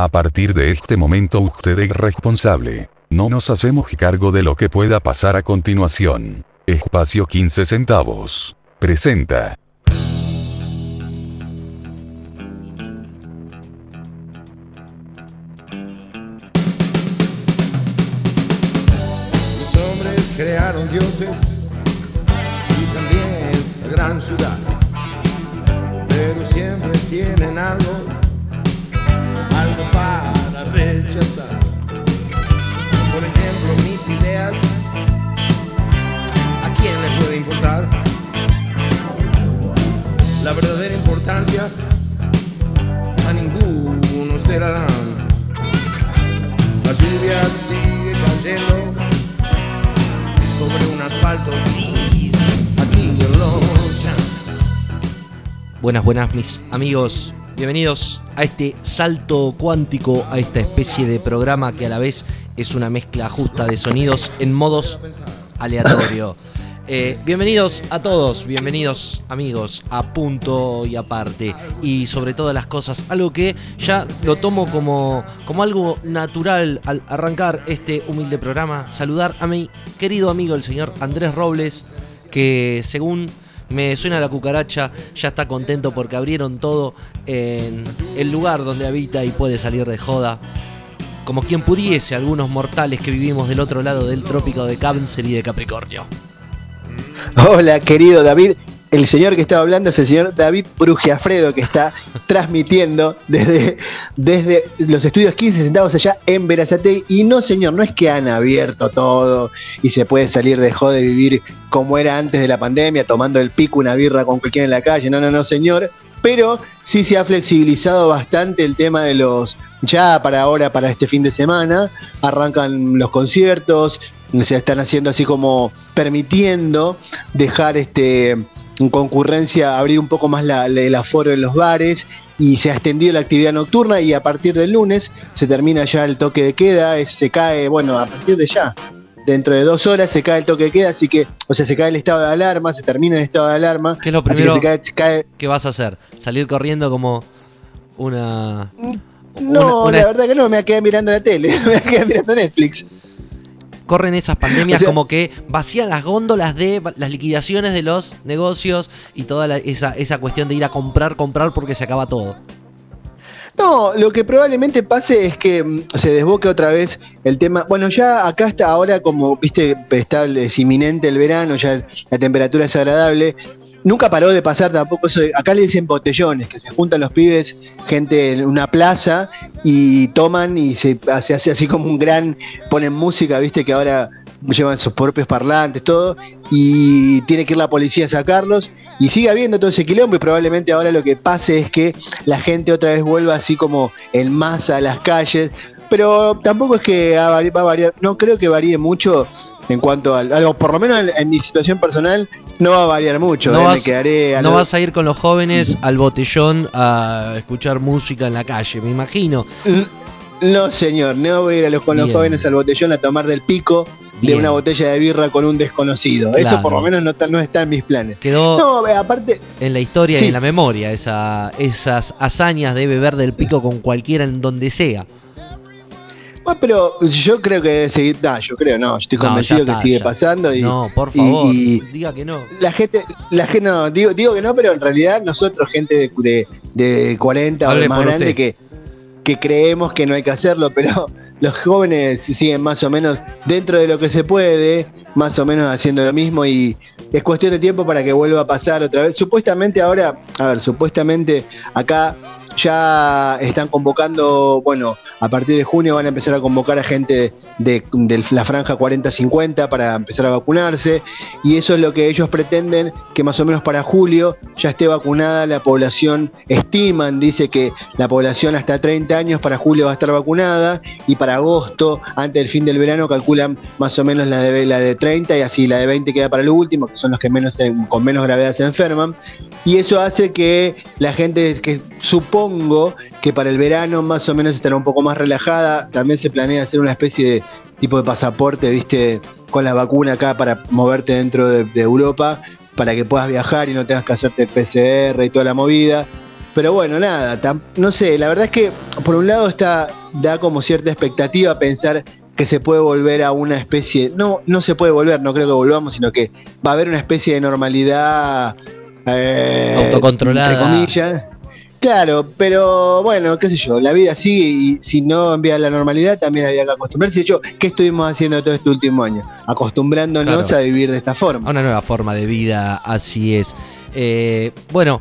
A partir de este momento usted es responsable. No nos hacemos cargo de lo que pueda pasar a continuación. Espacio 15 centavos. Presenta. Mis amigos. Bienvenidos a este salto cuántico, a esta especie de programa que a la vez es una mezcla justa de sonidos en modos aleatorio. Eh, bienvenidos a todos, bienvenidos amigos a punto y aparte. Y sobre todas las cosas, algo que ya lo tomo como, como algo natural al arrancar este humilde programa. Saludar a mi querido amigo el señor Andrés Robles, que según me suena la cucaracha, ya está contento porque abrieron todo en el lugar donde habita y puede salir de joda. Como quien pudiese algunos mortales que vivimos del otro lado del trópico de Cáncer y de Capricornio. Hola, querido David. El señor que estaba hablando es el señor David Brugiafredo, que está transmitiendo desde, desde los estudios 15 centavos allá en Verazate. Y no, señor, no es que han abierto todo y se puede salir de de vivir como era antes de la pandemia, tomando el pico una birra con cualquiera en la calle. No, no, no, señor. Pero sí se ha flexibilizado bastante el tema de los. Ya para ahora, para este fin de semana, arrancan los conciertos, se están haciendo así como permitiendo dejar este concurrencia abrir un poco más la- la- el aforo en los bares y se ha extendido la actividad nocturna y a partir del lunes se termina ya el toque de queda, es- se cae, bueno, a partir de ya, dentro de dos horas se cae el toque de queda, así que, o sea, se cae el estado de alarma, se termina el estado de alarma, ¿Qué es lo que primero se cae, se cae- ¿Qué vas a hacer? ¿Salir corriendo como una... no, una- la verdad que no, me quedar mirando la tele, me quedar mirando Netflix. Corren esas pandemias O sea- como que vacían las góndolas de las liquidaciones de los negocios y toda la- esa, esa cuestión de ir a comprar, comprar porque se acaba todo. No, lo que probablemente pase es que mm, se desboque otra vez el tema. Bueno, ya acá está ahora como, viste, está, es inminente el verano, ya la temperatura es agradable. Nunca paró de pasar tampoco eso. de- acá le dicen botellones, que se juntan los pibes, gente en una plaza y toman y se, hace así como un gran, ponen música, viste, que ahora llevan sus propios parlantes, todo, y tiene que ir la policía a sacarlos, y sigue habiendo todo ese quilombo, y probablemente ahora lo que pase es que la gente otra vez vuelva así como en masa a las calles, pero tampoco es que va a vari- va a variar, no creo que varíe mucho en cuanto al, algo, por lo menos en, en mi situación personal, no va a variar mucho, No eh, me vas- quedaré a No lo- vas a ir con los jóvenes al botellón a escuchar música en la calle, me imagino. No, señor, no voy a ir a los, con los jóvenes al botellón a tomar del pico Bien. de una botella de birra con un desconocido. Eso por lo menos no, está- no está en mis planes. Quedó No, aparte, en la historia y en la memoria esa, esas hazañas de beber del pico con cualquiera en donde sea. Bueno, pero yo creo que debe seguir. No, yo creo, no, yo estoy No, convencido está, que sigue ya. pasando y. no, por favor, y- diga que no. La gente, la gente, no, digo, digo que no, pero en realidad nosotros, gente de, de, de 40 o Hable de más grande, usted. que, que creemos que no hay que hacerlo, pero los jóvenes siguen más o menos dentro de lo que se puede, más o menos haciendo lo mismo y es cuestión de tiempo para que vuelva a pasar otra vez. Supuestamente ahora, a ver, supuestamente acá ya están convocando, bueno, a partir de junio van a empezar a convocar a gente de, la franja 40-50 para empezar a vacunarse y eso es lo que ellos pretenden que más o menos para julio ya esté vacunada la población, estiman, dice que la población hasta 30 años para julio va a estar vacunada y para agosto, antes del fin del verano, calculan más o menos la de, la de 30 y así la de 20 queda para el último, que son los que menos con menos gravedad se enferman. Y eso hace que la gente que supongo que para el verano más o menos estará un poco más relajada. También se planea hacer una especie de tipo de pasaporte, viste, con la vacuna acá para moverte dentro de, de Europa, para que puedas viajar y no tengas que hacerte el PCR y toda la movida. Pero bueno, nada, no sé, la verdad es que por un lado está, da como cierta expectativa pensar que se puede volver a una especie, no, no se puede volver, no creo que volvamos, sino que va a haber una especie de normalidad eh, autocontrolada. Entre comillas. Claro, pero bueno, qué sé yo, la vida sigue y si no envía la normalidad también había que acostumbrarse. De hecho, ¿qué estuvimos haciendo todo este último año? Acostumbrándonos a vivir de esta forma. Una nueva forma de vida, así es. Eh, bueno,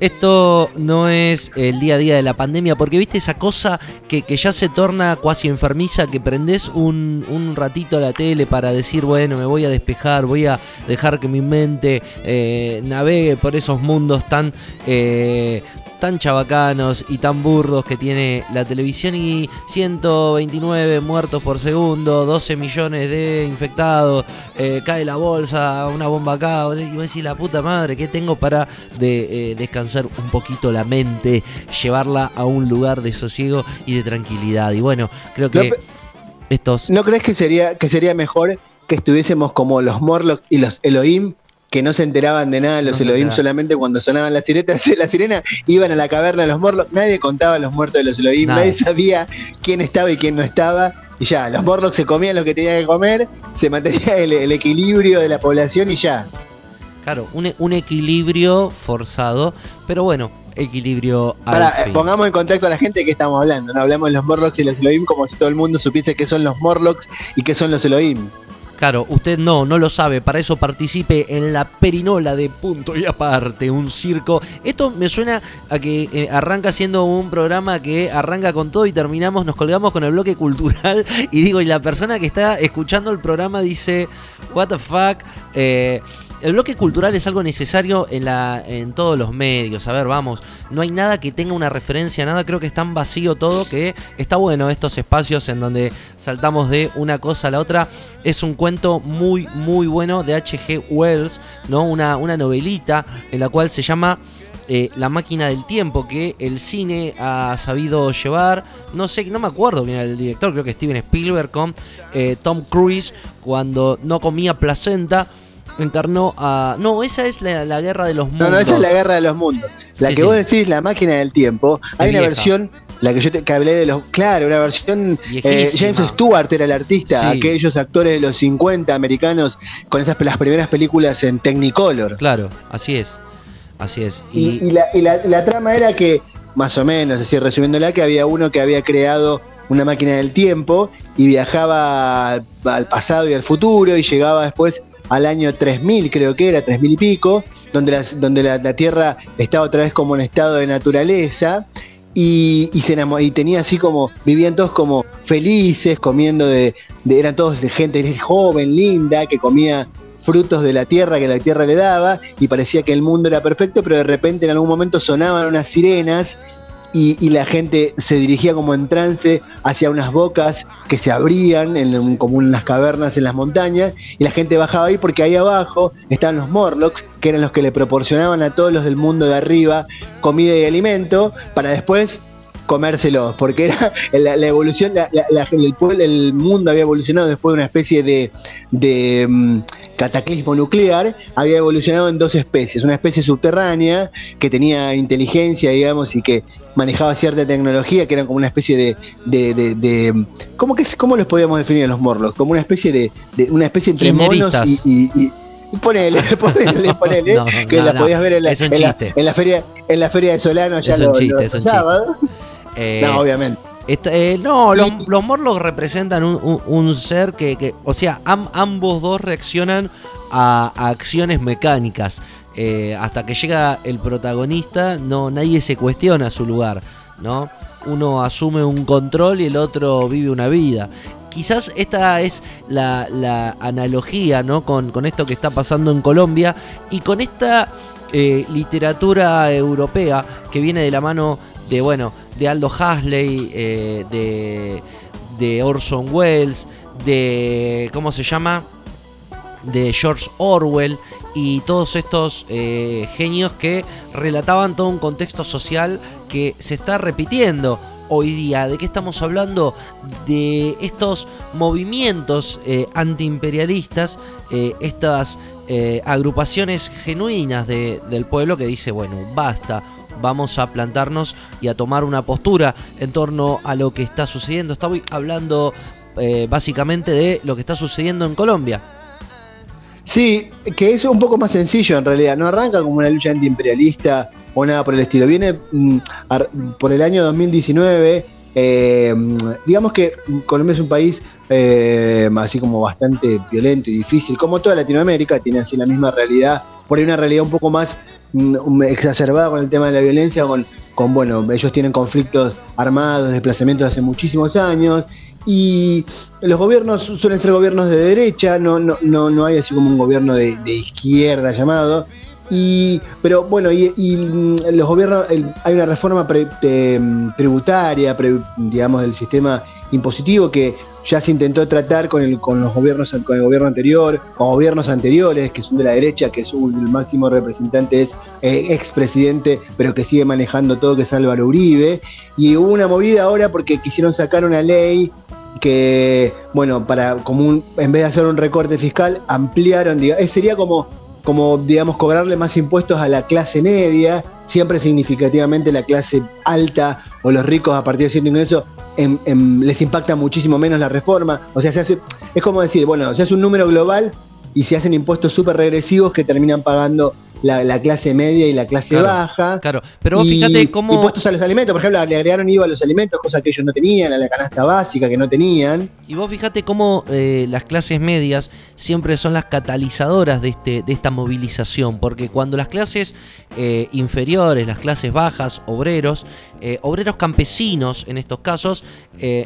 esto no es el día a día de la pandemia, porque viste esa cosa que, ya se torna cuasi enfermiza, que prendes un, ratito a la tele para decir, bueno, me voy a despejar, voy a dejar que mi mente eh, navegue por esos mundos tan eh, tan chabacanos y tan burdos que tiene la televisión y 129 muertos por segundo, 12 millones de infectados, eh, cae la bolsa, una bomba acá, y voy a decir, la puta madre, ¿qué tengo para eh, descansar un poquito la mente, llevarla a un lugar de sosiego y de tranquilidad? Y bueno, creo que estos... ¿No crees que sería, que sería mejor que estuviésemos como los Morlocks y los Elohim que no se enteraban de nada los Elohim solamente cuando sonaban las sirenas, la sirena, iban a la caverna de los Morlocks, nadie contaba los muertos de los Elohim, nadie sabía quién estaba y quién no estaba, y ya, los Morlocks se comían lo que tenían que comer, se mantenía el, equilibrio de la población y ya. Claro, un, equilibrio forzado, pero bueno, equilibrio Para, pongamos en contacto a la gente de qué estamos hablando, no hablamos de los Morlocks y los Elohim como si todo el mundo supiese qué son los Morlocks y qué son los Elohim. Claro, usted no, no lo sabe, para eso participe en la perinola de punto y aparte, un circo. Esto me suena a que eh, arranca siendo un programa que arranca con todo y terminamos, nos colgamos con el bloque cultural y digo, y la persona que está escuchando el programa dice, what the fuck, eh, el bloque cultural es algo necesario en, la, en todos los medios. A ver, vamos, no hay nada que tenga una referencia, nada, creo que es tan vacío todo que está bueno estos espacios en donde saltamos de una cosa a la otra. Es un cuento muy, muy bueno de H.G. Wells, ¿no? Una, una novelita en la cual se llama eh, La máquina del tiempo que el cine ha sabido llevar. No sé, no me acuerdo bien el director, creo que Steven Spielberg con eh, Tom Cruise cuando no comía placenta encarnó a. No, esa es la, guerra de los mundos. No, no, esa es la guerra de los mundos. La que vos decís, la máquina del tiempo, hay una versión. La que yo te, que hablé de los. Claro, una versión. Eh, James Stewart era el artista, aquellos actores de los 50 americanos con esas las primeras películas en Technicolor. Claro, así es. Así es. Y, la, y la, trama era que, más o menos, así resumiéndola, que había uno que había creado una máquina del tiempo y viajaba al pasado y al futuro y llegaba después al año 3000, creo que era, 3000 y pico, donde, donde la, Tierra estaba otra vez como en estado de naturaleza. Y, se y tenía así como, vivían todos como felices, comiendo de, eran todos de gente joven, linda, que comía frutos de la tierra que la tierra le daba y parecía que el mundo era perfecto, pero de repente en algún momento sonaban unas sirenas y, la gente se dirigía como en trance hacia unas bocas que se abrían en, como en las cavernas en las montañas y la gente bajaba ahí porque ahí abajo estaban los Morlocks que eran los que le proporcionaban a todos los del mundo de arriba comida y alimento para después comérselos, porque era la, evolución, el, el, mundo había evolucionado después de una especie de, de mm, cataclismo nuclear, había evolucionado en dos especies, una especie subterránea que tenía inteligencia, digamos, y que manejaba cierta tecnología, que eran como una especie de... de, de, de ¿cómo, que, ¿Cómo los podíamos definir a los morlos? Como una especie de... una especie entre monos y, y, ponele, ponele, ponele, que la podías ver en la, en, la, en la, feria, en la feria de Solano ya lo, chiste, eh, no, obviamente. Eh, no, los, los, Morlocks representan un, ser que, o sea, ambos dos reaccionan a, acciones mecánicas. Eh, hasta que llega el protagonista, no, nadie se cuestiona su lugar, ¿no? Uno asume un control y el otro vive una vida. Quizás esta es la, analogía, ¿no? Con, con, esto que está pasando en Colombia y con esta literatura europea que viene de la mano de, bueno, de Aldo Hasley, eh, de, Orson Welles, de. ¿Cómo se llama? De George Orwell y todos estos eh, genios que relataban todo un contexto social que se está repitiendo hoy día. ¿De qué estamos hablando? De estos movimientos eh, antiimperialistas, estas agrupaciones genuinas del pueblo que dice, bueno, basta, vamos a plantarnos y a tomar una postura en torno a lo que está sucediendo. Estamos hablando eh, básicamente de lo que está sucediendo en Colombia. Sí, que es un poco más sencillo en realidad. No arranca como una lucha antiimperialista o nada por el estilo. Viene mm, por el año 2019. Eh, digamos que Colombia es un país eh, así como bastante violento y difícil, como toda Latinoamérica, tiene así la misma realidad, por ahí una realidad un poco más mm, exacerbada con el tema de la violencia, con, con, bueno, ellos tienen conflictos armados, desplazamientos hace muchísimos años, y los gobiernos suelen ser gobiernos de derecha, no, no, no, no hay así como un gobierno de, izquierda llamado. Y, pero bueno, y, mm, los gobiernos, hay una reforma mm, tributaria, digamos, del sistema impositivo que ya se intentó tratar con el, con los gobiernos, con el gobierno anterior, con gobiernos anteriores, que son de la derecha, que es un, el máximo representante es eh, expresidente, pero que sigue manejando todo, que es Álvaro Uribe. Y hubo una movida ahora porque quisieron sacar una ley que, bueno, para como en vez de hacer un recorte fiscal, ampliaron, digamos, sería como, como, digamos, cobrarle más impuestos a la clase media, siempre significativamente la clase alta o los ricos a partir de cierto ingreso les impacta muchísimo menos la reforma. O sea, se hace, es como decir, bueno, se hace un número global y se hacen impuestos súper regresivos que terminan pagando la, clase media y la clase baja. Claro, pero vos fíjate cómo. Impuestos a los alimentos, por ejemplo, le agregaron IVA a los alimentos, cosa que ellos no tenían, a la canasta básica que no tenían. Y vos fíjate cómo eh, las clases medias siempre son las catalizadoras de, este, de esta movilización, porque cuando las clases eh, inferiores, las clases bajas, obreros, eh, obreros campesinos en estos casos,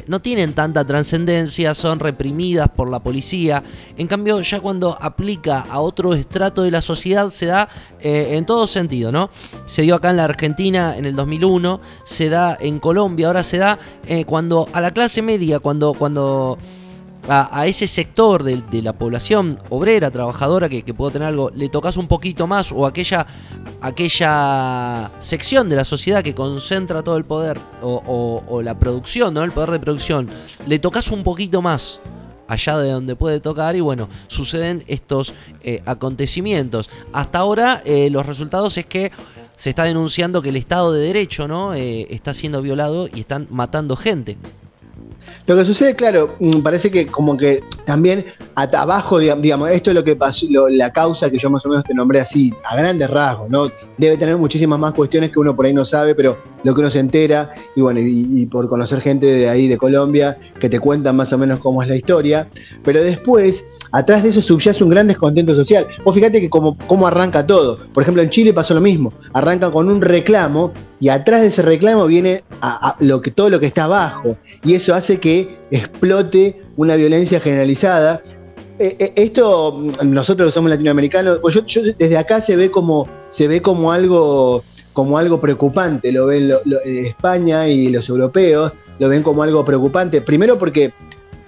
no tienen tanta trascendencia, son reprimidas por la policía. En cambio, ya cuando aplica a otro estrato de la sociedad se da eh, en todo sentido, ¿no? Se dio acá en la Argentina en el 2001, se da en Colombia, ahora se da eh, cuando a la clase media, cuando, cuando a, ese sector de, la población obrera, trabajadora, que, puedo tener algo, le tocas un poquito más, o aquella, aquella sección de la sociedad que concentra todo el poder, o, la producción, ¿no? El poder de producción, le tocas un poquito más allá de donde puede tocar y bueno, suceden estos eh, acontecimientos. Hasta ahora eh, los resultados es que se está denunciando que el Estado de Derecho ¿no? Eh, está siendo violado y están matando gente. Lo que sucede, claro, mm, parece que como que también abajo, digamos, esto es lo que pasó, la causa que yo más o menos te nombré así, a grandes rasgos, ¿no? Debe tener muchísimas más cuestiones que uno por ahí no sabe, pero lo que uno se entera, y bueno, y, por conocer gente de ahí, de Colombia, que te cuentan más o menos cómo es la historia, pero después, atrás de eso subyace un gran descontento social. Vos fíjate que como, cómo arranca todo. Por ejemplo, en Chile pasó lo mismo, arrancan con un reclamo y atrás de ese reclamo viene lo que, todo lo que está abajo, y eso hace que explote una violencia generalizada. Eh, eh, esto, mm, nosotros somos latinoamericanos, pues yo, desde acá se ve como, se ve como algo como algo preocupante, lo ven eh, España y los europeos, lo ven como algo preocupante, primero porque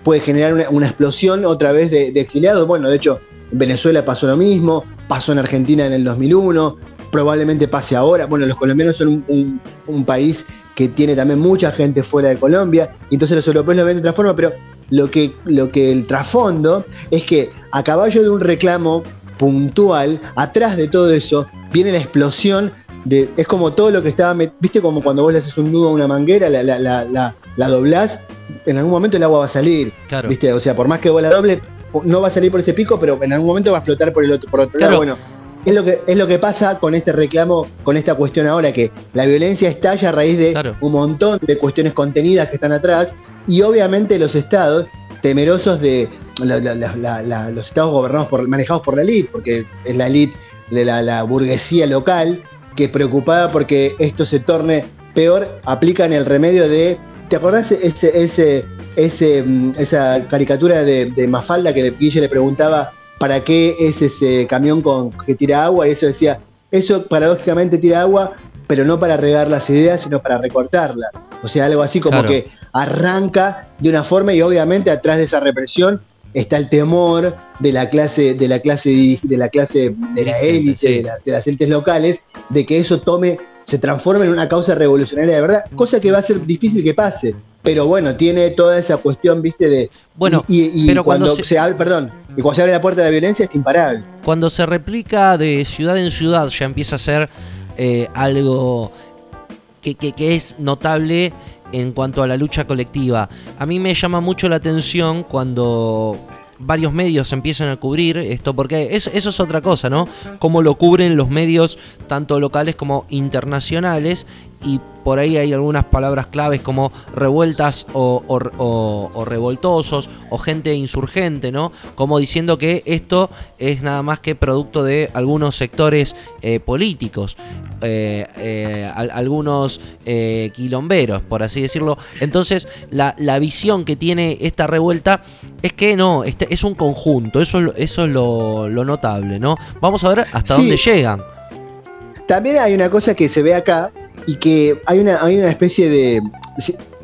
puede generar una, explosión otra vez de, exiliados, bueno, de hecho en Venezuela pasó lo mismo, pasó en Argentina en el 2001, probablemente pase ahora, bueno, los colombianos son un, país que tiene también mucha gente fuera de Colombia, y entonces los europeos lo ven de otra forma, pero lo que, lo que el trasfondo es que a caballo de un reclamo puntual, atrás de todo eso, viene la explosión es como todo lo que estaba, viste como cuando vos le haces un nudo a una manguera, la, la, la, la, doblás, en algún momento el agua va a salir, viste, o sea, por más que vos la dobles, no va a salir por ese pico, pero en algún momento va a explotar por el otro, por otro lado, bueno. Es lo, que, es lo que pasa con este reclamo, con esta cuestión ahora, que la violencia estalla a raíz de un montón de cuestiones contenidas que están atrás, y obviamente los estados, temerosos de los estados gobernados por, manejados por la elite, porque es la elite de la, burguesía local, que preocupada porque esto se torne peor, aplican el remedio de. ¿Te acordás ese, ese, ese, mm, esa caricatura de, Mafalda que Guille le preguntaba para qué es ese camión con, que tira agua? Y eso decía, eso paradójicamente tira agua, pero no para regar las ideas, sino para recortarlas. O sea, algo así como que arranca de una forma y obviamente atrás de esa represión está el temor de la clase, de la clase, de la clase de la élite, de, las élites locales, de que eso tome, se transforme en una causa revolucionaria de verdad, cosa que va a ser difícil que pase. Pero bueno, tiene toda esa cuestión, viste, de. Bueno, y, pero cuando, se, abre, perdón, y cuando se abre la puerta de la violencia es imparable. Cuando se replica de ciudad en ciudad, ya empieza a ser eh, algo que, que- que es notable en cuanto a la lucha colectiva. A mí me llama mucho la atención cuando varios medios empiezan a cubrir esto, porque es- eso es otra cosa, ¿no? Cómo lo cubren los medios, tanto locales como internacionales, y por ahí hay algunas palabras claves como revueltas o, o- o- o revoltosos o gente insurgente, ¿no? Como diciendo que esto es nada más que producto de algunos sectores eh, políticos, eh, eh, al- algunos quilomberos, por así decirlo. Entonces, la, la visión que tiene esta revuelta es que no, este es un conjunto, eso, es lo- eso es lo, lo notable, ¿no? Vamos a ver hasta Sí. dónde llegan. También hay una cosa que se ve acá y que hay una, hay una especie de.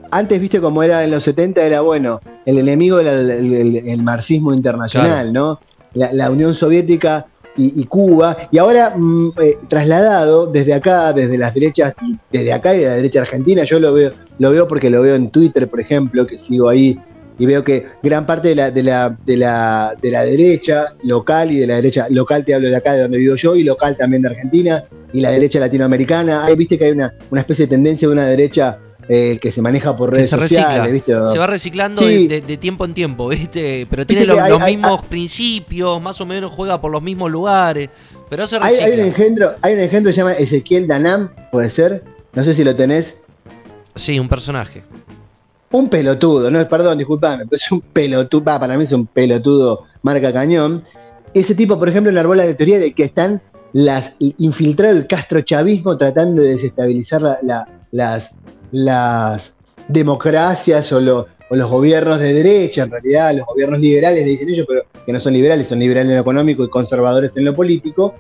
Antes, viste como era en los 70, era bueno, el enemigo era el, el- el- el marxismo internacional, ¿no? La, la Unión Soviética y, y Cuba. Y ahora, mm, eh, trasladado desde acá, desde las derechas, desde acá y de la derecha argentina, yo lo veo, lo veo porque lo veo en Twitter, por ejemplo, que sigo ahí y veo que gran parte de la, de la, de la, de la derecha local y de la derecha local, te hablo de acá, de donde vivo yo, y local también de Argentina, y la derecha latinoamericana. Ahí viste que hay una, una especie de tendencia de una derecha eh, que se maneja por Que redes se sociales, recicla. ¿viste? Se va reciclando Sí. de, tiempo en tiempo, ¿viste? Pero tiene los, que hay- los hay- mismos principios, más o menos juega por los mismos lugares, pero se Hay, hay un recicla. engendro, hay un engendro que se llama Ezequiel Danam, puede ser, no sé si lo tenés. Sí, un personaje. Un pelotudo, no, perdón, disculpame, pero es un pelotudo, para mí es un pelotudo marca cañón. Ese tipo, por ejemplo, enarbola la teoría de que están las infiltrado el castrochavismo tratando de desestabilizar la- la- las, democracias o, lo- o los gobiernos de derecha, en realidad los gobiernos liberales, le dicen ellos, pero que no son liberales, son liberales en lo económico y conservadores en lo político.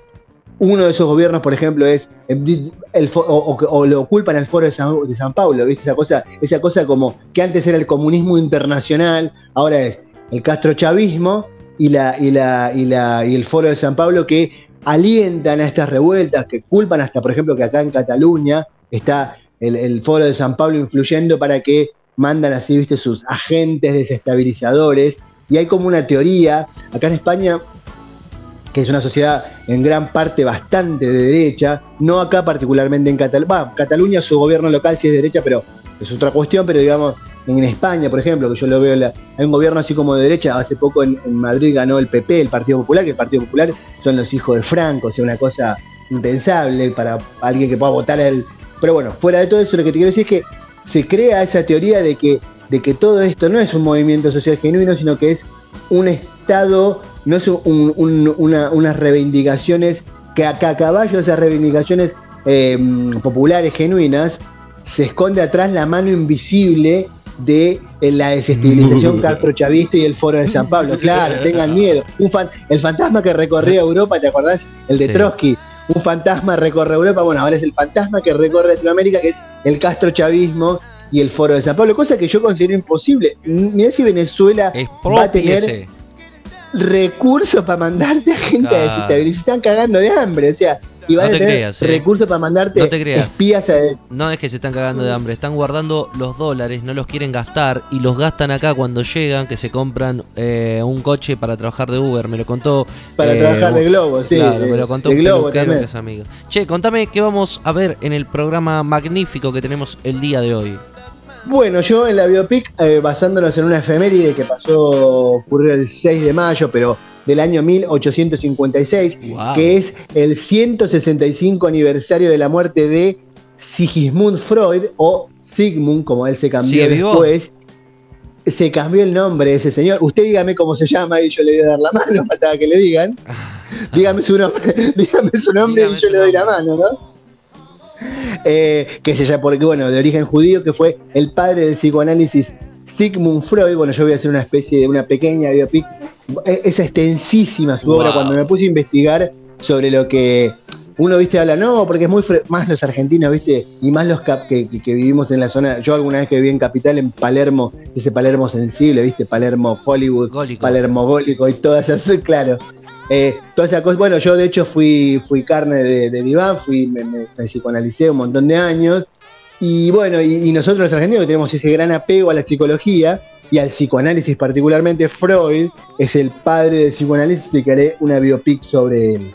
Uno de esos gobiernos, por ejemplo, es el, el o lo culpan al foro de San, de San Paulo, ¿viste? Esa cosa, esa cosa como que antes era el comunismo internacional, ahora es el castrochavismo y, la, y, la, y, la, y el foro de San Pablo que alientan a estas revueltas, que culpan hasta, por ejemplo, que acá en Cataluña está el, el foro de San Pablo influyendo para que mandan así, viste, sus agentes desestabilizadores. Y hay como una teoría, acá en España, que es una sociedad en gran parte bastante de derecha, no acá particularmente en Cataluña, Cataluña su gobierno local sí es de derecha, pero es otra cuestión, pero digamos, en España, por ejemplo, que yo lo veo, hay un gobierno así como de derecha, hace poco en, Madrid ganó el PP, el Partido Popular, que el Partido Popular son los hijos de Franco, o sea, una cosa impensable para alguien que pueda votar el... Pero bueno, fuera de todo eso, lo que te quiero decir es que se crea esa teoría de que, de que todo esto no es un movimiento social genuino, sino que es un Estado, no es un- un- una- unas reivindicaciones, que a, a caballo de esas reivindicaciones eh, populares genuinas, se esconde atrás la mano invisible de eh, la desestabilización castrochavista y el foro de San Pablo. Claro, tengan miedo. Un fan- el fantasma que recorría Europa, ¿te acordás? El de Sí. Trotsky. Un fantasma recorre Europa, bueno, ahora es el fantasma que recorre Latinoamérica, que es el castrochavismo y el foro de San Pablo, cosa que yo considero imposible. Mirá si Venezuela va a tener. Recursos para mandarte a gente a desestabilizar. Se están cagando de hambre, o sea, y van No a te tener creas, eh. recursos para mandarte No te creas. espías a des- No es que se están cagando de hambre, están guardando los dólares, no los quieren gastar y los gastan acá cuando llegan, que se compran eh, un coche para trabajar de Uber, me lo contó. para eh, trabajar de globo, sí. claro, de- me lo contó un globo que es amigo. Che, contame qué vamos a ver en el programa magnífico que tenemos el día de hoy. Bueno, yo en la biopic, eh, basándonos en una efeméride que pasó, ocurrió el 6 de mayo, pero del año 1856, Wow. que es el 165 aniversario de la muerte de Sigismund Freud, o Sigmund, como él se cambió después. Se cambió el nombre de ese señor. Usted dígame cómo se llama y yo le voy a dar la mano, faltaba que le digan. dígame su nombre, dígame su nombre Dígame y yo le doy la mano, ¿no? Eh, que se llama, porque bueno, de origen judío, que fue el padre del psicoanálisis Sigmund Freud. Bueno, yo voy a hacer una especie de una pequeña biopic. Es extensísima su obra. Cuando me puse a investigar sobre lo que uno, viste, habla, no, porque es muy fre- más los argentinos, viste, y más los cap- que, que- que vivimos en la zona. Yo alguna vez que viví en Capital, en Palermo, ese Palermo sensible, viste, Palermo Hollywood, Gólico. Palermo Gólico y todas esas, claro. Eh, toda esa cosa, bueno, yo de hecho fui, fui carne de, de diván, fui, me, me- me psicoanalicé un montón de años. Y bueno, y, y nosotros los argentinos que tenemos ese gran apego a la psicología y al psicoanálisis, particularmente Freud, es el padre del psicoanálisis y que haré una biopic sobre él.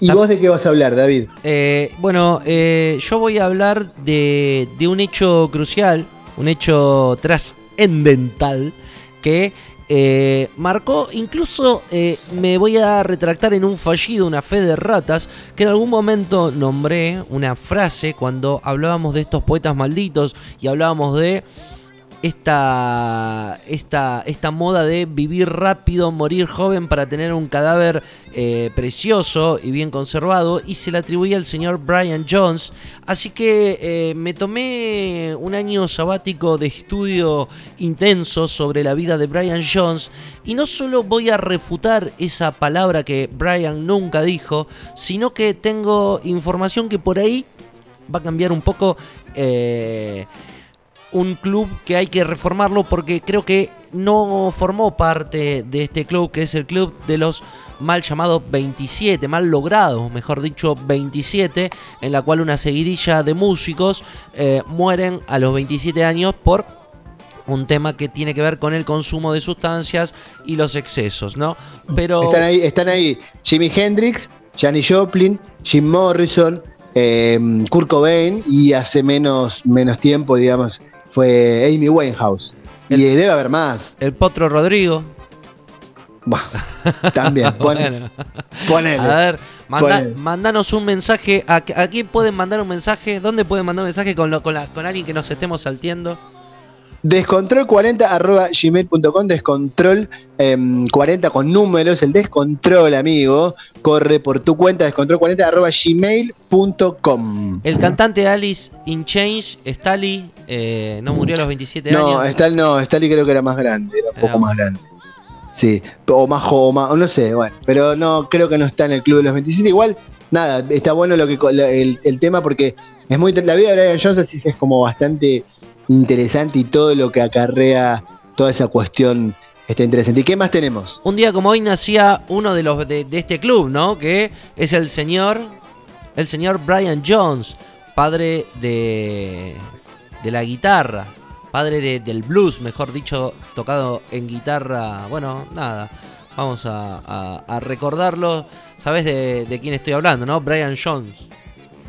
¿Y vos de qué vas a hablar, David? Eh, bueno, eh, yo voy a hablar de, de un hecho crucial, un hecho trascendental que eh, marcó, incluso eh, me voy a retractar en un fallido, una fe de ratas, que en algún momento nombré una frase cuando hablábamos de estos poetas malditos y hablábamos de esta, esta, esta moda de vivir rápido, morir joven para tener un cadáver eh, precioso y bien conservado y se le atribuía al señor Brian Jones. Así que eh, me tomé un año sabático de estudio intenso sobre la vida de Brian Jones y no solo voy a refutar esa palabra que Brian nunca dijo, sino que tengo información que por ahí va a cambiar un poco. Eh, un club que hay que reformarlo porque creo que no formó parte de este club, que es el club de los mal llamados 27, mal logrados, mejor dicho, 27, en la cual una seguidilla de músicos eh, mueren a los 27 años por un tema que tiene que ver con el consumo de sustancias y los excesos, ¿no? Pero están ahí, están ahí Jimi Hendrix, Janis Joplin, Jim Morrison, eh, Kurt Cobain y hace menos, menos tiempo, digamos, fue Amy Winehouse. y debe haber más. El Potro Rodrigo. también, ponele. A ver, mandanos un mensaje. ¿A, quién pueden mandar un mensaje? ¿Dónde pueden mandar un mensaje con, con, con alguien que nos estemos salteando? Descontrol40 arroba gmail.com, descontrol 40 em, con números, el descontrol, amigo, corre por tu cuenta, descontrol40 arroba gmail.com. El cantante Alice in Change, Stali, eh, no murió a los 27 años. No, Stali no, Stali creo que era más grande, era un poco más grande. Sí, o más joven, no sé, bueno, pero no, creo que no está en el club de los 27. Igual, nada, está bueno lo que el, el tema porque es muy la vida de Brian Johnson es como bastante interesante y todo lo que acarrea toda esa cuestión está interesante. ¿Y qué más tenemos? Un día como hoy nacía uno de los de, este club, ¿no? Que es el señor el señor Brian Jones, padre de de la guitarra, padre del blues, mejor dicho, tocado en guitarra. Bueno, nada, vamos a, recordarlo. ¿Sabes de, quién estoy hablando, no? Brian Jones.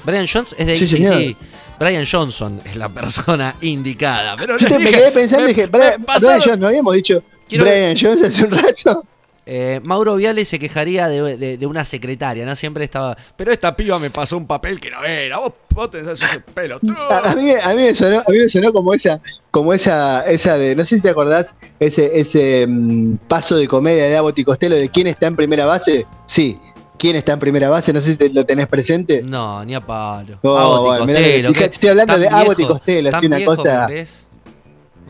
Brian Jones es de sí, Brian Johnson es la persona indicada. Pero Yo me quedé pensando y dije, Brian, Johnson, ¿no habíamos dicho Brian Johnson hace un rato? Eh, Mauro Viale se quejaría de, una secretaria, ¿no? Siempre estaba. Pero esta piba me pasó un papel que no era. Vos, vos tenés ese pelo. A, mí, a, mí, me sonó, a mí me sonó como esa, como esa, esa de. No sé si te acordás, ese, ese mm, paso de comedia de Abbott y Costello de quién está en primera base. Sí, quién está en primera base, no sé si lo tenés presente. No, ni a palo. Oh, estoy hablando de Abbott y Costello, así una cosa.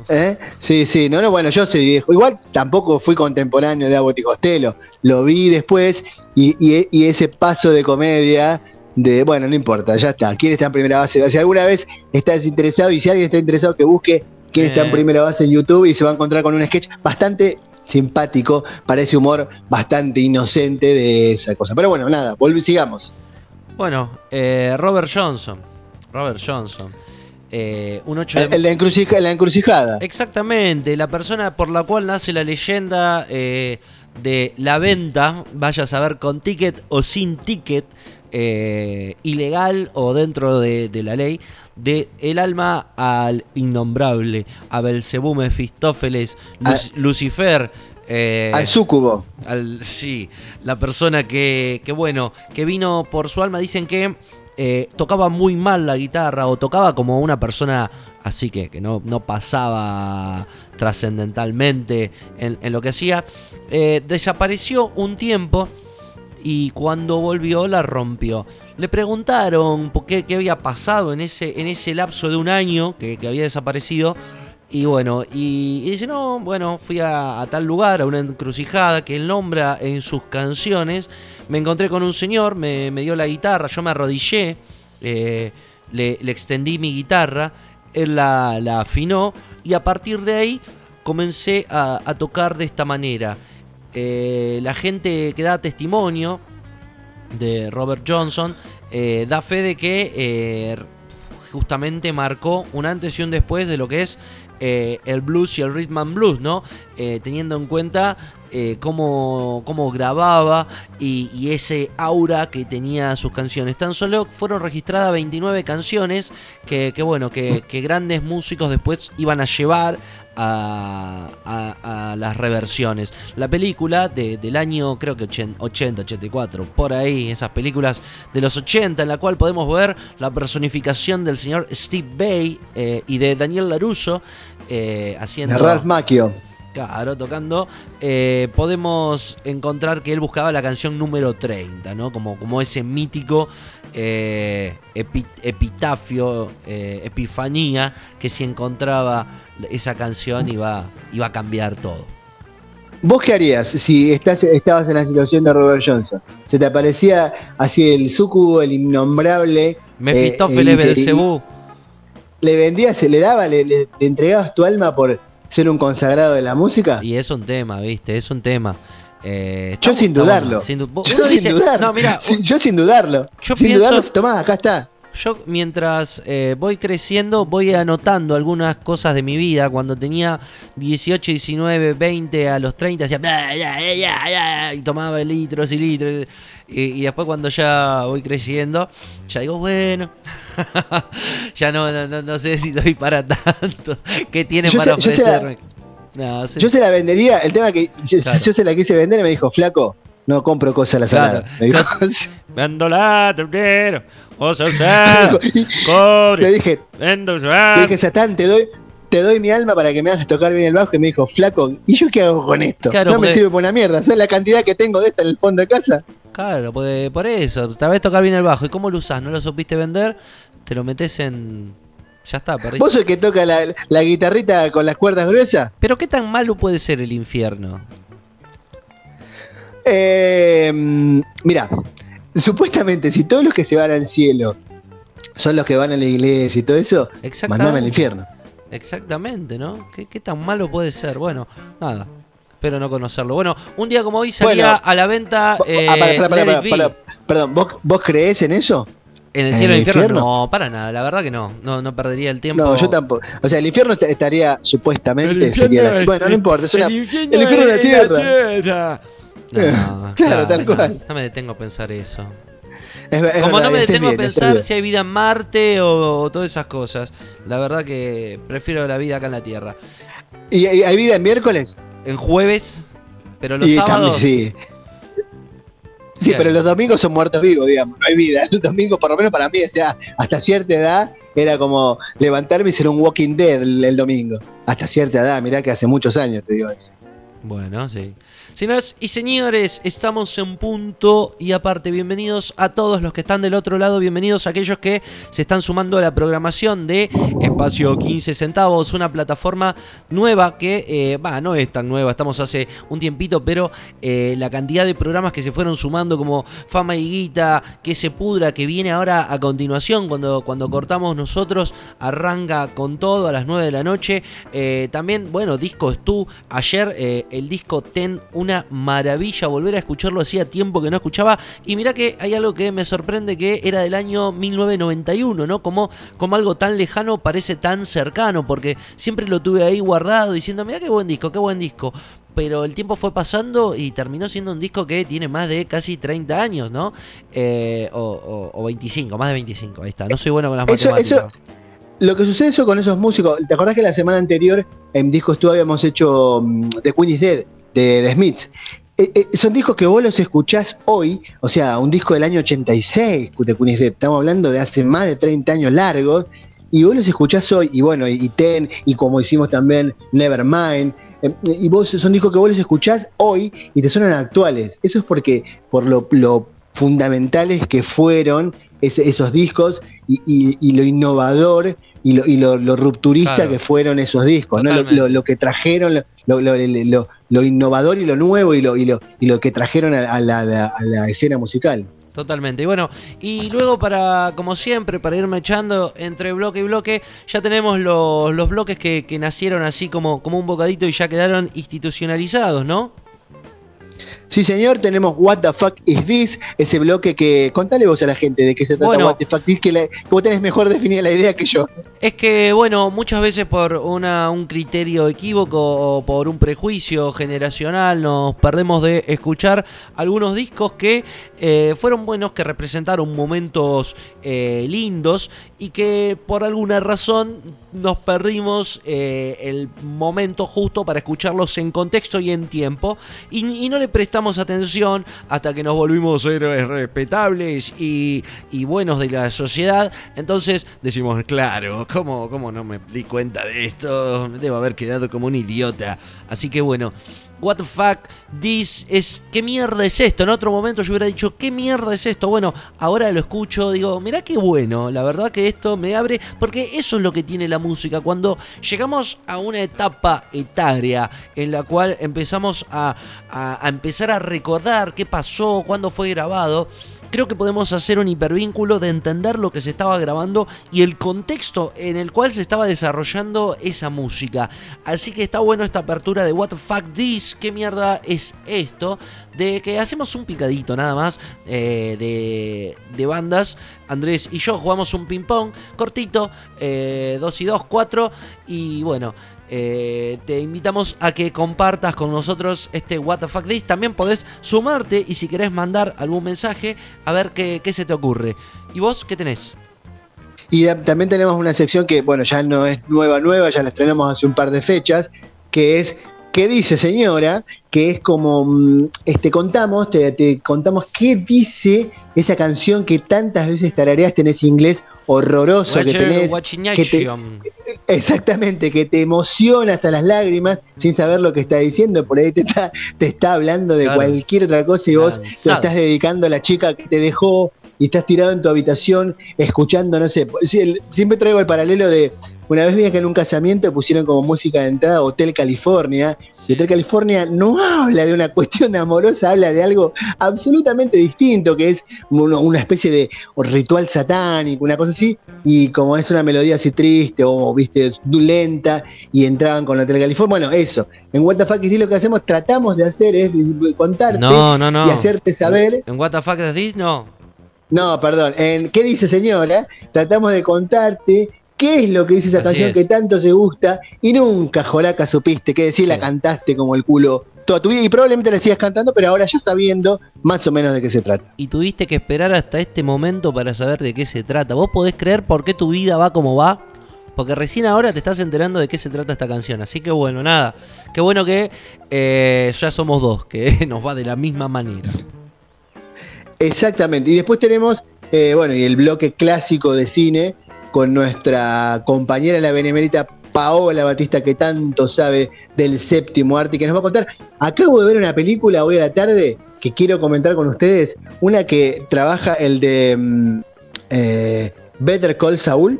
¿Eh? Sí, sí, no, no, bueno, yo soy viejo. Igual tampoco fui contemporáneo de Abbott y Costello. Lo vi después y, y, ese paso de comedia de, bueno, no importa, ya está. ¿Quién está en primera base? Si alguna vez estás interesado y si alguien está interesado, que busque quién está en eh. primera base en YouTube y se va a encontrar con un sketch bastante simpático para ese humor bastante inocente de esa cosa. Pero bueno, nada, sigamos. Bueno, eh, Robert Johnson. Robert Johnson. Eh, un 8 de... la, encrucijada, Exactamente, la persona por la cual nace la leyenda eh, de la venta, vaya a saber con ticket o sin ticket, ilegal o dentro de, la ley, de el alma al innombrable, a Belcebú, Mefistófeles, Lucifer. Eh, al súcubo. sí, la persona que, que, bueno, que vino por su alma, dicen que eh, tocaba muy mal la guitarra o tocaba como una persona así que, que no, no pasaba trascendentalmente en, lo que hacía. Eh, desapareció un tiempo y cuando volvió la rompió. Le preguntaron qué, qué había pasado en ese, en ese lapso de un año que, había desaparecido. Y bueno, y, dice, no, bueno, fui a, tal lugar, a una encrucijada que él nombra en sus canciones. Me encontré con un señor, me, dio la guitarra, yo me arrodillé, eh, le, extendí mi guitarra, él la, afinó y a partir de ahí comencé a, tocar de esta manera. Eh, la gente que da testimonio de Robert Johnson, eh, da fe de que justamente marcó un antes y un después de lo que es el blues y el rhythm and blues, ¿no? teniendo en cuenta eh, cómo, cómo grababa y, ese aura que tenía sus canciones. Tan solo fueron registradas 29 canciones que, bueno, que, grandes músicos después iban a llevar a, las reversiones. La película de- del año, creo que 80, 84, por ahí, esas películas de los 80, en la cual podemos ver la personificación del señor Steve Bay eh, y de Daniel LaRusso eh, haciendo. De Ralph Macchio. Claro, tocando, eh, podemos encontrar que él buscaba la canción número 30, ¿no? Como, como ese mítico eh, epi- epitafio, eh, epifanía, que si encontraba esa canción iba, iba a cambiar todo. ¿Vos qué harías si estás, estabas en la situación de Robert Johnson? Se te aparecía así el sucubo, el innombrable. Mefistófeles y te- Belcebú. ¿Le vendías, se le daba, le, le- le entregabas tu alma por ser un consagrado de la música? Y es un tema, ¿viste? Es un tema. Eh, Yo sin dudarlo. Sin du- Yo sin dice- dudarlo. No, mira, Sí, yo sin dudarlo. Yo sin pienso- dudarlo, tomá, acá está. Yo mientras eh, voy creciendo voy anotando algunas cosas de mi vida. Cuando tenía 18, 19, 20, a los 30 hacía y tomaba litros y litros. Y, y después cuando ya voy creciendo, ya digo, bueno, ya no, no, no- no sé si doy para tanto. ¿Qué tiene Yo para se- yo se la- ofrecerme? No, sí. Yo se la vendería, el tema que yo, Claro. yo se la quise vender y me dijo, flaco, no compro cosas a la Claro. salada. Me dijo, Vendo oso y cobre, le dije, vendo le dije, Satán, te doy, te doy mi alma para que me hagas tocar bien el bajo. Y me dijo, flaco, ¿y yo qué hago con esto? Claro, no me porque- sirve por una mierda. ¿Sabes la cantidad que tengo de esta en el fondo de casa? Claro, pues, por eso, sabés tocar bien el bajo. ¿Y cómo lo usás? ¿No lo supiste vender? Te lo metes en. Ya está, perdiste. ¿Vos el que toca la, la guitarrita con las cuerdas gruesas? Pero ¿qué tan malo puede ser el infierno? Eh, mira, supuestamente si todos los que se van al cielo son los que van a la iglesia y todo eso, mandame al infierno. Exactamente, ¿no? ¿Qué, qué tan malo puede ser? Bueno, nada. Espero no conocerlo. Bueno, un día como hoy salía Bueno. a la venta. Vos- eh, ah, pará, Be. pará. Perdón, ¿vos, ¿vos creés en eso? ¿En el ¿En cielo el del infierno? infierno? No, para nada. La verdad que no. No, no perdería el tiempo. No, yo tampoco. O sea, el infierno est- estaría supuestamente. El sería la- bueno, no importa, es una. el infierno el infierno es la tierra. No, Claro, tal no, cual. No me detengo a pensar eso. Es, es Como verdad, no me detengo a bien, pensar si hay vida en Marte o, o todas esas cosas. La verdad que prefiero la vida acá en la Tierra. ¿Y, hay vida en miércoles? En jueves, pero los y sábados. también, sí. Sí, Claro. pero los domingos son muertos vivos, digamos, no hay vida. Los domingos, por lo menos para mí, o sea, hasta cierta edad, era como levantarme y ser un Walking Dead el, el domingo. Hasta cierta edad, mirá que hace muchos años, te digo eso. Bueno, sí. Señoras y señores, estamos en punto y aparte, bienvenidos a todos los que están del otro lado, bienvenidos a aquellos que se están sumando a la programación de Espacio 15 Centavos, una plataforma nueva que, eh, va, no es tan nueva, estamos hace un tiempito, pero eh, la cantidad de programas que se fueron sumando como Fama y Guita, que se pudra, que viene ahora a continuación, cuando, cuando cortamos nosotros, arranca con todo a las 9 de la noche. Eh, también, bueno, Disco tú ayer el disco Ten, una maravilla, volver a escucharlo hacía tiempo que no escuchaba. Y mirá que hay algo que me sorprende que era del año 1991, ¿no? Como, como algo tan lejano parece tan cercano, porque siempre lo tuve ahí guardado diciendo, mirá qué buen disco, qué buen disco. Pero el tiempo fue pasando y terminó siendo un disco que tiene más de casi 30 años, ¿no? Eh, o, o- o 25, más de 25, ahí está. No soy bueno con las Eso- matemáticas. Lo que sucede eso con esos músicos, ¿te acordás que la semana anterior en Discos Tú habíamos hecho mm, The Queen is Dead de Smiths? Eh, eh, son discos que vos los escuchás hoy, o sea, un disco del año 86 de Queen is Dead, estamos hablando de hace más de 30 años largos, y vos los escuchás hoy, y bueno, y, y Ten, y como hicimos también Nevermind, eh, y vos son discos que vos los escuchás hoy y te suenan actuales. Eso es porque, por lo, lo fundamentales que fueron ese- esos discos y, y- y lo innovador y lo, y lo- lo rupturista Claro. que fueron esos discos, ¿no? Lo- lo que trajeron, lo, lo- lo- innovador y lo nuevo y lo, y lo, y lo que trajeron a, la, a la- a la escena musical. Totalmente. Y bueno, y luego para, como siempre, para irme echando entre bloque y bloque, ya tenemos los, los bloques que, que nacieron así como, como un bocadito y ya quedaron institucionalizados, ¿no? Sí, señor, tenemos What the Fuck is This, ese bloque que. Contale vos a la gente de qué se trata Bueno. What the Fuck is, que, la- que vos tenés mejor definida la idea que yo. Es que, bueno, muchas veces por un criterio equívoco o por un prejuicio generacional nos perdemos de escuchar algunos discos que eh, fueron buenos, que representaron momentos eh, lindos y que por alguna razón nos perdimos eh, el momento justo para escucharlos en contexto y en tiempo y, y, no le prestamos atención hasta que nos volvimos héroes respetables y, y buenos de la sociedad. Entonces decimos, claro, ¿cómo, ¿cómo no me di cuenta de esto? Debo haber quedado como un idiota. Así que bueno, what the fuck this es qué mierda es esto. En otro momento yo hubiera dicho, ¿qué mierda es esto? Bueno, ahora lo escucho, digo, mirá qué bueno, la verdad que esto me abre, porque eso es lo que tiene la música, cuando llegamos a una etapa etaria en la cual empezamos a, a empezar a recordar qué pasó, cuándo fue grabado, creo que podemos hacer un hipervínculo de entender lo que se estaba grabando y el contexto en el cual se estaba desarrollando esa música. Así que está bueno esta apertura de What the fuck this, qué mierda es esto, de que hacemos un picadito nada más eh, de, de, bandas. Andrés y yo jugamos un ping pong cortito, 2 eh, y 2, 4 y bueno. Eh, te invitamos a que compartas con nosotros este What the Fuck This. También podés sumarte y si querés mandar algún mensaje, a ver qué, qué se te ocurre. ¿Y vos qué tenés? Y también tenemos una sección que, bueno, ya no es nueva, nueva, ya la estrenamos hace un par de fechas, que es ¿Qué dice señora? Que es como, mm, este, contamos, te, te, contamos qué dice esa canción que tantas veces tarareaste en ese inglés horroroso que tenés. Que te, exactamente, que te emociona hasta las lágrimas sin saber lo que está diciendo. Por ahí te está, te está hablando de claro. cualquier otra cosa y vos te estás dedicando a la chica que te dejó y estás tirado en tu habitación escuchando, no sé, siempre traigo el paralelo de una vez vi que en un casamiento pusieron como música de entrada Hotel California. Sí. Y Hotel California no habla de una cuestión amorosa, habla de algo absolutamente distinto, que es una especie de ritual satánico, una cosa así. Y como es una melodía así triste o, viste, lenta, y entraban con Hotel California. Bueno, eso. En What the Fuck is lo que hacemos, tratamos de hacer es contarte no, no, no. y hacerte saber. En What the Fuck is no. No, perdón. En ¿Qué dice señora? Tratamos de contarte qué es lo que dice esa Así canción es. que tanto se gusta y nunca, Joraca, supiste que decir la cantaste como el culo toda tu vida y probablemente la sigas cantando, pero ahora ya sabiendo más o menos de qué se trata. Y tuviste que esperar hasta este momento para saber de qué se trata. ¿Vos podés creer por qué tu vida va como va? Porque recién ahora te estás enterando de qué se trata esta canción. Así que bueno, nada. Qué bueno que eh, ya somos dos, que nos va de la misma manera. Exactamente. Y después tenemos, eh, bueno, y el bloque clásico de cine con nuestra compañera la benemérita Paola Batista, que tanto sabe del séptimo arte, y que nos va a contar. Acabo de ver una película hoy a la tarde que quiero comentar con ustedes. Una que trabaja el de mm, eh, Better Call Saul,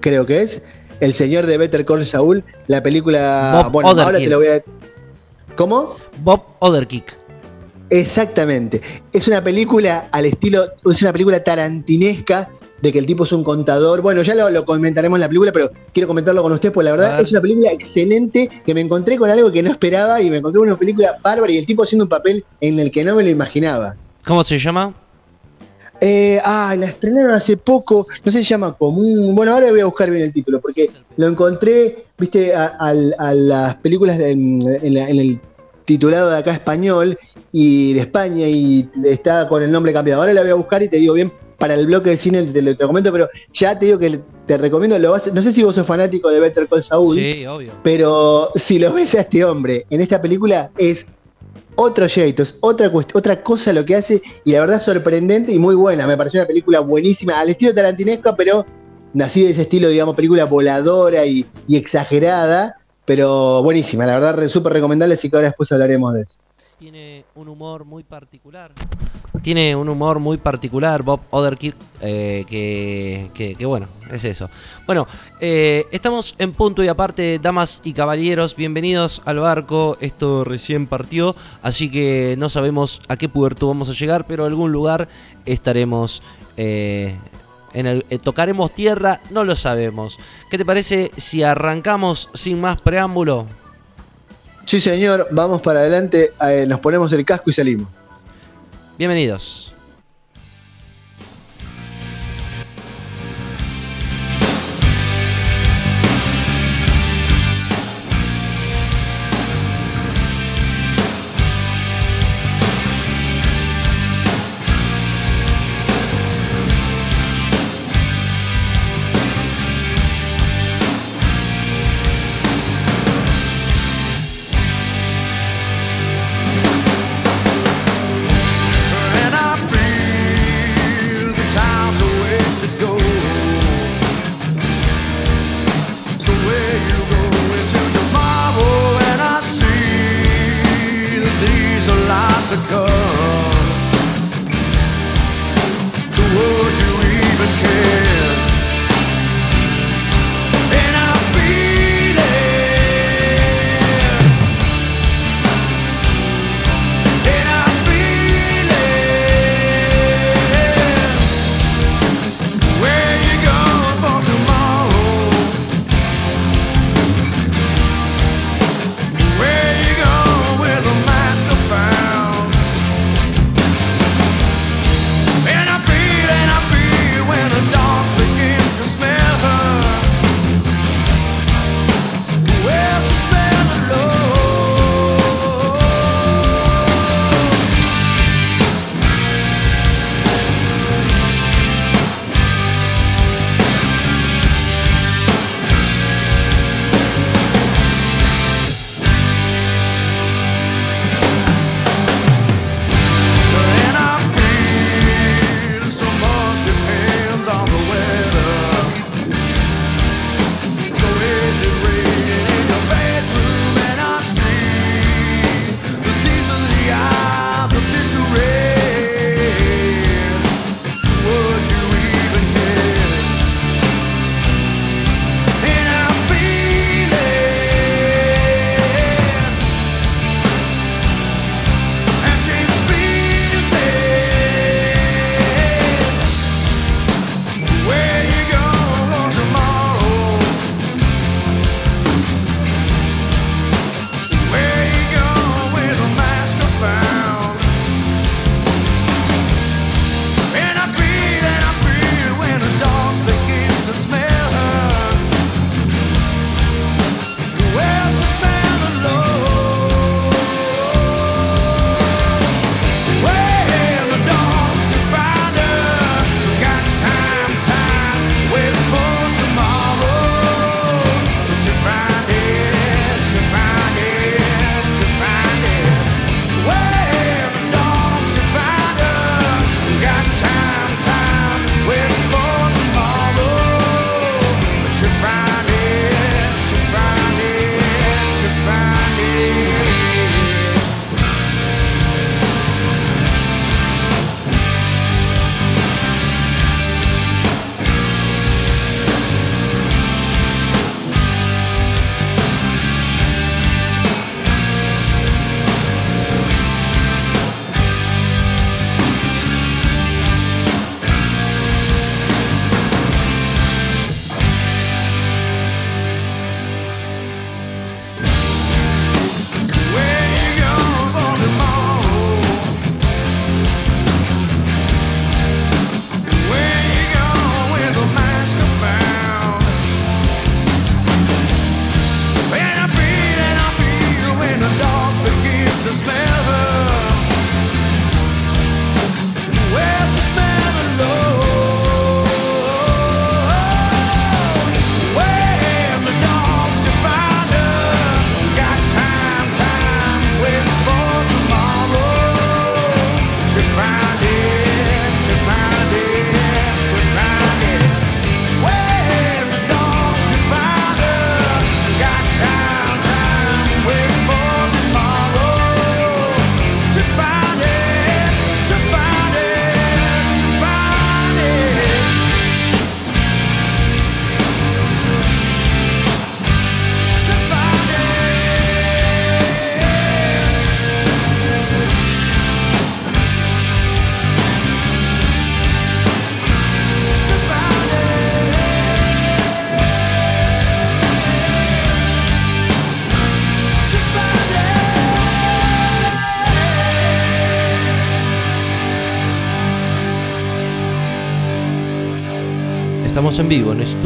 creo que es. El señor de Better Call Saul, la película. Bob bueno, ahora te lo voy a. ¿Cómo? Bob Oderkick. Exactamente. Es una película al estilo. Es una película tarantinesca de que el tipo es un contador. Bueno, ya lo, lo, comentaremos en la película, pero quiero comentarlo con usted, porque la verdad es una película excelente que me encontré con algo que no esperaba y me encontré con una película bárbara y el tipo haciendo un papel en el que no me lo imaginaba. ¿Cómo se llama? Eh, ah, la estrenaron hace poco, no sé se llama Común. Bueno, ahora voy a buscar bien el título, porque lo encontré, viste, a, a, a las películas de, en, en, la, en el titulado de acá español y de España y está con el nombre cambiado. Ahora la voy a buscar y te digo bien para el bloque de cine te lo, te pero ya te digo que te recomiendo, lo vas, no sé si vos sos fanático de Better Call Saul, sí, obvio. pero si lo ves a este hombre en esta película es otro jeito, es otra, otra cosa lo que hace y la verdad sorprendente y muy buena, me pareció una película buenísima, al estilo tarantinesco, pero nací de ese estilo, digamos, película voladora y, y exagerada, pero buenísima, la verdad súper recomendable, así que ahora después hablaremos de eso tiene un humor muy particular. Tiene un humor muy particular, Bob Oderkirk, eh, que, que, bueno, es eso. Bueno, eh, estamos en punto y aparte, damas y caballeros, bienvenidos al barco. Esto recién partió, así que no sabemos a qué puerto vamos a llegar, pero a algún lugar estaremos. Eh, en el, eh, tocaremos tierra, no lo sabemos. ¿Qué te parece si arrancamos sin más preámbulo? Sí, señor, vamos para adelante, eh, nos ponemos el casco y salimos. Bienvenidos.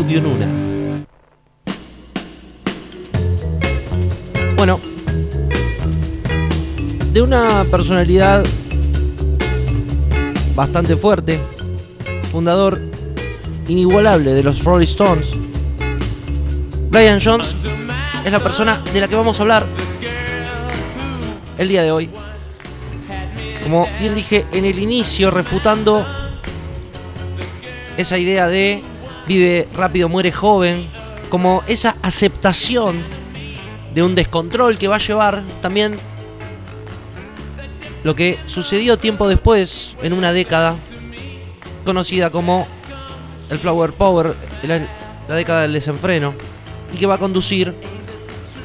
Estudio Nuna. Bueno, de una personalidad bastante fuerte, fundador inigualable de los Rolling Stones, Brian Jones es la persona de la que vamos a hablar el día de hoy. Como bien dije en el inicio, refutando esa idea de vive rápido, muere joven, como esa aceptación de un descontrol que va a llevar también lo que sucedió tiempo después, en una década, conocida como el Flower Power, la, década del desenfreno, y que va a conducir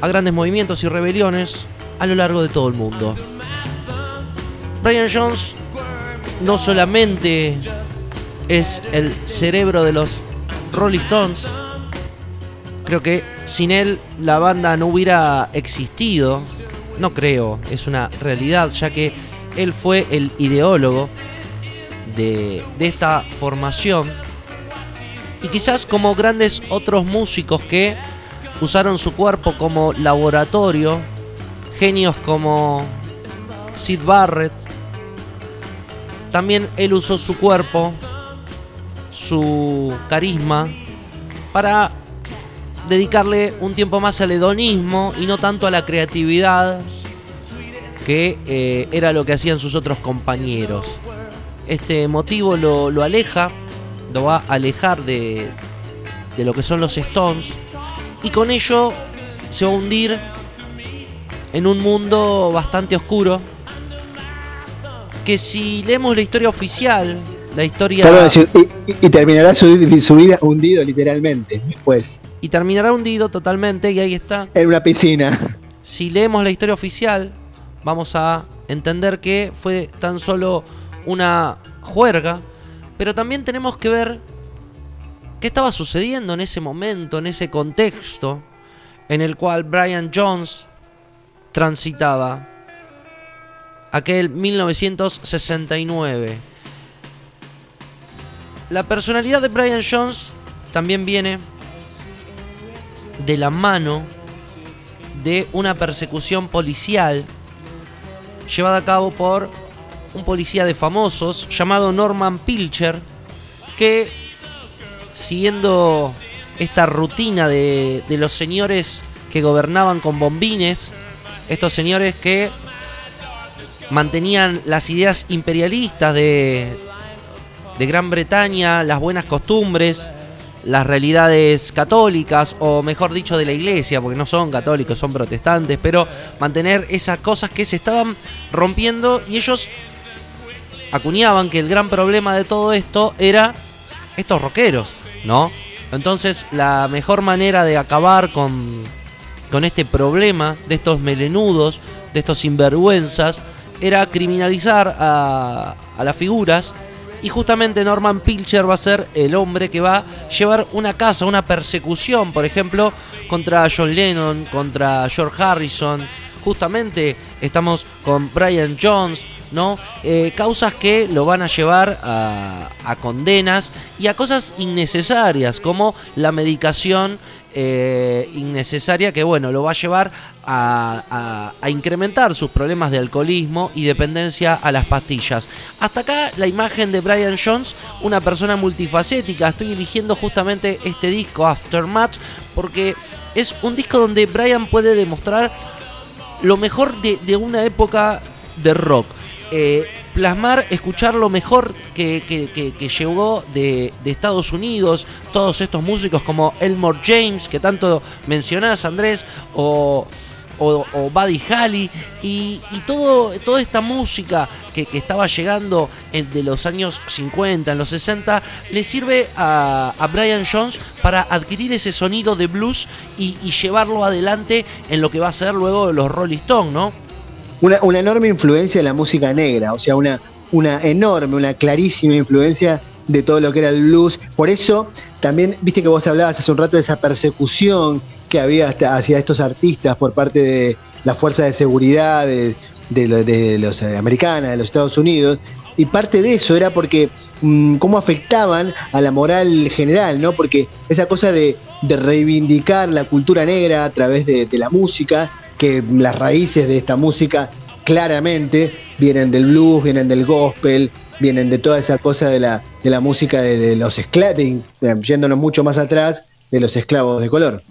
a grandes movimientos y rebeliones a lo largo de todo el mundo. Brian Jones no solamente es el cerebro de los Rolling Stones, creo que sin él la banda no hubiera existido, no creo, es una realidad, ya que él fue el ideólogo de, de esta formación. Y quizás como grandes otros músicos que usaron su cuerpo como laboratorio, genios como Sid Barrett, también él usó su cuerpo, su carisma, para dedicarle un tiempo más al hedonismo y no tanto a la creatividad que eh, era lo que hacían sus otros compañeros. Este motivo lo, lo aleja, lo va a alejar de, de lo que son los Stones y con ello se va a hundir en un mundo bastante oscuro que si leemos la historia oficial, la historia... Perdón, y, y, terminará su, su, vida hundido literalmente después. Y terminará hundido totalmente y ahí está. En una piscina. Si leemos la historia oficial, vamos a entender que fue tan solo una juerga, pero también tenemos que ver qué estaba sucediendo en ese momento, en ese contexto en el cual Brian Jones transitaba aquel 1969. La personalidad de Brian Jones también viene de la mano de una persecución policial llevada a cabo por un policía de famosos llamado Norman Pilcher que siguiendo esta rutina de, de los señores que gobernaban con bombines, estos señores que mantenían las ideas imperialistas de, de Gran Bretaña, las buenas costumbres, las realidades católicas, o mejor dicho, de la iglesia, porque no son católicos, son protestantes, pero mantener esas cosas que se estaban rompiendo y ellos acuñaban que el gran problema de todo esto era estos rockeros, ¿no? Entonces la mejor manera de acabar con, con este problema de estos melenudos, de estos sinvergüenzas, era criminalizar a, a las figuras y justamente Norman Pilcher va a ser el hombre que va a llevar una casa, una persecución, por ejemplo, contra John Lennon, contra George Harrison. Justamente estamos con Brian Jones, ¿no? Eh, causas que lo van a llevar a, a, condenas y a cosas innecesarias, como la medicación eh, innecesaria que, bueno, lo va a llevar a, incrementar sus problemas de alcoholismo y dependencia a las pastillas. Hasta acá la imagen de Brian Jones, una persona multifacética. Estoy eligiendo justamente este disco, Aftermath, porque es un disco donde Brian puede demostrar lo mejor de, de una época de rock. Eh, plasmar, escuchar lo mejor que, que, que, llegó de, de, Estados Unidos, todos estos músicos como Elmore James, que tanto mencionás Andrés, o, o, o Buddy Holly, y, y todo, toda esta música que, estaba llegando de los años 50, en los 60, le sirve a, a Brian Jones para adquirir ese sonido de blues y, y llevarlo adelante en lo que va a ser luego los Rolling Stones, ¿no? Una, enorme influencia de la música negra, o sea, una, una enorme, una clarísima influencia de todo lo que era el blues. Por eso, también, viste que vos hablabas hace un rato de esa persecución que había hasta hacia estos artistas por parte de la fuerza de seguridad de, de, los americanas, de los Estados Unidos. y parte de eso era porque mm, cómo afectaban a la moral general, ¿no? Porque esa cosa de, reivindicar la cultura negra a través de, la música, que las raíces de esta música claramente vienen del blues, vienen del gospel, vienen de toda esa cosa de la, de la música de, los esclavos, yéndonos mucho más atrás, de los esclavos de color.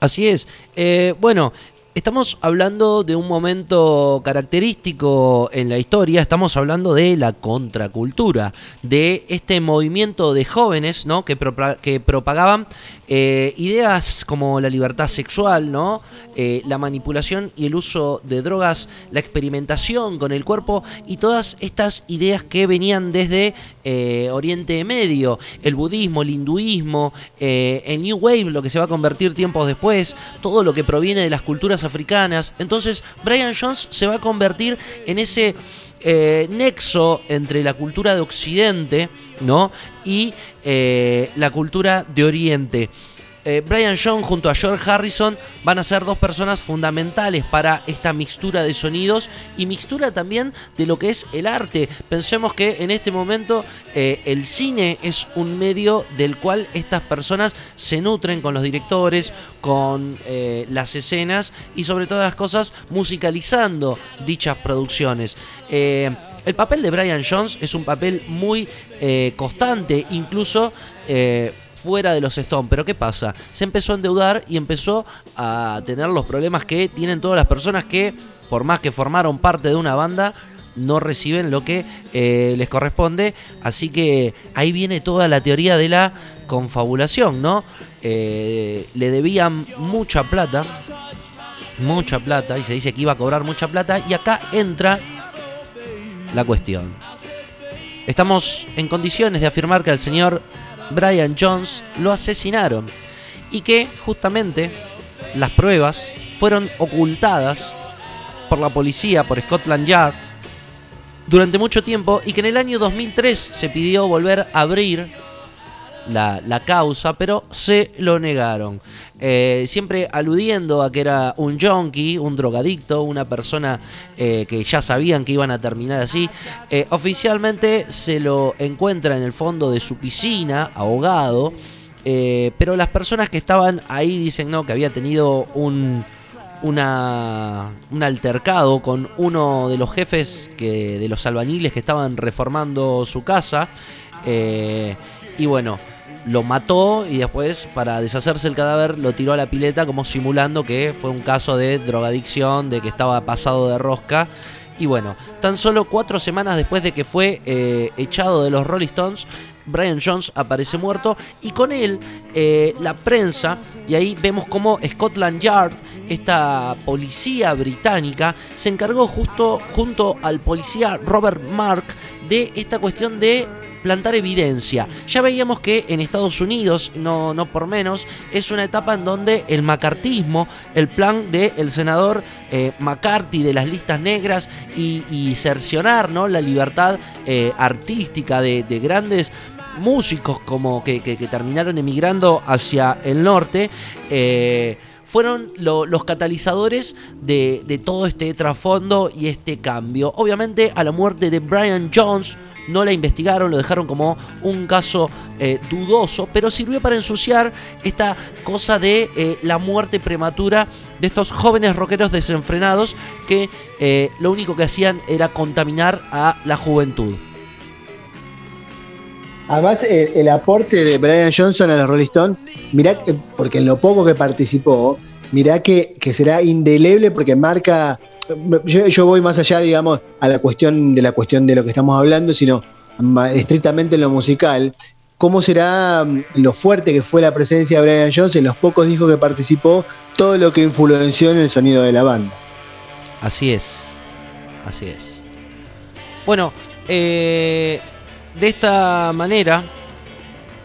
Así es. Eh, bueno, Estamos hablando de un momento característico en la historia, estamos hablando de la contracultura, de este movimiento de jóvenes ¿no? que, que propagaban eh, ideas como la libertad sexual, ¿no? Eh, la manipulación y el uso de drogas, la experimentación con el cuerpo y todas estas ideas que venían desde eh, Oriente Medio, el budismo, el hinduismo, el New Wave, lo que se va a convertir tiempos después, todo lo que proviene de las culturas africanas. Entonces, Brian Jones se va a convertir en ese nexo entre la cultura de Occidente ¿no? Y eh, la cultura de Oriente. Eh, Brian John junto a George Harrison van a ser dos personas fundamentales para esta mixtura de sonidos y mixtura también de lo que es el arte. Pensemos que en este momento eh, el cine es un medio del cual estas personas se nutren con los directores, con las escenas y sobre todas las cosas musicalizando dichas producciones. El papel de Brian Jones es un papel muy eh, constante, incluso eh, fuera de los Stones. Pero ¿qué pasa? Se empezó a endeudar y empezó a tener los problemas que tienen todas las personas que, por más que formaron parte de una banda, no reciben lo que eh, les corresponde. Así que ahí viene toda la teoría de la confabulación, ¿no? le debían mucha plata, mucha plata, y se dice que iba a cobrar mucha plata, y acá entra la cuestión. Estamos en condiciones de afirmar que al señor Brian Jones lo asesinaron y que justamente las pruebas fueron ocultadas por la policía, por Scotland Yard, durante mucho tiempo y que en el año 2003 se pidió volver a abrir la, la causa, pero se lo negaron. Eh, siempre aludiendo a que era un junkie, un drogadicto, una persona eh, que ya sabían que iban a terminar así. Eh, oficialmente se lo encuentra en el fondo de su piscina, ahogado, pero las personas que estaban ahí dicen no, que había tenido un, una, un altercado con uno de los jefes que, de los albañiles que estaban reformando su casa. y bueno, lo mató y después, para deshacerse el cadáver, lo tiró a la pileta como simulando que fue un caso de drogadicción, de que estaba pasado de rosca. Y bueno, tan solo cuatro semanas después de que fue eh, echado de los Rolling Stones, Brian Jones aparece muerto y con él eh, la prensa, y ahí vemos cómo Scotland Yard, esta policía británica, se encargó justo junto al policía Robert Mark de esta cuestión de plantar evidencia. Ya veíamos que en Estados Unidos, no, no por menos, es una etapa en donde el macartismo, el plan del senador eh, McCarthy de las listas negras y, cercionar ¿no? la libertad eh, artística de, grandes músicos como que, terminaron emigrando hacia el norte. Eh, fueron los catalizadores de, de, todo este trasfondo y este cambio. Obviamente a la muerte de Brian Jones no la investigaron, lo dejaron como un caso eh, dudoso, pero sirvió para ensuciar esta cosa de eh, la muerte prematura de estos jóvenes rockeros desenfrenados que eh, lo único que hacían era contaminar a la juventud. Además, el aporte de Brian Johnson a los Rolling Stones, mirá, porque en lo poco que participó, mirá que, que será indeleble porque marca yo, voy más allá, digamos, a la cuestión de la cuestión de lo que estamos hablando, sino estrictamente en lo musical. ¿Cómo será mm, lo fuerte que fue la presencia de Brian Jones en los pocos discos que participó, todo lo que influenció en el sonido de la banda? Así es, así es. Bueno, eh, de esta manera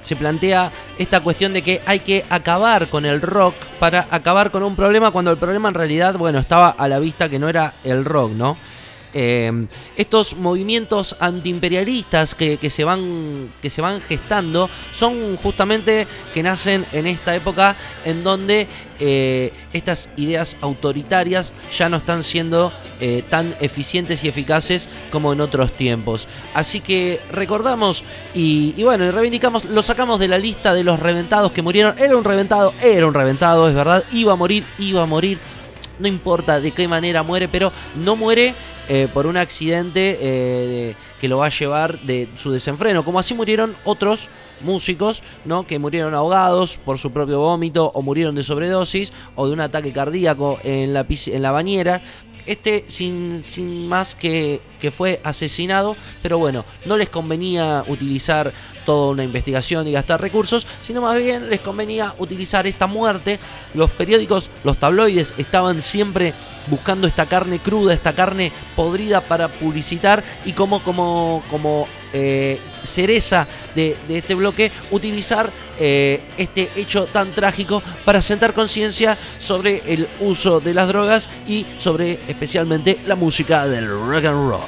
se plantea esta cuestión de que hay que acabar con el rock para acabar con un problema cuando el problema en realidad, bueno, estaba a la vista que no era el rock, ¿no? Eh, estos movimientos antiimperialistas que, se van, que se van gestando son justamente que nacen en esta época en donde eh, estas ideas autoritarias ya no están siendo eh, tan eficientes y eficaces como en otros tiempos. Así que recordamos y, bueno, y reivindicamos, lo sacamos de la lista de los reventados que murieron. Era un reventado, era un reventado, es verdad, iba a morir, iba a morir. No importa de qué manera muere, pero no muere eh, por un accidente eh, que lo va a llevar de su desenfreno, como así murieron otros músicos, ¿no? Que murieron ahogados por su propio vómito o murieron de sobredosis o de un ataque cardíaco en la, en la bañera. Este sin, sin más que, que fue asesinado, pero bueno, no les convenía utilizar toda una investigación y gastar recursos, sino más bien les convenía utilizar esta muerte. Los periódicos, los tabloides estaban siempre buscando esta carne cruda, esta carne podrida para publicitar y como, como, como eh, cereza de, de, este bloque, utilizar eh, este hecho tan trágico para sentar conciencia sobre el uso de las drogas y sobre especialmente la música del rock and roll.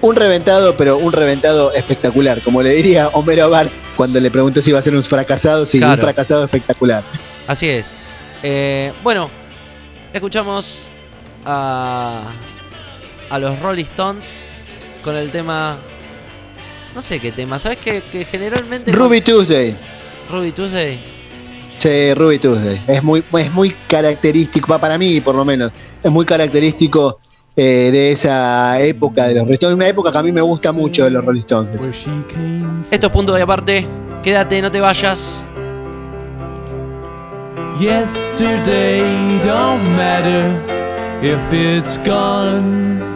Un reventado, pero un reventado espectacular, como le diría Homero Bart cuando le preguntó si iba a ser un fracasado, sí, claro. un fracasado espectacular. Así es. Eh, bueno, escuchamos a, a los Rolling Stones con el tema no sé qué tema, ¿sabes que, que generalmente... Ruby Tuesday. Ruby Tuesday. Sí, Ruby Tuesday. Es muy, es muy característico, para mí por lo menos, es muy característico eh, de esa época de los Rolling Stones. Una época que a mí me gusta mucho de los Rolling Stones. Estos puntos de aparte, quédate, no te vayas. Yesterday don't matter if it's gone.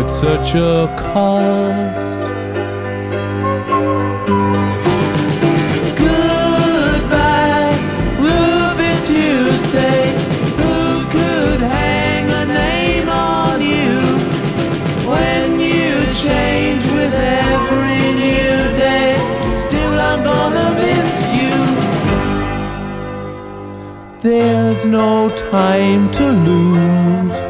at such a cost. Goodbye. Who could hang a name on you when you change with every new day? Still, I'm gonna miss you. There's no time to lose,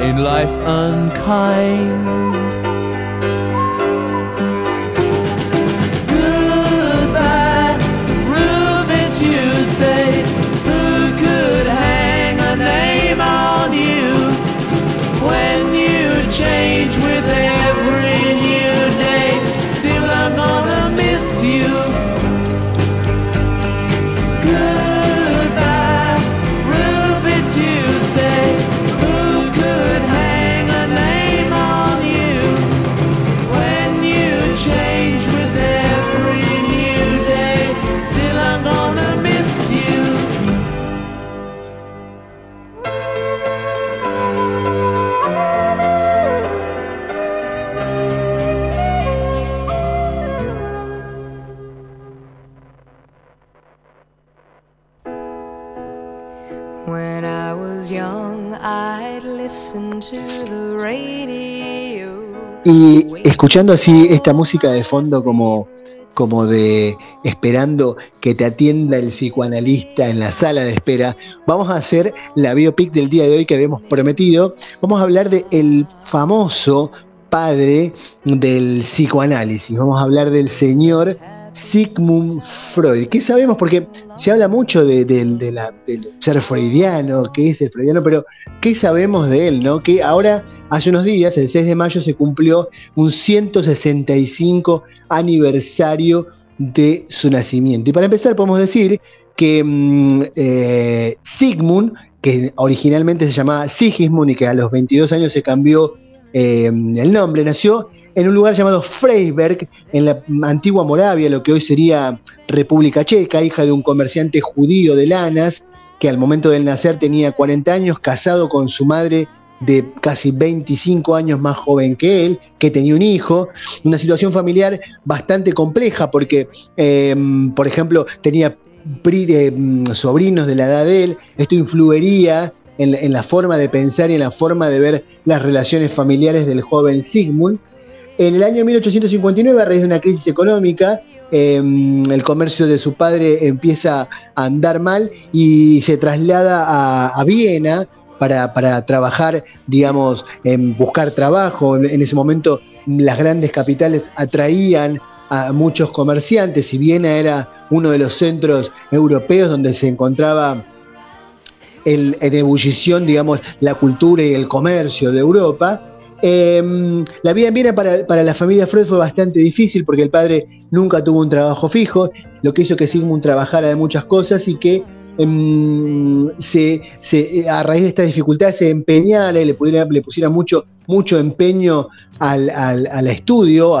In life unkind. Escuchando así esta música de fondo como, como de esperando que te atienda el psicoanalista en la sala de espera, vamos a hacer la biopic del día de hoy que habíamos prometido. Vamos a hablar de el famoso padre del psicoanálisis. Vamos a hablar del señor Sigmund Freud. ¿Qué sabemos? Porque se habla mucho de, del ser freudiano, qué es el freudiano, pero ¿qué sabemos de él? ¿no? Que ahora, hace unos días, el 6 de mayo, se cumplió un 165 aniversario de su nacimiento. Y para empezar, podemos decir que mm, eh, Sigmund, que originalmente se llamaba Sigismund y que a los 22 años se cambió eh, el nombre, nació en un lugar llamado Freiberg, en la antigua Moravia, lo que hoy sería República Checa, hija de un comerciante judío de lanas, que al momento del nacer tenía 40 años, casado con su madre de casi 25 años más joven que él, que tenía un hijo, una situación familiar bastante compleja porque, em, por ejemplo, tenía em, sobrinos de la edad de él, esto influiría en, la forma de pensar y en la forma de ver las relaciones familiares del joven Sigmund, en el año 1859, a raíz de una crisis económica, em, el comercio de su padre empieza a andar mal y se traslada a, Viena para, trabajar, digamos, en buscar trabajo. En, ese momento las grandes capitales atraían a muchos comerciantes y Viena era uno de los centros europeos donde se encontraba en ebullición, digamos, la cultura y el comercio de Europa. Em, la vida en Viena para, la familia Freud fue bastante difícil porque el padre nunca tuvo un trabajo fijo, lo que hizo que Sigmund trabajara de muchas cosas y que em, se, a raíz de esta dificultad se empeñara y le, le pusiera mucho, mucho empeño al, estudio.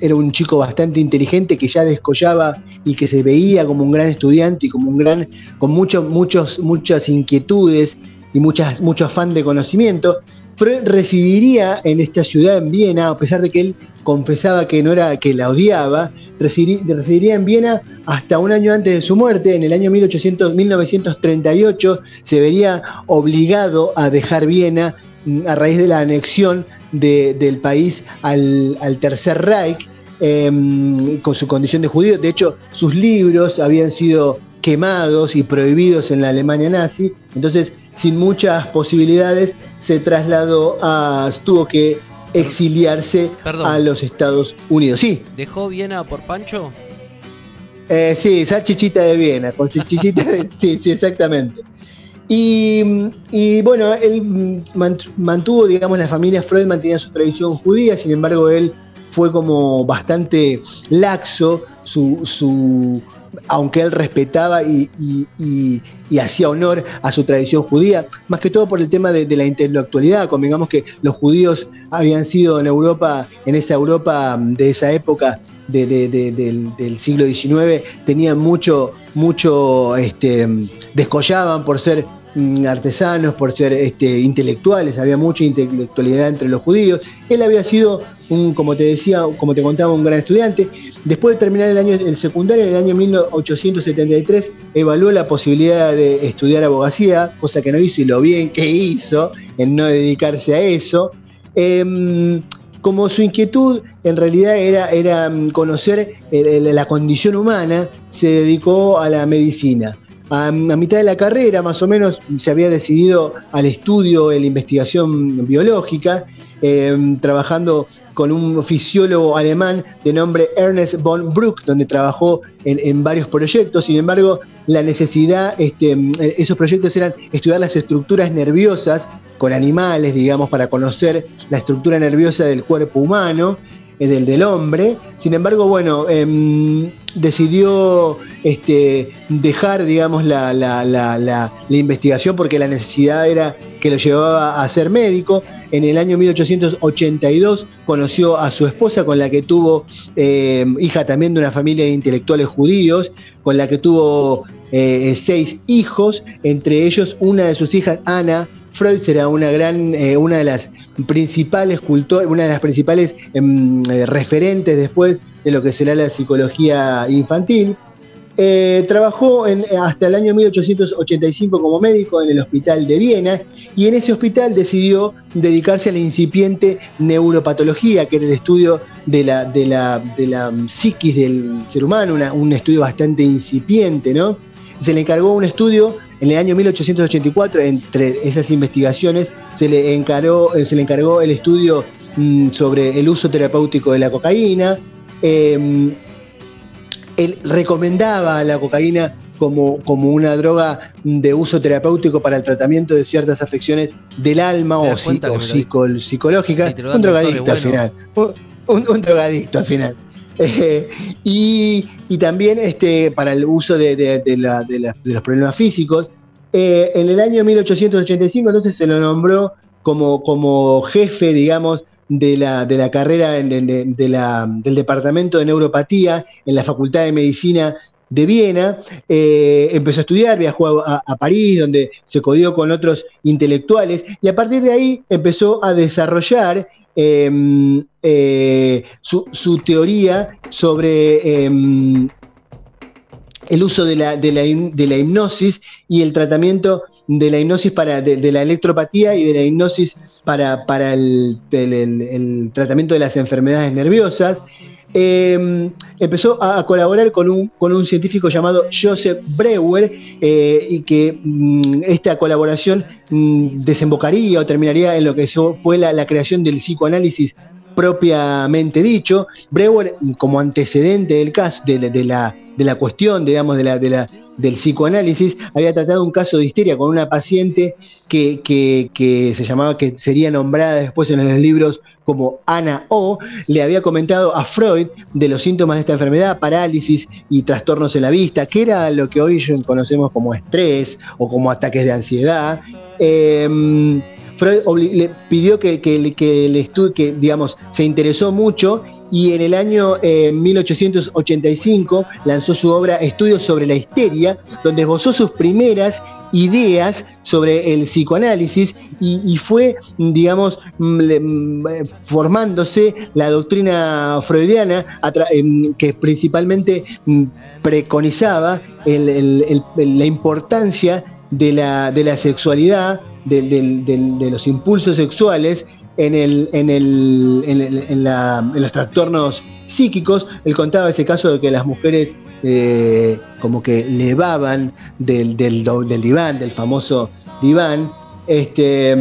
era un chico bastante inteligente que ya descollaba y que se veía como un gran estudiante y como un gran, con muchos, muchos, muchas inquietudes y muchas, mucho afán de conocimiento. Residiría en esta ciudad, en Viena, a pesar de que él confesaba que no era que la odiaba, residiría en Viena hasta un año antes de su muerte, en el año 1800, 1938, se vería obligado a dejar Viena mm, a raíz de la anexión del país al, Tercer Reich, em, con su condición de judío. De hecho, sus libros habían sido quemados y prohibidos en la Alemania nazi, entonces sin muchas posibilidades se trasladó a, tuvo que exiliarse a los Estados Unidos. Sí. ¿Dejó Viena por Pancho? Eh, sí, esa chichita de Viena, con chichita de, sí, sí, exactamente. Y, bueno, él mantuvo, digamos, la familia Freud mantenía su tradición judía, sin embargo, él fue como bastante laxo, su, su, aunque él respetaba y, hacía honor a su tradición judía, más que todo por el tema de, la intelectualidad, convengamos que los judíos habían sido en Europa, en esa Europa de esa época del, siglo XIX, tenían mucho, mucho, este, descollaban por ser mm, artesanos, por ser este, intelectuales, había mucha intelectualidad entre los judíos. Él había sido un, como te decía, como te contaba, un gran estudiante. Después de terminar el año el secundario, en el año 1873, evaluó la posibilidad de estudiar abogacía, cosa que no hizo y lo bien que hizo en no dedicarse a eso. Em, como su inquietud en realidad era, mm, conocer la condición humana, se dedicó a la medicina. A, mitad de la carrera, más o menos, se había decidido al estudio en la investigación biológica Em, trabajando con un fisiólogo alemán de nombre Ernest von Bruck, donde trabajó en, varios proyectos. Sin embargo, la necesidad, este, esos proyectos eran estudiar las estructuras nerviosas con animales, digamos, para conocer la estructura nerviosa del cuerpo humano, eh, del, del hombre. Sin embargo, bueno, em, decidió este, dejar, digamos, la, investigación porque la necesidad era que lo llevaba a ser médico. En el año 1882 conoció a su esposa con la que tuvo, eh, hija también de una familia de intelectuales judíos, con la que tuvo eh, seis hijos, entre ellos una de sus hijas, Ana, Freud será una gran, eh, una de las principales cultores, una de las principales em, referentes después de lo que será la psicología infantil. Eh, trabajó hasta el año 1885 como médico en el hospital de Viena y en ese hospital decidió dedicarse a la incipiente neuropatología, que era el estudio de la, psiquis del ser humano, un estudio bastante incipiente, ¿no? Se le encargó un estudio en el año 1884, entre esas investigaciones se le encargó, eh, se le encargó el estudio mm, sobre el uso terapéutico de la cocaína. Eh, él recomendaba la cocaína como, como una droga de uso terapéutico para el tratamiento de ciertas afecciones del alma ¿Te o, que o psico- dan Un drogadicto al final. Un, un- un drogadicto al final. Eh, y, y también este, para el uso de, de- de la- de la- de los problemas físicos. Eh, en el año 1885 entonces se lo nombró como, como jefe, digamos, de la, de la carrera de- la- del departamento de neuropatía en la Facultad de Medicina de Viena. Eh, empezó a estudiar, viajó a, París, donde se codió con otros intelectuales, y a partir de ahí empezó a desarrollar eh, eh, su, su teoría sobre eh, el uso de la, de, la, de la hipnosis y el tratamiento de la hipnosis para, de, la electropatía y de la hipnosis para, para el, tratamiento de las enfermedades nerviosas. Eh, empezó a, colaborar con un, con un científico llamado Joseph Breuer eh, y que mm, esta colaboración mm, desembocaría o terminaría en lo que fue la, la creación del psicoanálisis propiamente dicho. Breuer, como antecedente del caso, de, la- de la, cuestión, digamos, de la, de la- del psicoanálisis, había tratado un caso de histeria con una paciente que, que- que se llamaba, que sería nombrada después en los libros como Ana O, le había comentado a Freud de los síntomas de esta enfermedad, parálisis y trastornos en la vista, que era lo que hoy conocemos como estrés o como ataques de ansiedad. Em, Freud le pidió que, que, el estu- que digamos, se interesó mucho y en el año eh, 1885 lanzó su obra Estudios sobre la histeria, donde esbozó sus primeras ideas sobre el psicoanálisis y, fue, digamos, mm, mm, eh, formándose la doctrina freudiana em, que principalmente mm, preconizaba la importancia de la, de la sexualidad, de, los impulsos sexuales en, el, en, el, en, el- en la- en los trastornos psíquicos. Él contaba ese caso de que las mujeres eh, como que levaban del, del, del diván, del famoso diván. Este,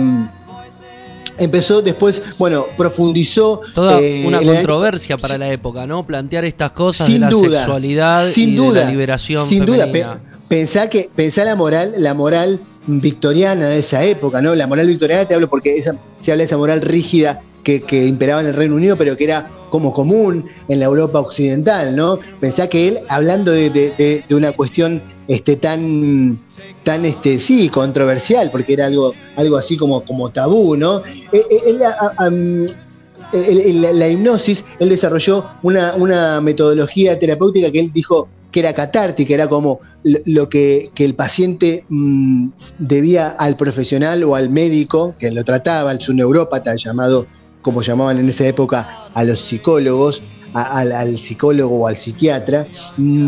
empezó después, bueno, profundizó. Toda eh, una controversia para la época, ¿no? Plantear estas cosas Sin de la duda, sexualidad sin y duda, de la liberación sin duda, femenina. pensá que pensá la moral, la moral victoriana de esa época, ¿no? La moral victoriana te hablo porque esa, se habla de esa moral rígida que, que imperaba en el Reino Unido, pero que era como común en la Europa occidental, ¿no? Pensá que él, hablando de, de- una cuestión este, tan, tan este, sí, controversial, porque era algo, algo así como, como tabú, ¿no? Eh, eh, él, la hipnosis, él desarrolló una, una metodología terapéutica que él dijo que era catártica, era como lo, que, que el paciente mm, debía al profesional o al médico que lo trataba, al su neurópata llamado, como llamaban en esa época a los psicólogos, al, psicólogo o al psiquiatra, mm,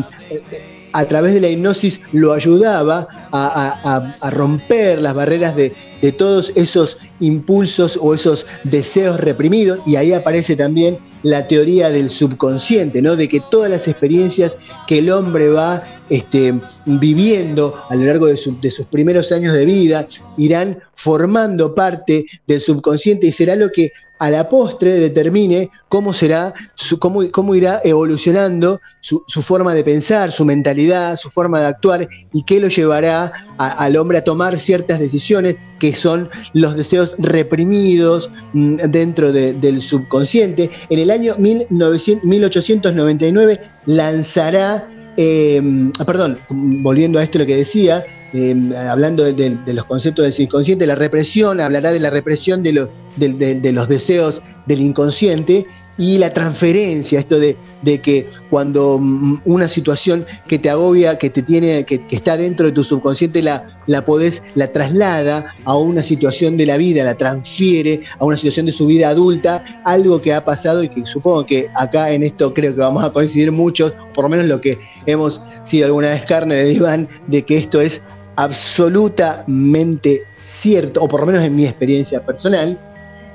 a través de la hipnosis lo ayudaba a- a romper las barreras de, de todos esos impulsos o esos deseos reprimidos y ahí aparece también la teoría del subconsciente, ¿no? De que todas las experiencias que el hombre va este, viviendo a lo largo de, su- de sus primeros años de vida irán formando parte del subconsciente y será lo que a la postre determine cómo será, su- cómo, cómo irá evolucionando su, forma de pensar, su mentalidad, su forma de actuar y qué lo llevará al hombre a tomar ciertas decisiones que son los deseos reprimidos mm, dentro de- del subconsciente. En el año 1900 1899 lanzará, eh, ah, perdón, volviendo a esto lo que decía, eh, hablando de, los conceptos del subconsciente, la represión, hablará de la represión de los deseos del inconsciente y la transferencia, esto de, de que cuando mm, una situación que te agobia, que te tiene, que, está dentro de tu subconsciente, la, la podés, la traslada a una situación de la vida, la transfiere a una situación de su vida adulta, algo que ha pasado y que supongo que acá en esto creo que vamos a coincidir muchos, por lo menos lo que hemos sido alguna vez carne de diván, de que esto es absolutamente cierto, o por lo menos en mi experiencia personal.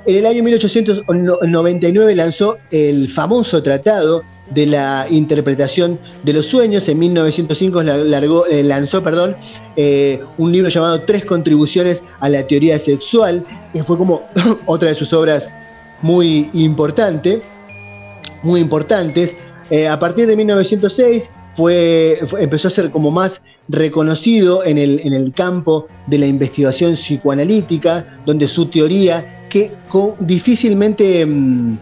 En el año 1899 lanzó el famoso Tratado de la Interpretación de los Sueños. En 1905 largó, eh, lanzó perdón, eh, un libro llamado Tres contribuciones a la teoría sexual, que fue como otra de sus obras muy importante, muy importantes. Eh, a partir de 1906 fue, empezó a ser como más reconocido en el, en el campo de la investigación psicoanalítica, donde su teoría, que difícilmente mm,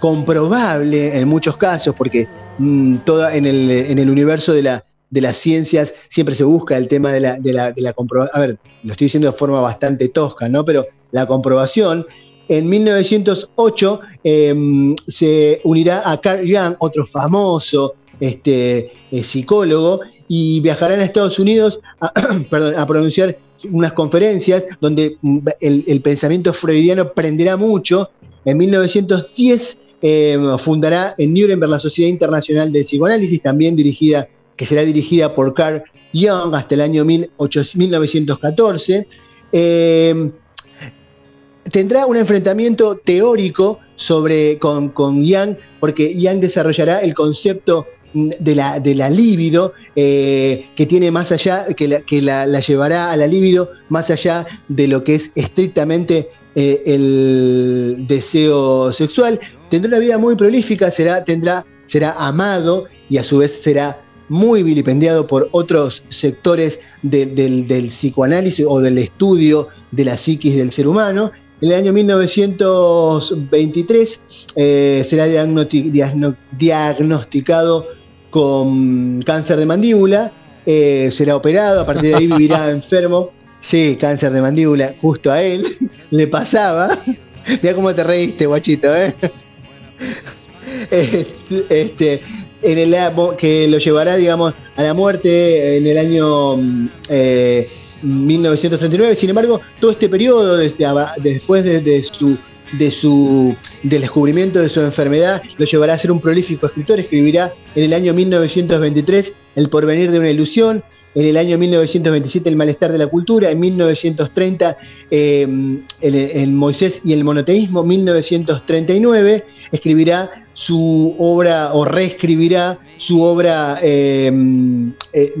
comprobable en muchos casos, porque mm, toda en el, en el universo de, la, de las ciencias siempre se busca el tema de la, de la, de comprobación. A ver, lo estoy diciendo de forma bastante tosca, ¿no? Pero la comprobación. En 1908 eh, se unirá a Carl Jung, otro famoso este, eh, psicólogo, y viajarán a Estados Unidos a pronunciar unas conferencias donde mm, el, pensamiento freudiano prenderá mucho. En 1910 eh, fundará en Nuremberg la Sociedad Internacional de Psicoanálisis, también dirigida, que será dirigida por Carl Jung hasta el año 18 1914. Eh, tendrá un enfrentamiento teórico sobre, con, con porque Yang desarrollará el concepto de la, de la libido, eh, que tiene más allá, que, la, que la, llevará a la libido más allá de lo que es estrictamente eh, el deseo sexual. Tendrá una vida muy prolífica, será, tendrá, será amado y a su vez será muy vilipendiado por otros sectores de- del, del psicoanálisis o del estudio de la psiquis del ser humano. En el año 1923 eh, será diagnosticado con cáncer de mandíbula, eh, será operado, a partir de ahí vivirá enfermo. Sí, cáncer de mandíbula, justo a él le pasaba. Mira cómo te reíste, guachito, ¿eh? Este, este, en el, que lo llevará, digamos, a la muerte en el año mm, eh, 1939. Sin embargo, todo este periodo, desde, después de, de su de su del descubrimiento de su enfermedad lo llevará a ser un prolífico escritor. Escribirá en el año 1923 El porvenir de una ilusión en el año 1927 El malestar de la cultura en 1930 eh, el, Moisés y el monoteísmo 1939 escribirá su obra o reescribirá su obra eh, eh,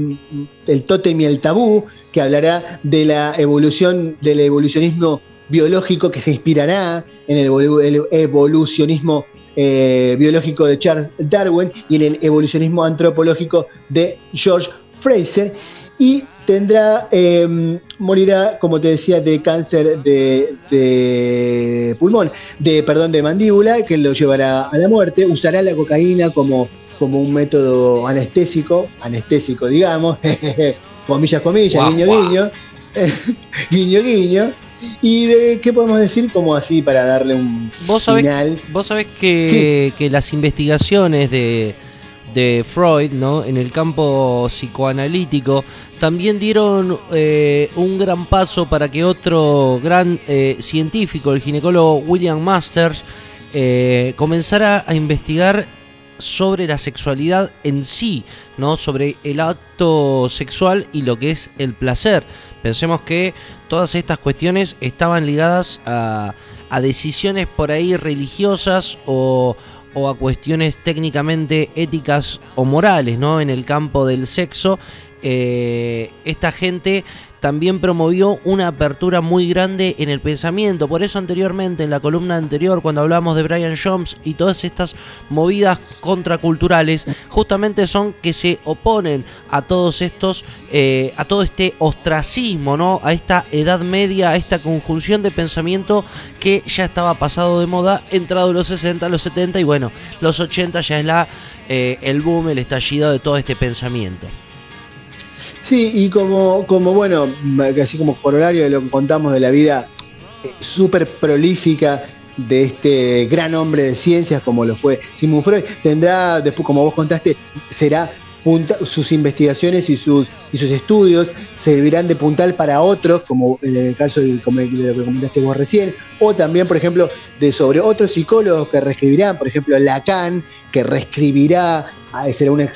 El tótem y el tabú, que hablará de la evolución, del evolucionismo biológico que se inspirará en el, evolu- el evolucionismo eh, biológico de Charles Darwin y en el evolucionismo antropológico de George Fraser. Y tendrá, eh, morirá, como te decía, de cáncer de, de pulmón, de perdón, de mandíbula, que lo llevará a la muerte. Usará la cocaína como, como un método anestésico, anestésico, digamos, comillas, comillas, Guau, guiño, guau. guiño, guiño, guiño. ¿Y de qué podemos decir? Como así para darle un Vos sabés, final. vos sabés que, que las investigaciones de, de Freud ¿no? en el campo psicoanalítico también dieron eh, un gran paso para que otro gran eh, científico, el ginecólogo William Masters, eh, comenzara a investigar sobre la sexualidad en sí, ¿no? Sobre el acto sexual y lo que es el placer. Pensemos que todas estas cuestiones estaban ligadas a, a decisiones por ahí religiosas o, o a cuestiones técnicamente éticas o morales, ¿no? En el campo del sexo, eh, esta gente también promovió una apertura muy grande en el pensamiento. Por eso anteriormente, en la columna anterior, cuando hablamos de Brian Jones y todas estas movidas contraculturales, justamente son que se oponen a todos estos, eh, a todo este ostracismo, ¿no? A esta edad media, a esta conjunción de pensamiento que ya estaba pasado de moda, entrado los 60, los 70 y bueno, los 80 ya es la, eh, el boom, el estallido de todo este pensamiento. Sí, y como, como bueno, así como corolario de lo que contamos de la vida eh, súper prolífica de este gran hombre de ciencias como lo fue Sigmund Freud. Tendrá, después, como vos contaste, será sus investigaciones y sus, y sus estudios servirán de puntal para otros, como en el caso de, como lo que comentaste vos recién, o también, por ejemplo, de sobre otros psicólogos que reescribirán, por ejemplo, Lacan, que reescribirá, ah, será una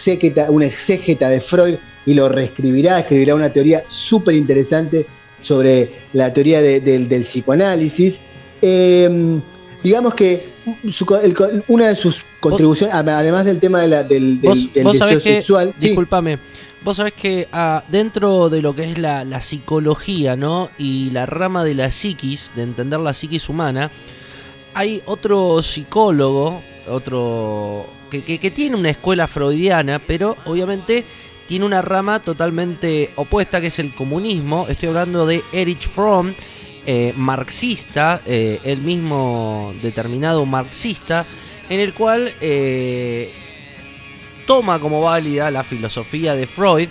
una exégeta de Freud y lo reescribirá, escribirá una teoría súper interesante sobre la teoría del psicoanálisis. Em, digamos que una de sus contribuciones, además del tema del, deseo sexual. Disculpame. Vos sabés que ah, dentro de lo que es la, psicología, ¿no? Y la rama de la psiquis, de entender la psiquis humana, hay otro psicólogo, otro. que, que tiene una escuela freudiana, pero obviamente tiene una rama totalmente opuesta, que es el comunismo. Estoy hablando de Erich Fromm eh, marxista, eh, el mismo determinado marxista, en el cual eh, toma como válida la filosofía de Freud,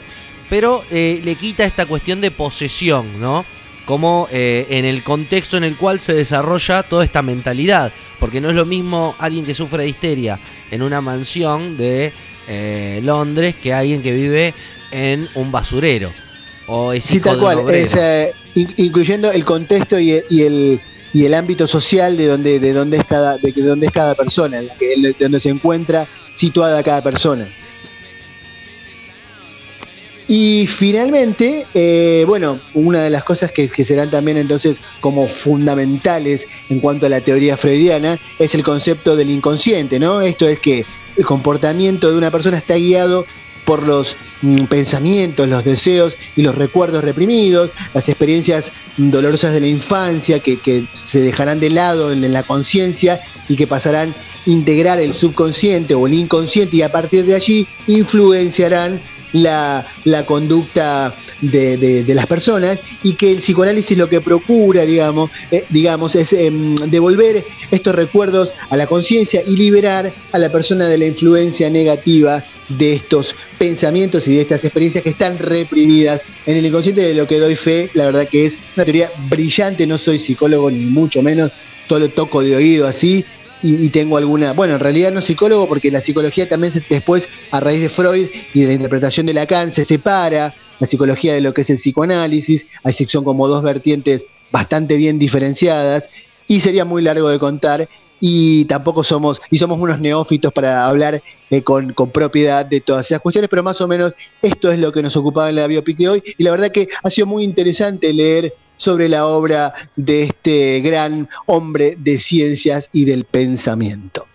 pero le quita esta cuestión de posesión, ¿no? Como en el contexto en el cual se desarrolla toda esta mentalidad, porque no es lo mismo alguien que sufre de histeria en una mansión de Londres que alguien que vive en un basurero o es hijo incluyendo el contexto y, el, y el ámbito social de donde, de donde es cada, de, donde es cada persona, de donde se encuentra situada cada persona. Y finalmente, eh, bueno, una de las cosas que, que, serán también entonces como fundamentales en cuanto a la teoría freudiana es el concepto del inconsciente, ¿no? Esto es que el comportamiento de una persona está guiado por los mm, pensamientos, los deseos y los recuerdos reprimidos, las experiencias dolorosas de la infancia que, se dejarán de lado en, la conciencia y que pasarán a integrar el subconsciente o el inconsciente y a partir de allí influenciarán la, conducta de, las personas y que el psicoanálisis lo que procura, digamos, eh, digamos es em, devolver estos recuerdos a la conciencia y liberar a la persona de la influencia negativa de estos pensamientos y de estas experiencias que están reprimidas en el inconsciente. De lo que doy fe, la verdad que es una teoría brillante, no soy psicólogo ni mucho menos, todo lo toco de oído así y, tengo alguna, bueno, en realidad no psicólogo porque la psicología también después a raíz de Freud y de la interpretación de Lacan se separa la psicología de lo que es el psicoanálisis, que son como dos vertientes bastante bien diferenciadas y sería muy largo de contar y tampoco somos, y somos unos neófitos para hablar eh, con, propiedad de todas esas cuestiones, pero más o menos esto es lo que nos ocupaba en la biopic de hoy, y la verdad que ha sido muy interesante leer sobre la obra de este gran hombre de ciencias y del pensamiento.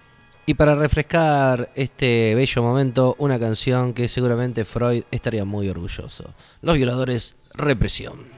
Y para refrescar este bello momento, una canción que seguramente Freud estaría muy orgulloso. Los violadores, represión.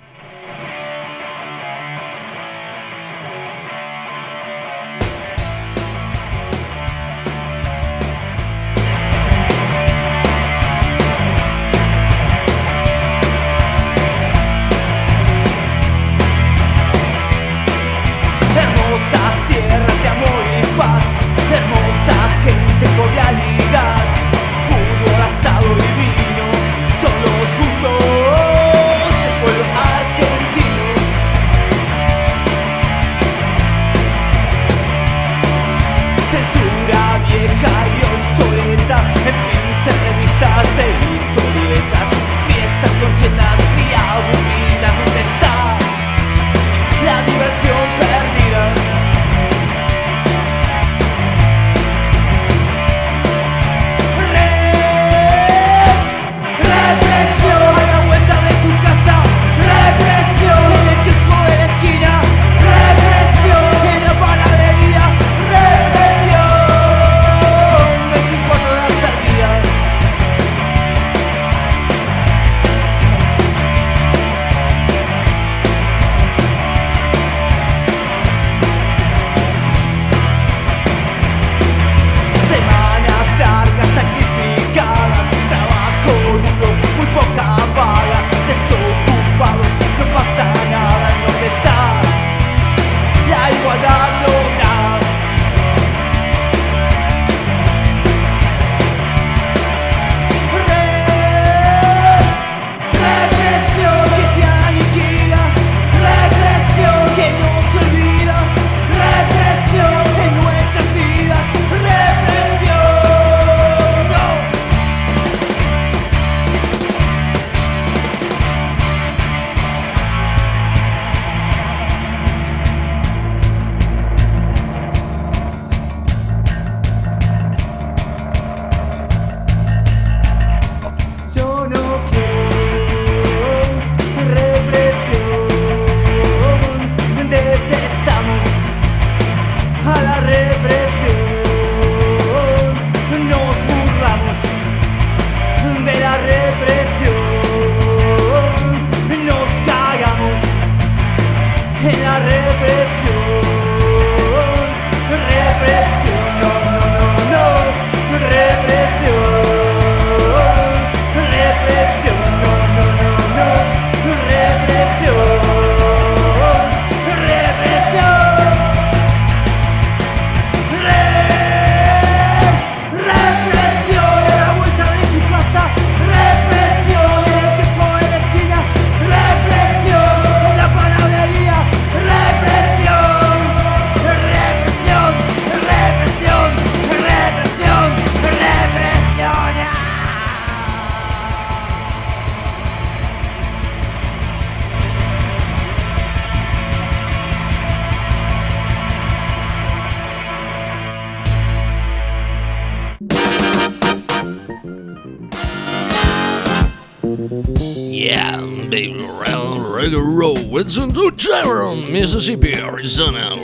Roll, it's in the Sharon, Mississippi, Arizona,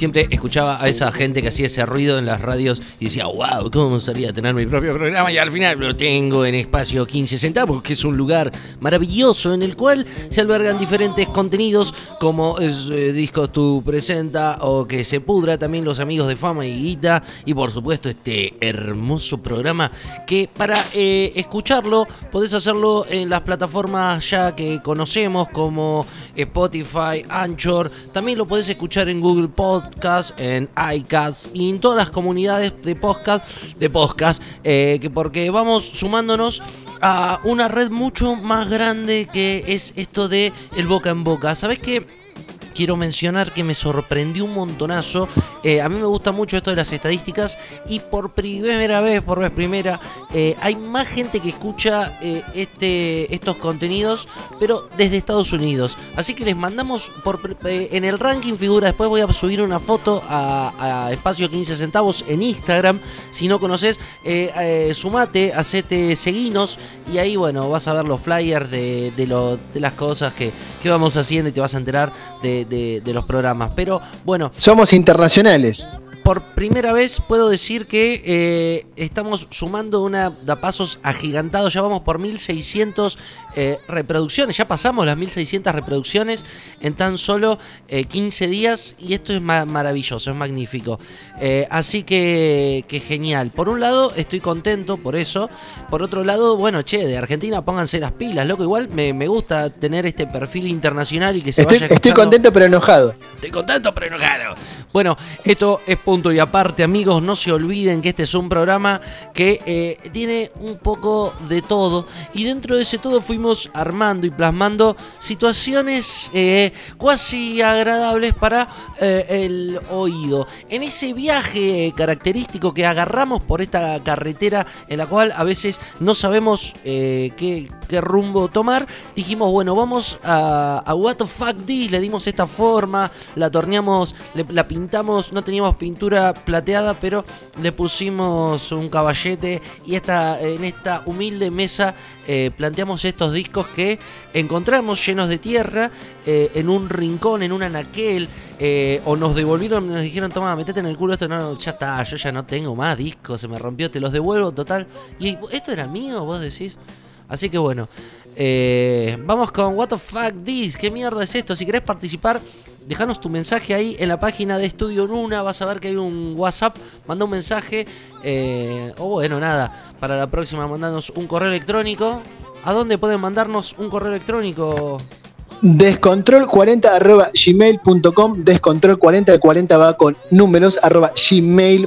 Siempre escuchaba a esa gente que hacía ese ruido en las radios y decía, wow, ¿cómo me gustaría tener mi propio programa? Y al final lo tengo en espacio 15 centavos, que es un lugar maravilloso en el cual se albergan diferentes contenidos como eh, Discos Tu Presenta o Que Se Pudra, también los amigos de Fama y Guita y por supuesto este hermoso programa que para eh, escucharlo podés hacerlo en las plataformas ya que conocemos como Spotify, Anchor, también lo podés escuchar en Google Podcast, en iCast y en todas las comunidades de podcast, de podcast, eh, que porque vamos sumándonos a una red mucho más grande que es esto de el boca en boca. ¿Sabes qué? quiero mencionar que me sorprendió un montonazo. Eh, a mí me gusta mucho esto de las estadísticas y por primera vez, por vez primera, eh, hay más gente que escucha eh, este, estos contenidos, pero desde Estados Unidos. Así que les mandamos por, en el ranking figura. Después voy a subir una foto a, espacio 15 centavos en Instagram. Si no conoces, sumate, hacete seguinos y ahí, bueno, vas a ver los flyers de, de, las cosas que, que vamos haciendo y te vas a enterar de de, los programas. Pero bueno. Somos internacionales por primera vez puedo decir que eh, estamos sumando una da pasos agigantados. Ya vamos por 1600 eh, reproducciones. Ya pasamos las 1600 reproducciones en tan solo 15 eh, días. Y esto es maravilloso, es magnífico. así que, que genial. Por un lado, estoy contento por eso. Por otro lado, bueno, che, de Argentina pónganse las pilas, loco. Igual me, gusta tener este perfil internacional y que se estoy, vaya Estoy contento pero enojado. Estoy contento pero enojado. Bueno, esto es punto y aparte, amigos, no se olviden que este es un programa que eh, tiene un poco de todo. Y dentro de ese todo fuimos armando y plasmando situaciones eh, cuasi agradables para eh, el oído. En ese viaje característico que agarramos por esta carretera en la cual a veces no sabemos qué, rumbo tomar, dijimos, bueno, vamos a, a What the Fuck This, le dimos esta forma, la torneamos, la pintamos, no teníamos pintura plateada, pero le pusimos un caballete y esta, en esta humilde mesa eh, planteamos estos discos que encontramos llenos de tierra eh, en un rincón, en un anaquel, eh, o nos devolvieron, nos dijeron, toma, metete en el culo esto, no, ya está, yo ya no tengo más discos, se me rompió, te los devuelvo, total. Y esto era mío, vos decís. Así que bueno, vamos con What the fuck this, ¿qué mierda es esto? Si querés participar Dejanos tu mensaje ahí en la página de Estudio Nuna. Vas a ver que hay un WhatsApp. Manda un mensaje. Eh, o bueno, nada. Para la próxima, mandanos un correo electrónico. ¿A dónde pueden mandarnos un correo electrónico? Descontrol40 arroba gmail.com. Descontrol40, el 40 va con números arroba gmail.com.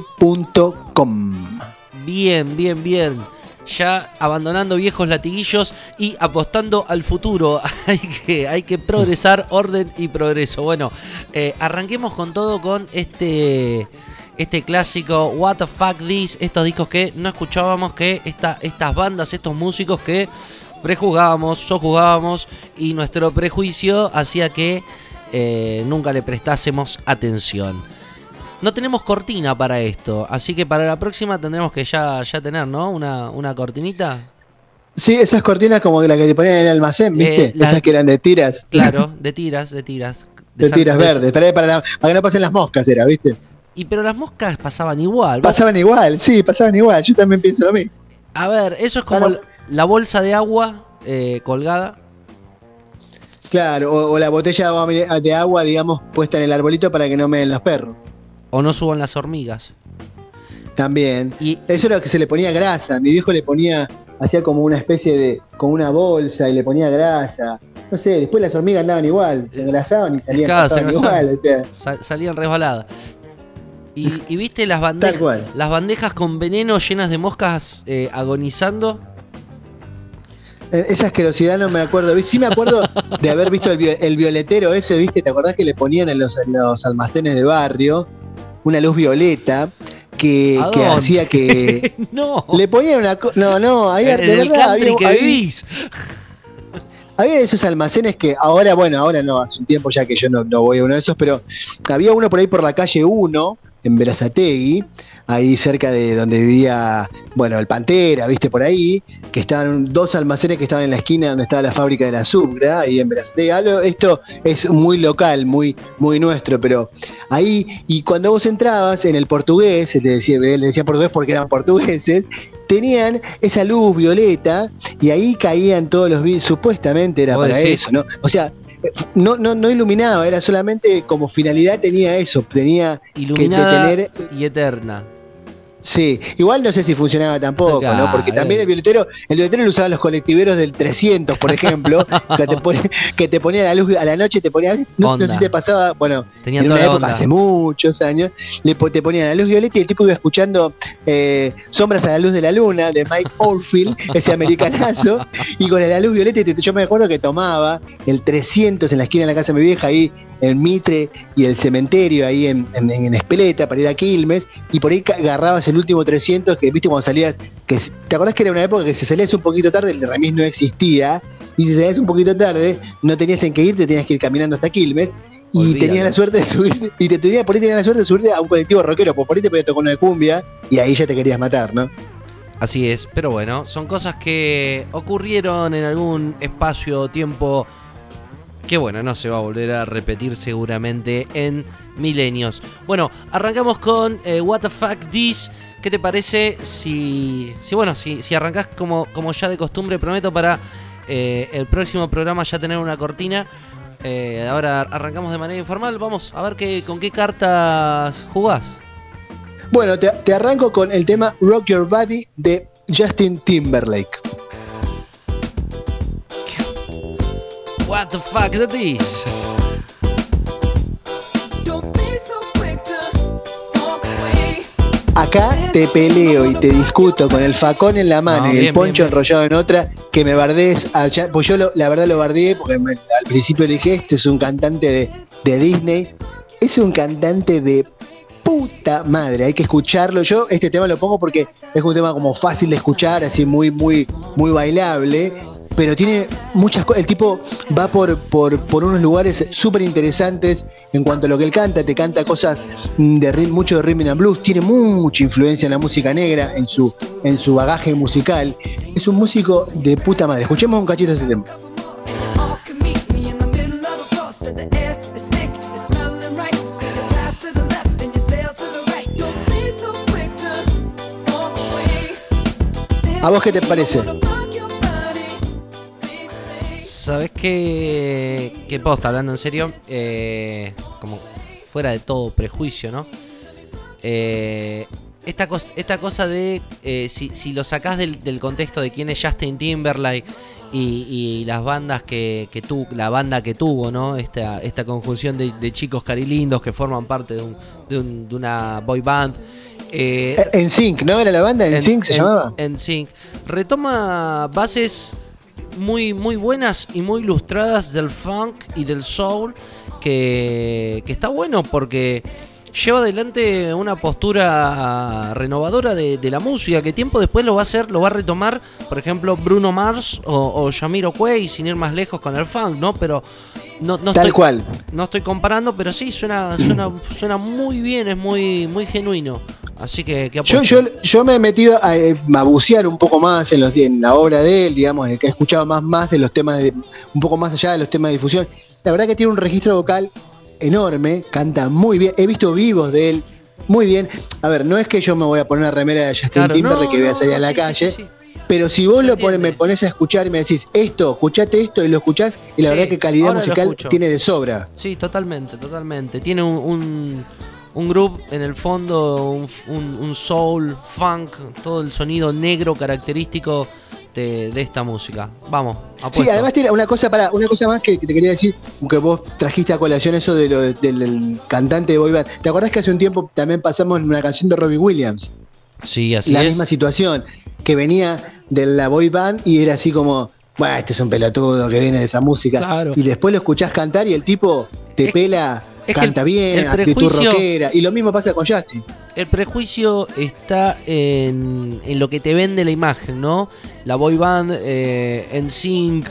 Bien, bien, bien ya abandonando viejos latiguillos y apostando al futuro. hay, que, hay que progresar, orden y progreso. Bueno, eh, arranquemos con todo con este, este clásico What the Fuck This, estos discos que no escuchábamos, que esta, estas bandas, estos músicos que prejuzgábamos, sojuzgábamos y nuestro prejuicio hacía que eh, nunca le prestásemos atención. No tenemos cortina para esto, así que para la próxima tendremos que ya, ya tener, ¿no? Una, una cortinita. Sí, esas cortinas como la que te ponían en el almacén, eh, ¿viste? esas que eran de tiras. Claro, de tiras, de tiras. De, tiras verdes, para, para, que no pasen las moscas era, ¿viste? Y pero las moscas pasaban igual. Pasaban igual, sí, pasaban igual. Yo también pienso lo mismo. A ver, eso es como la bolsa de agua eh, colgada. Claro, o, la botella de agua, de agua, digamos, puesta en el arbolito para que no me den los perros o no suban las hormigas. También. Y eso era lo que se le ponía grasa. Mi viejo le ponía, hacía como una especie de, como una bolsa y le ponía grasa. No sé, después las hormigas andaban igual, se engrasaban y salían igual. salían resbaladas. Y, viste las bandejas, las bandejas con veneno llenas de moscas eh, agonizando. Eh, esa asquerosidad no me acuerdo. Sí me acuerdo de haber visto el, violetero ese, ¿viste? ¿Te acordás que le ponían en los, en los almacenes de barrio? Una luz violeta que, hacía que no. le ponían una no no había, de verdad había, que había, esos almacenes que ahora bueno ahora no hace un tiempo ya que yo no, voy a uno de esos pero había uno por ahí por la calle 1 en Verazategui, ahí cerca de donde vivía, bueno, el Pantera, viste por ahí, que estaban dos almacenes que estaban en la esquina donde estaba la fábrica de la Subra, ahí en Verazategui. Esto es muy local, muy, muy nuestro, pero ahí, y cuando vos entrabas en el portugués, se te decía, le decía portugués porque eran portugueses, tenían esa luz violeta y ahí caían todos los supuestamente era ¿Vos para decís? eso, ¿no? O sea, no, no, no iluminaba, era solamente como finalidad tenía eso, tenía Iluminada que tener y eterna. Sí, igual no sé si funcionaba tampoco. ¿no? Porque también el violetero, el violetero lo usaban los colectiveros del 300, por ejemplo, que, te pone- que te ponía la luz a la noche, te ponía, no, no sé si te pasaba, bueno, Tenía en toda una la época, onda. hace muchos años, le te ponían la luz violeta y el tipo iba escuchando eh, Sombras a la luz de la luna de Mike Oldfield, ese americanazo, y con la luz violeta, yo me acuerdo que tomaba el 300 en la esquina de la casa de mi vieja, ahí el Mitre y el cementerio, ahí en, en, en Espeleta, para ir a Quilmes, y por ahí agarrabas el último 300, que viste cuando salías, que ¿te acordás que era una época que si salías un poquito tarde, el remis no existía? Y si salías un poquito tarde, no tenías en qué irte, tenías que ir caminando hasta Quilmes. Y tenías la suerte de subir, y te tenía, por ahí tenías la suerte de subirte a un colectivo rockero, porque por ahí te podía tocar una cumbia, y ahí ya te querías matar, ¿no? Así es, pero bueno, son cosas que ocurrieron en algún espacio o tiempo que bueno, no se va a volver a repetir seguramente en milenios. Bueno, arrancamos con eh, What the Fuck This. ¿Qué te parece si, si bueno, si, si arrancás como, como ya de costumbre, prometo para eh, el próximo programa ya tener una cortina. Eh, ahora arrancamos de manera informal. Vamos a ver qué, con qué cartas jugás. Bueno, te, te arranco con el tema Rock Your Body de Justin Timberlake. What the fuck walk away. Acá te peleo y te discuto con el facón en la mano No, y el bien, poncho bien, bien. enrollado en otra, que me bardees. a Ya- Pues yo lo- la verdad lo bardeé porque me- al principio le dije, este es un cantante de, de Disney. Es un cantante de puta madre, hay que escucharlo. Yo este tema lo pongo porque es un tema como fácil de escuchar, así muy, muy, muy bailable. Pero tiene muchas cosas. El tipo va por, por, por unos lugares súper interesantes en cuanto a lo que él canta. Te canta cosas de mucho de rhythm and blues. Tiene mucha influencia en la música negra, en su, en su bagaje musical. Es un músico de puta madre. Escuchemos un cachito de ese tema. ¿A vos qué te parece? ¿Sabes qué? Que posta, hablando en serio, eh, como fuera de todo prejuicio, ¿no? Eh, esta, cos- esta cosa de eh, si, si lo sacás del, del contexto de quién es Justin Timberlake y, y las bandas que, que tuvo, la banda que tuvo, ¿no? Esta, esta conjunción de, de chicos carilindos que forman parte de, un- de un- de una boy band. eh, En Sync, ¿no? ¿Era la banda? En Sync se llamaba. en Sync. Retoma bases muy, muy buenas y muy ilustradas del funk y del soul. Que, que está bueno porque lleva adelante una postura renovadora de, de la música. Que tiempo después lo va a hacer, lo va a retomar, por ejemplo, Bruno Mars o, o Jamiroquai, sin ir más lejos con el funk, ¿no? Pero no, no Tal estoy, cual. no estoy comparando, pero sí suena, suena, suena muy bien, es muy, muy genuino. Así que, que Yo, yo, yo me he metido a, eh, a bucear un poco más en, los, en la obra de él, digamos, que he escuchado más, más de los temas, de, un poco más allá de los temas de difusión. La verdad que tiene un registro vocal enorme, canta muy bien. He visto vivos de él muy bien. A ver, no es que yo me voy a poner una remera de Justin Claro, Timberlake no, que voy a salir no, a la sí, calle. sí, sí. Pero si vos lo pones, me pones a escuchar y me decís esto, escuchate esto y lo escuchás, y la verdad que calidad musical tiene de sobra. Sí, totalmente, totalmente. Tiene un, un, un groove en el fondo, un, un- un soul, funk, todo el sonido negro característico de, de esta música. Vamos, Sí, apuesto. además tiene una cosa para una cosa más que, que te quería decir, que vos trajiste a colación eso de lo, del, del cantante de boy band. ¿Te acordás que hace un tiempo también pasamos en una canción de Robbie Williams? Sí, así la es. misma situación, que venía de la boy band y era así como, bueno, este es un pelotudo que viene de esa música. Claro. Y después lo escuchás cantar y el tipo te Es- pela, es que canta el- bien, el actitud rockera. Y lo mismo pasa con Justin. El prejuicio está en, en lo que te vende la imagen, ¿no? La boy band, eh, en sync.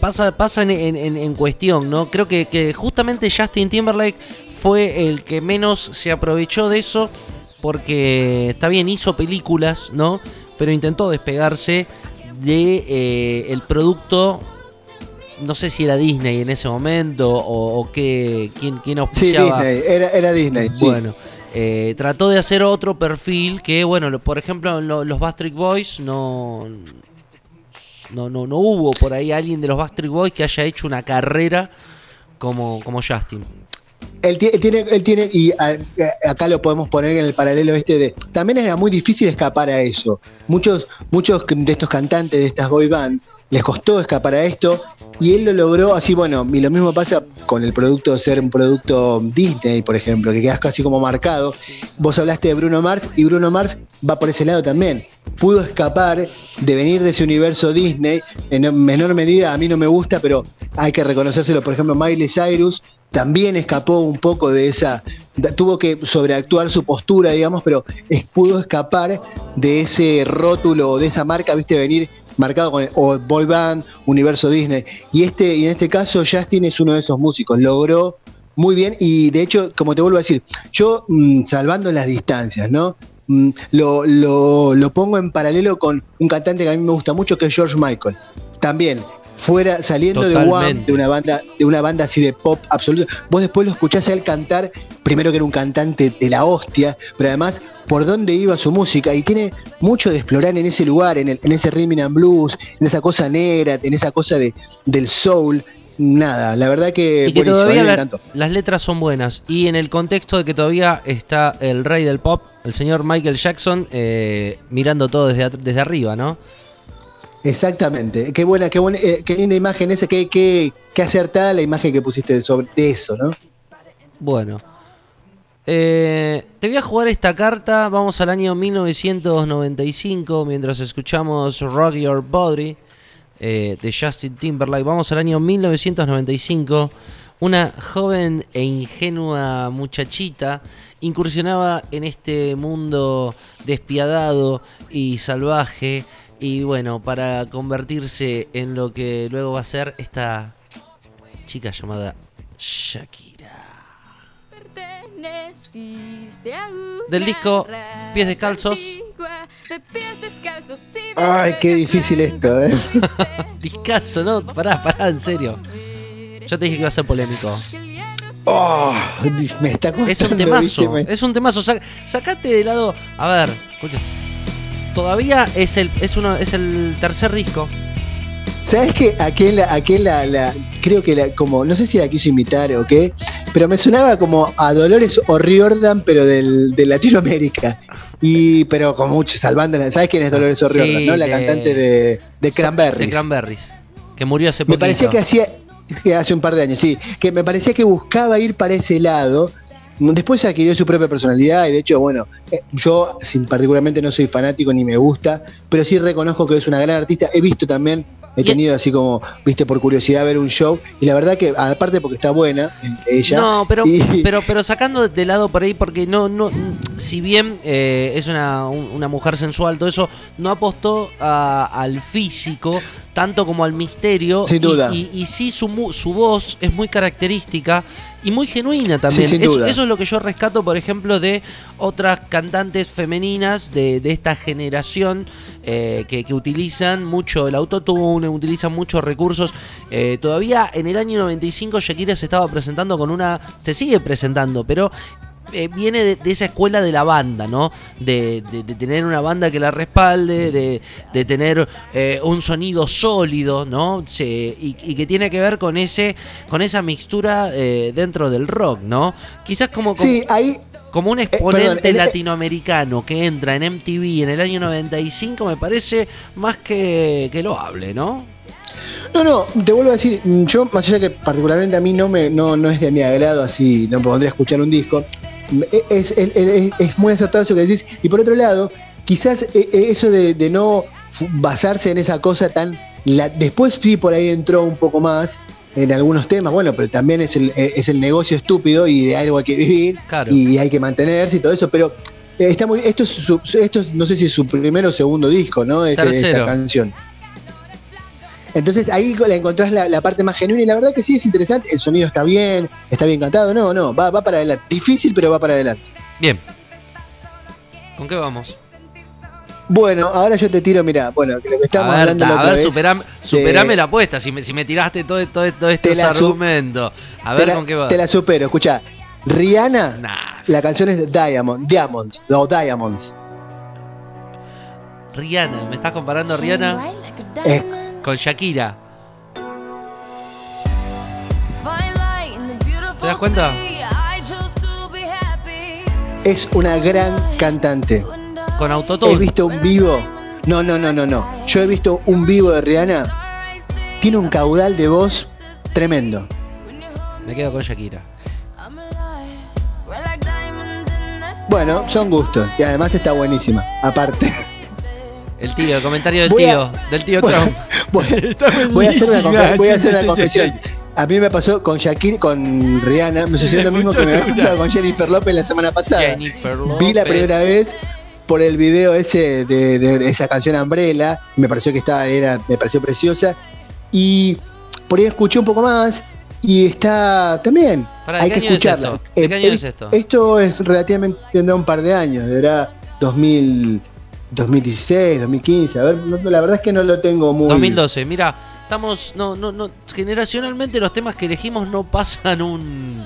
pasa pasa en, en- en- en cuestión, ¿no? Creo que, que justamente Justin Timberlake fue el que menos se aprovechó de eso porque está bien, hizo películas, ¿no? Pero intentó despegarse de eh, el producto no sé si era Disney en ese momento o, o qué, quién, quién Sí, auspiciaba. Disney, era, era Disney, sí. Bueno, eh, trató de hacer otro perfil que, bueno, por ejemplo, lo- los Backstreet Boys no, no, no, no hubo por ahí alguien de los Backstreet Boys que haya hecho una carrera como, como Justin. Él, él tiene, él tiene, y a- a- acá lo podemos poner en el paralelo este de. También era muy difícil escapar a eso. Muchos, muchos de estos cantantes de estas boy band les costó escapar a esto y él lo logró así, bueno, y lo mismo pasa con el producto de ser un producto Disney, por ejemplo, que quedas casi como marcado. Vos hablaste de Bruno Mars y Bruno Mars va por ese lado también. Pudo escapar de venir de ese universo Disney, en menor medida a mí no me gusta, pero hay que reconocérselo, por ejemplo, Miley Cyrus también escapó un poco de esa, tuvo que sobreactuar su postura, digamos, pero pudo escapar de ese rótulo de esa marca, viste, venir marcado con el, boy band, universo Disney. Y este, en este caso Justin es uno de esos músicos, logró muy bien y de hecho, como te vuelvo a decir, yo mm, salvando las distancias, ¿no? Mm, lo, lo- lo pongo en paralelo con un cantante que a mí me gusta mucho que es George Michael. También fuera saliendo de One, Totalmente. de una banda de una banda así de pop absoluto. Vos después lo escuchás a él cantar, primero que era un cantante de la hostia, pero además por dónde iba su música y tiene mucho de explorar en ese lugar, en, el, en ese rhythm and blues, en esa cosa negra, en esa cosa de, del soul. Nada, la verdad que, y que todavía la- las letras son buenas. Y en el contexto de que todavía está el rey del pop, el señor Michael Jackson, eh, mirando todo desde, desde arriba, ¿no? Exactamente. Qué buena, qué buena, eh, qué linda imagen esa, qué, qué, qué acertada la imagen que pusiste sobre eso, ¿no? Bueno. Eh, te voy a jugar esta carta. Vamos al año 1995 mientras escuchamos Rock Your Body eh, de Justin Timberlake. Vamos al año 1995. Una joven e ingenua muchachita incursionaba en este mundo despiadado y salvaje. Y bueno, para convertirse en lo que luego va a ser esta chica llamada Shakira. Del disco Pies Descalzos. Ay, qué difícil esto, ¿eh? Discaso, ¿no? Pará, pará, en serio. Yo te dije que iba a ser polémico. Oh, me está costando, Es un temazo, Me- es un temazo. Sac- sacate de lado. A ver, escucha. Todavía es el, es uno, es el tercer disco. ¿Sabes qué? A quién la, la, la- creo que la, como, no sé si la quiso imitar o qué, pero me sonaba como a Dolores O'Riordan, pero del, de Latinoamérica. Y, pero con mucho, salvándola. ¿Sabes quién es Dolores O'Riordan, Sí, no? La que- cantante de, de Cranberries. De Cranberries. Que murió hace Me poquito. parecía que hacía, que hace un par de años, sí, que me parecía que buscaba ir para ese lado. Después adquirió su propia personalidad y de hecho, bueno, eh, yo sin, particularmente no soy fanático ni me gusta, pero sí reconozco que es una gran artista. He visto también, he tenido así como, viste, por curiosidad ver un show y la verdad que, aparte porque está buena, eh, ella. No, pero, y- pero, pero sacando de lado por ahí, porque no, no, si bien eh, es una, un- una mujer sensual, todo eso, no apostó a- al físico tanto como al misterio. Sin duda. Y, y sí, su, su voz es muy característica y muy genuina también. Sí, eso es lo que yo rescato, por ejemplo, de otras cantantes femeninas de, de esta generación eh, que, que utilizan mucho el autotune, utilizan muchos recursos. Eh, todavía en el año 95 Shakira se estaba presentando con una... Se sigue presentando, pero... eh, viene de, de esa escuela de la banda, ¿no? De, de- de tener una banda que la respalde, de, de tener eh, un sonido sólido, ¿no? Se- y, y que tiene que ver con ese, con esa mixtura eh, dentro del rock, ¿no? Quizás como, como, sí, ahí, como un perdón, exponente en- latinoamericano que entra en MTV en el año 95 me parece más que, que loable, ¿no? No, no, te vuelvo a decir, yo, más allá que particularmente a mí no me no, no es de mi agrado, así no pondré a escuchar un disco, es, es, es- es muy acertado eso que decís. Y por otro lado, quizás eh, eh, eso de, de no basarse en esa cosa tan. la- después sí por ahí entró un poco más en algunos temas, bueno, pero también es el, eh, es el negocio estúpido y de algo hay que vivir Claro. y hay que mantenerse y todo eso, pero. Está muy, esto, es su- esto es- no sé si es su primero o segundo disco, ¿no? Este-. Esta canción. Entonces ahí le encontrás la, la parte más genuina y la verdad que sí es interesante. El sonido está bien, está bien cantado. No, no, va, va para adelante. Difícil, pero va para adelante. Bien. ¿Con qué vamos? Bueno, ahora yo te tiro, mira, bueno, que lo que estábamos a ver, hablando la a ver, vez, superame, superame la apuesta. Si me, si me tiraste todo, todo, todo estos argumentos. A ver la- con qué va. Te la supero, escucha. Rihanna, Nah. la canción es Diamond, Diamonds, o Diamonds. Rihanna, me estás comparando a Rihanna Eh, con Shakira. ¿Te das cuenta? es una gran cantante. Con He autotune. visto un vivo. No, no, no, no, no. Yo he visto un vivo de Rihanna. Tiene un caudal de voz tremendo. Me quedo con Shakira. Bueno, son gustos. Y además está buenísima. Aparte. El tío, el comentario del Voy tío. a- Del tío Trump. voy- voy a hacer una, confe- voy a hacer una confesión. A mí me pasó con Shakira, con Rihanna, me sucedió lo mismo que me había pasado con Jennifer López la semana pasada. Jennifer Vi la López. primera vez por el video ese de, de esa canción Umbrella, me pareció que estaba, era, me pareció preciosa. Y por ahí escuché un poco más y está también. Pará, hay ¿de que año es escucharla. esto? ¿De qué Eh, año es esto? Esto es relativamente, tendrá un par de años, deberá 2000, 2016, 2015. A ver, la verdad es que no lo tengo muy. 2012, mira, estamos. No, no, no. Generacionalmente los temas que elegimos no pasan un.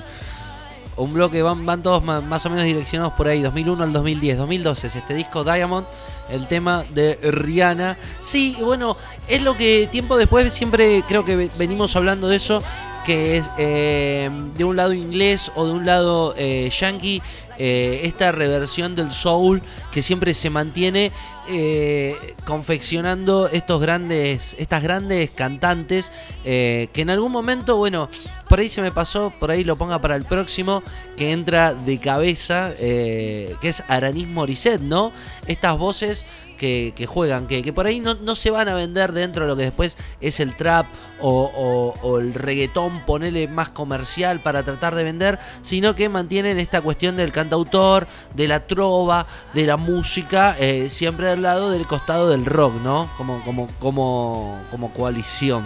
Un bloque, van, van todos ma- más, o menos direccionados por ahí, 2001 al 2010. 2012 es este disco Diamond, el tema de Rihanna. Sí, bueno, es lo que tiempo después siempre creo que ve- venimos hablando de eso, que es eh, de un lado inglés o de un lado eh, yankee, eh, esta reversión del soul que siempre se mantiene eh, confeccionando estos grandes, estas grandes cantantes eh, que en algún momento, bueno, por ahí se me pasó, por ahí lo ponga para el próximo, que entra de cabeza, que es Aranis Morisset, ¿no? Estas voces que, juegan, que, que por ahí no, no se van a vender dentro de lo que después es el trap o, el reggaetón, ponele más comercial para tratar de vender, sino que mantienen esta cuestión del cantautor, de la trova, de la música, eh, siempre al lado del costado del rock, ¿no? Como, como, como, como coalición.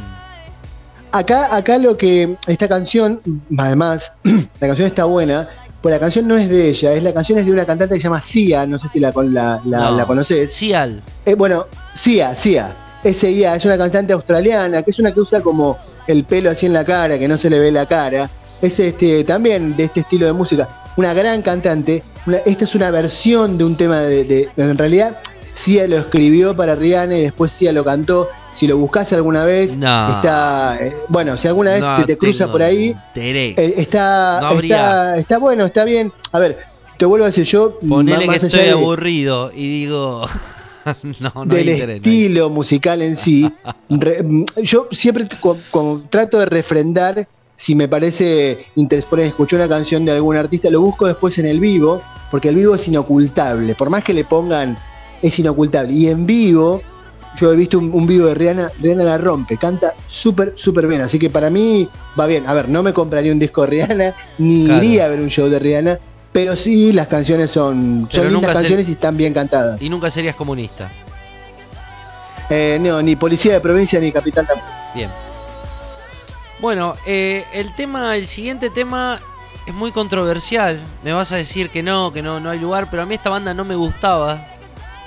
Acá, acá lo que. Esta canción, además, la canción está buena. Pues la canción no es de ella, es la canción es de una cantante que se llama Sia, no sé si la, la, la, No. la conoces. Cial. Eh, bueno, Sia, Sia. S.I.A. es una cantante australiana, que es una que usa como el pelo así en la cara, que no se le ve la cara. Es este también de este estilo de música. Una gran cantante. Una- esta es una versión de un tema de, de- En realidad, Sia lo escribió para Rihanna y después Sia lo cantó. Si lo buscas alguna vez, No. está. eh, bueno, si alguna vez No te, te cruza por ahí, eh, está, No está, está bueno, está bien. A ver, te vuelvo a decir yo. Ponele más que allá estoy de- aburrido y digo. no, no del interés. no hay- estilo musical en sí, re- yo siempre trato de refrendar si me parece ejemplo, escuché una canción de algún artista, lo busco después en el vivo, porque el vivo es inocultable, por más que le pongan, es inocultable. Y en vivo, yo he visto un, un vivo de Rihanna, Rihanna la rompe, canta súper, súper bien, así que para mí va bien. A ver, no me compraría un disco de Rihanna, ni Claro. iría a ver un show de Rihanna, pero sí las canciones son, Pero son nunca lindas canciones y están bien cantadas. Y nunca serías comunista. Eh, no, ni policía de provincia ni capital tampoco. Bien. Bueno, eh, el tema, el siguiente tema es muy controversial. Me vas a decir que no, que no, no hay lugar, pero a mí esta banda no me gustaba.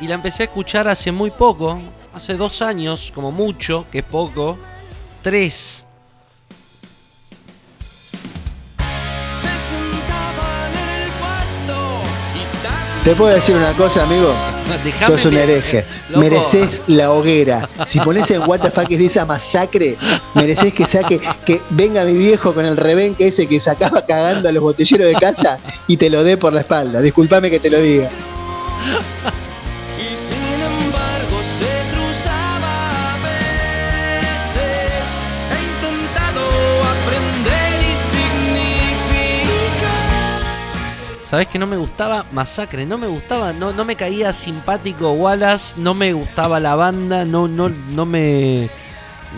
Y la empecé a escuchar hace muy poco, hace dos años, como mucho, que es poco. Tres. Te puedo decir una cosa, amigo. Déjame Sos un hereje. Loco. Mereces la hoguera. Si pones en fuck is esa masacre, mereces que saque, que venga mi viejo con el rebenque ese que sacaba cagando a los botelleros de casa y te lo dé por la espalda. Disculpame que te lo diga. ¿Sabés que no me gustaba Masacre? No me gustaba, no, no me caía simpático Wallace, no me gustaba la banda, no, no, no me.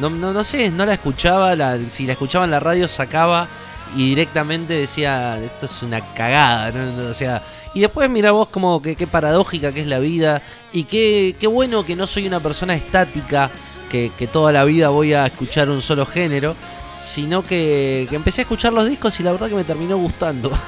No, no, no sé, no la escuchaba, si la escuchaba en la radio sacaba y directamente decía, esto es una cagada. No, o sea, y después mira vos como que qué paradójica que es la vida y qué, qué bueno que no soy una persona estática, que, que toda la vida voy a escuchar un solo género, sino que, que empecé a escuchar los discos y la verdad que me terminó gustando.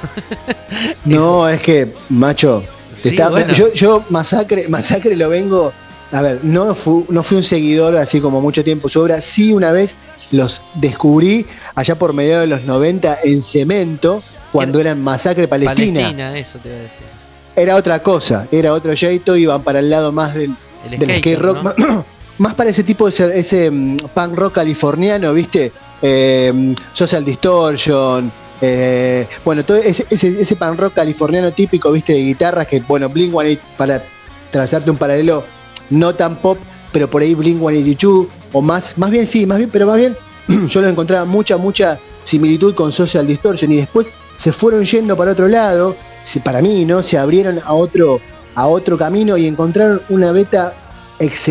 No, es que, macho, te Sí, está- bueno. yo, yo Masacre, Masacre lo vengo. A ver, no, fu- no fui un seguidor así como mucho tiempo su obra. Sí, una vez los descubrí allá por mediados de los 90 en Cemento, cuando eran Masacre Palestina. Palestina, eso te iba a decir. Era otra cosa, era otro jeito, iban para el lado más del, El del skater, skate rock, ¿no? más, más para ese tipo de ese, ese, mm, punk rock californiano, ¿viste? Eh, Social Distortion, eh, bueno, todo ese, ese, punk rock californiano típico, ¿viste? De guitarras que, bueno, Blink 182, para trazarte un paralelo no tan pop, pero por ahí Blink 182, o más, más bien sí, más bien, pero más bien yo lo encontraba mucha, mucha similitud con Social Distortion y después se fueron yendo para otro lado, para mí, ¿no? Se abrieron a otro, a otro camino y encontraron una beta,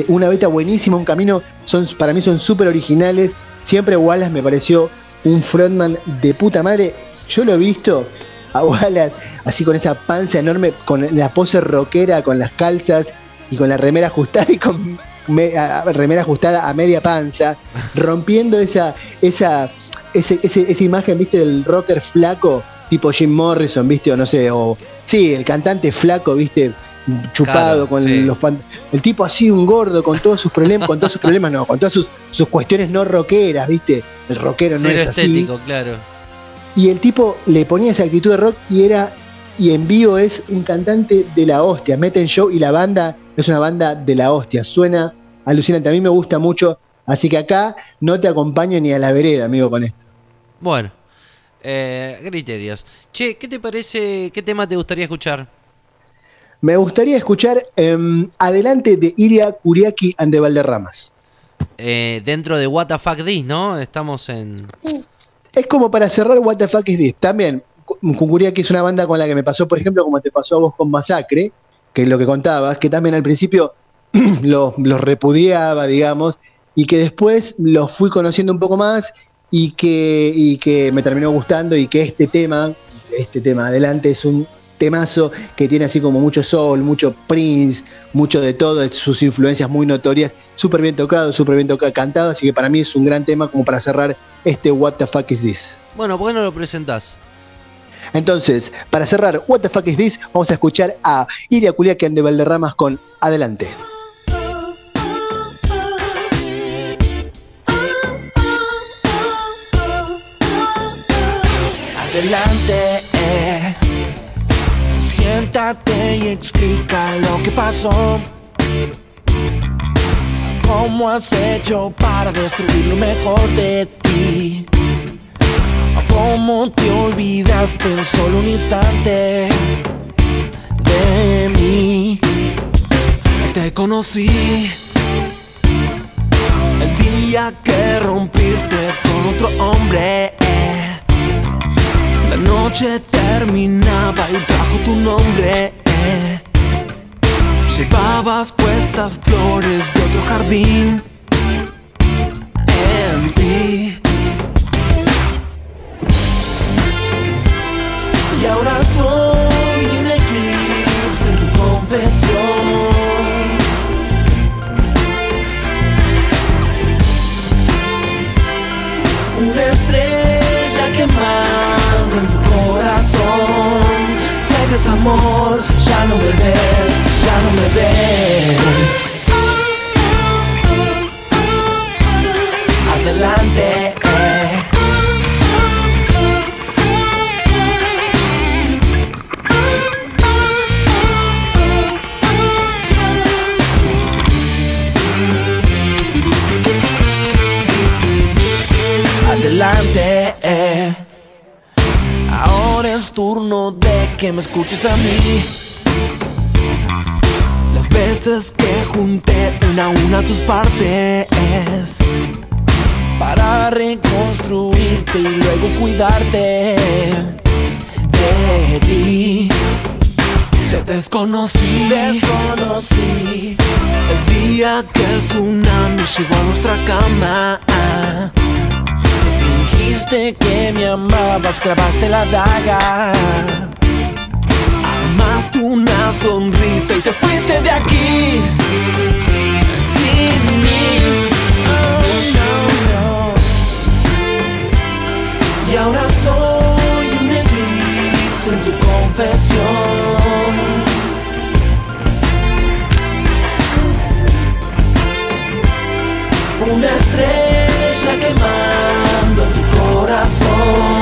una beta buenísima, un camino, son, para mí son súper originales. Siempre Wallace me pareció un frontman de puta madre. Yo lo he visto a Wallace así con esa panza enorme, con la pose rockera, con las calzas y con la remera ajustada y con me- a- remera ajustada a media panza, rompiendo esa, esa, esa imagen, viste, del rocker flaco, tipo Jim Morrison, viste, o no sé, o sí, el cantante flaco, viste, chupado Claro, con sí. los pan- el tipo así un gordo con todos sus problemas, con todos sus problemas no, con todas sus, sus cuestiones no rockeras, viste, el rockero no es así. claro. Y el tipo le ponía esa actitud de rock y era, y en vivo es un cantante de la hostia. Meten show y la banda es una banda de la hostia. Suena alucinante. A mí me gusta mucho. Así que acá no te acompaño ni a la vereda, amigo, con esto. Bueno, eh, criterios. Che, ¿qué te parece? ¿Qué tema te gustaría escuchar? Me gustaría escuchar em, Adelante de Iria Kuriaki and de Valderramas. Eh, dentro de What the Fuck This, ¿no? Estamos en. Es como para cerrar What the Fuck is This. También, Kuriaki es una banda con la que me pasó, por ejemplo, como te pasó a vos con Masacre, que es lo que contabas, que también al principio los, los repudiaba, digamos, y que después los fui conociendo un poco más y que, y que me terminó gustando y que este tema, este tema adelante es un temazo que tiene así como mucho soul, mucho Prince, mucho de todo, sus influencias muy notorias, súper bien tocado, súper bien tocado, cantado, así que para mí es un gran tema como para cerrar este What the fuck is this. Bueno, ¿por qué no lo presentás? Entonces, para cerrar What the fuck is this, vamos a escuchar a Iria Culiacan de Valderramas con Adelante. Adelante. Y explica lo que pasó. ¿Cómo has hecho para destruir lo mejor de ti? ¿Cómo te olvidaste solo un instante de mí? Te conocí el día que rompiste con otro hombre. La noche terminaba y trajo tu nombre. Llevabas puestas flores de otro jardín en ti. Y ahora soy Sé que es amor, ya no me ves, ya no me ves. Adelante, eh. Adelante, eh. Es turno de que me escuches a mí. Las veces que junté una a una tus partes para reconstruirte y luego cuidarte de ti. Te desconocí, desconocí el día que el tsunami llegó a nuestra cama. Dijiste que me amabas, clavaste la daga. Amaste una sonrisa y te fuiste de aquí. Sin mí. Oh, no. Y ahora soy un eclipse en tu confesión. una estrella.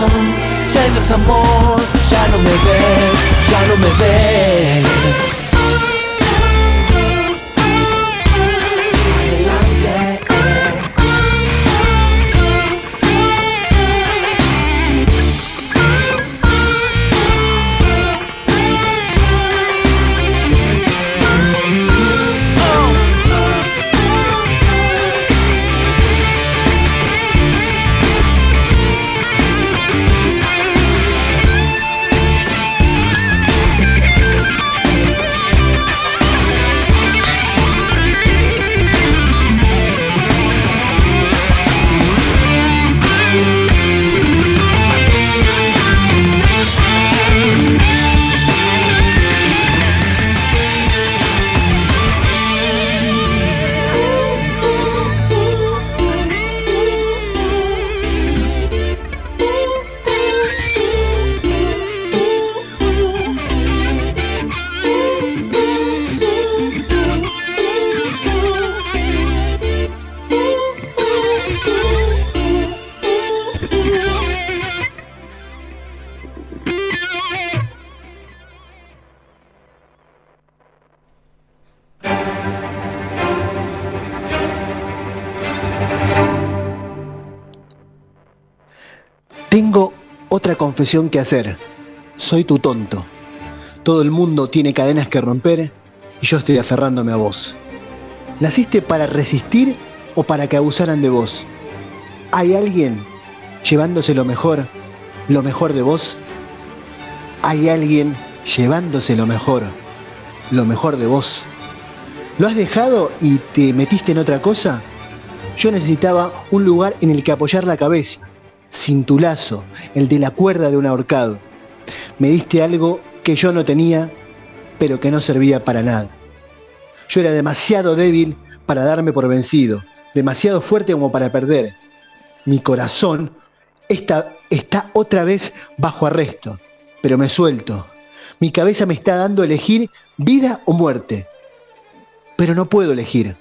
ya no es amor, ya no me ves, ya no me ves. Tengo otra confesión que hacer. Soy tu tonto. Todo el mundo tiene cadenas que romper y yo estoy aferrándome a vos. ¿Naciste para resistir o para que abusaran de vos? ¿Hay alguien llevándose lo mejor, lo mejor de vos? ¿Hay alguien llevándose lo mejor, lo mejor de vos? ¿Lo has dejado y te metiste en otra cosa? Yo necesitaba un lugar en el que apoyar la cabeza, sin tu lazo, el de la cuerda de un ahorcado. Me diste algo que yo no tenía, pero que no servía para nada. Yo era demasiado débil para darme por vencido, demasiado fuerte como para perder. Mi corazón está, está otra vez bajo arresto, pero me suelto. Mi cabeza me está dando a elegir vida o muerte, pero no puedo elegir.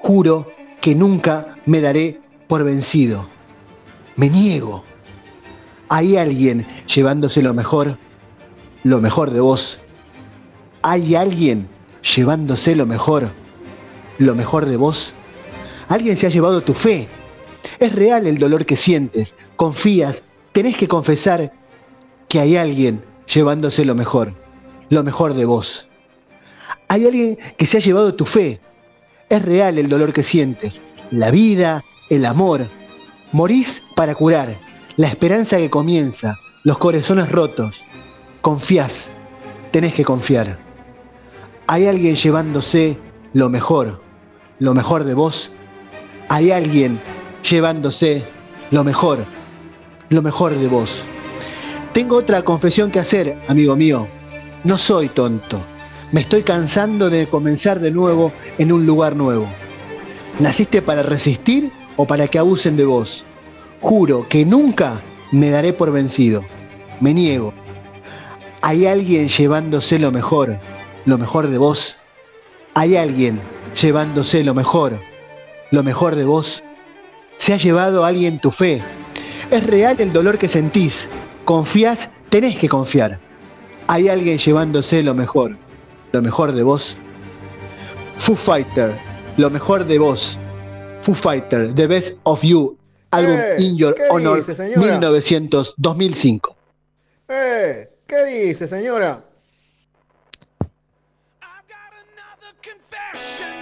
Juro que nunca me daré por vencido. Me niego. Hay alguien llevándose lo mejor, lo mejor de vos. Hay alguien llevándose lo mejor, lo mejor de vos. Alguien se ha llevado tu fe. Es real el dolor que sientes. Confías. Tenés que confesar que hay alguien llevándose lo mejor, lo mejor de vos. Hay alguien que se ha llevado tu fe. Es real el dolor que sientes. La vida, el amor. Morís para curar. La esperanza que comienza. Los corazones rotos. Confías. Tenés que confiar. Hay alguien llevándose lo mejor, lo mejor de vos. Hay alguien llevándose lo mejor, lo mejor de vos. Tengo otra confesión que hacer, amigo mío. No soy tonto. Me estoy cansando de comenzar de nuevo en un lugar nuevo. ¿Naciste para resistir o para que abusen de vos? Juro que nunca me daré por vencido. Me niego. Hay alguien llevándose lo mejor, lo mejor de vos. Hay alguien llevándose lo mejor, lo mejor de vos. Se ha llevado alguien tu fe. Es real el dolor que sentís. Confías, tenés que confiar. Hay alguien llevándose lo mejor, lo mejor de vos. Foo Fighter, lo mejor de vos. Foo Fighter, The Best of You, álbum Eh, In Your ¿qué Honor, dice, señora? 1900, 2005. ¡Eh! ¿Qué dice, señora? Everyone's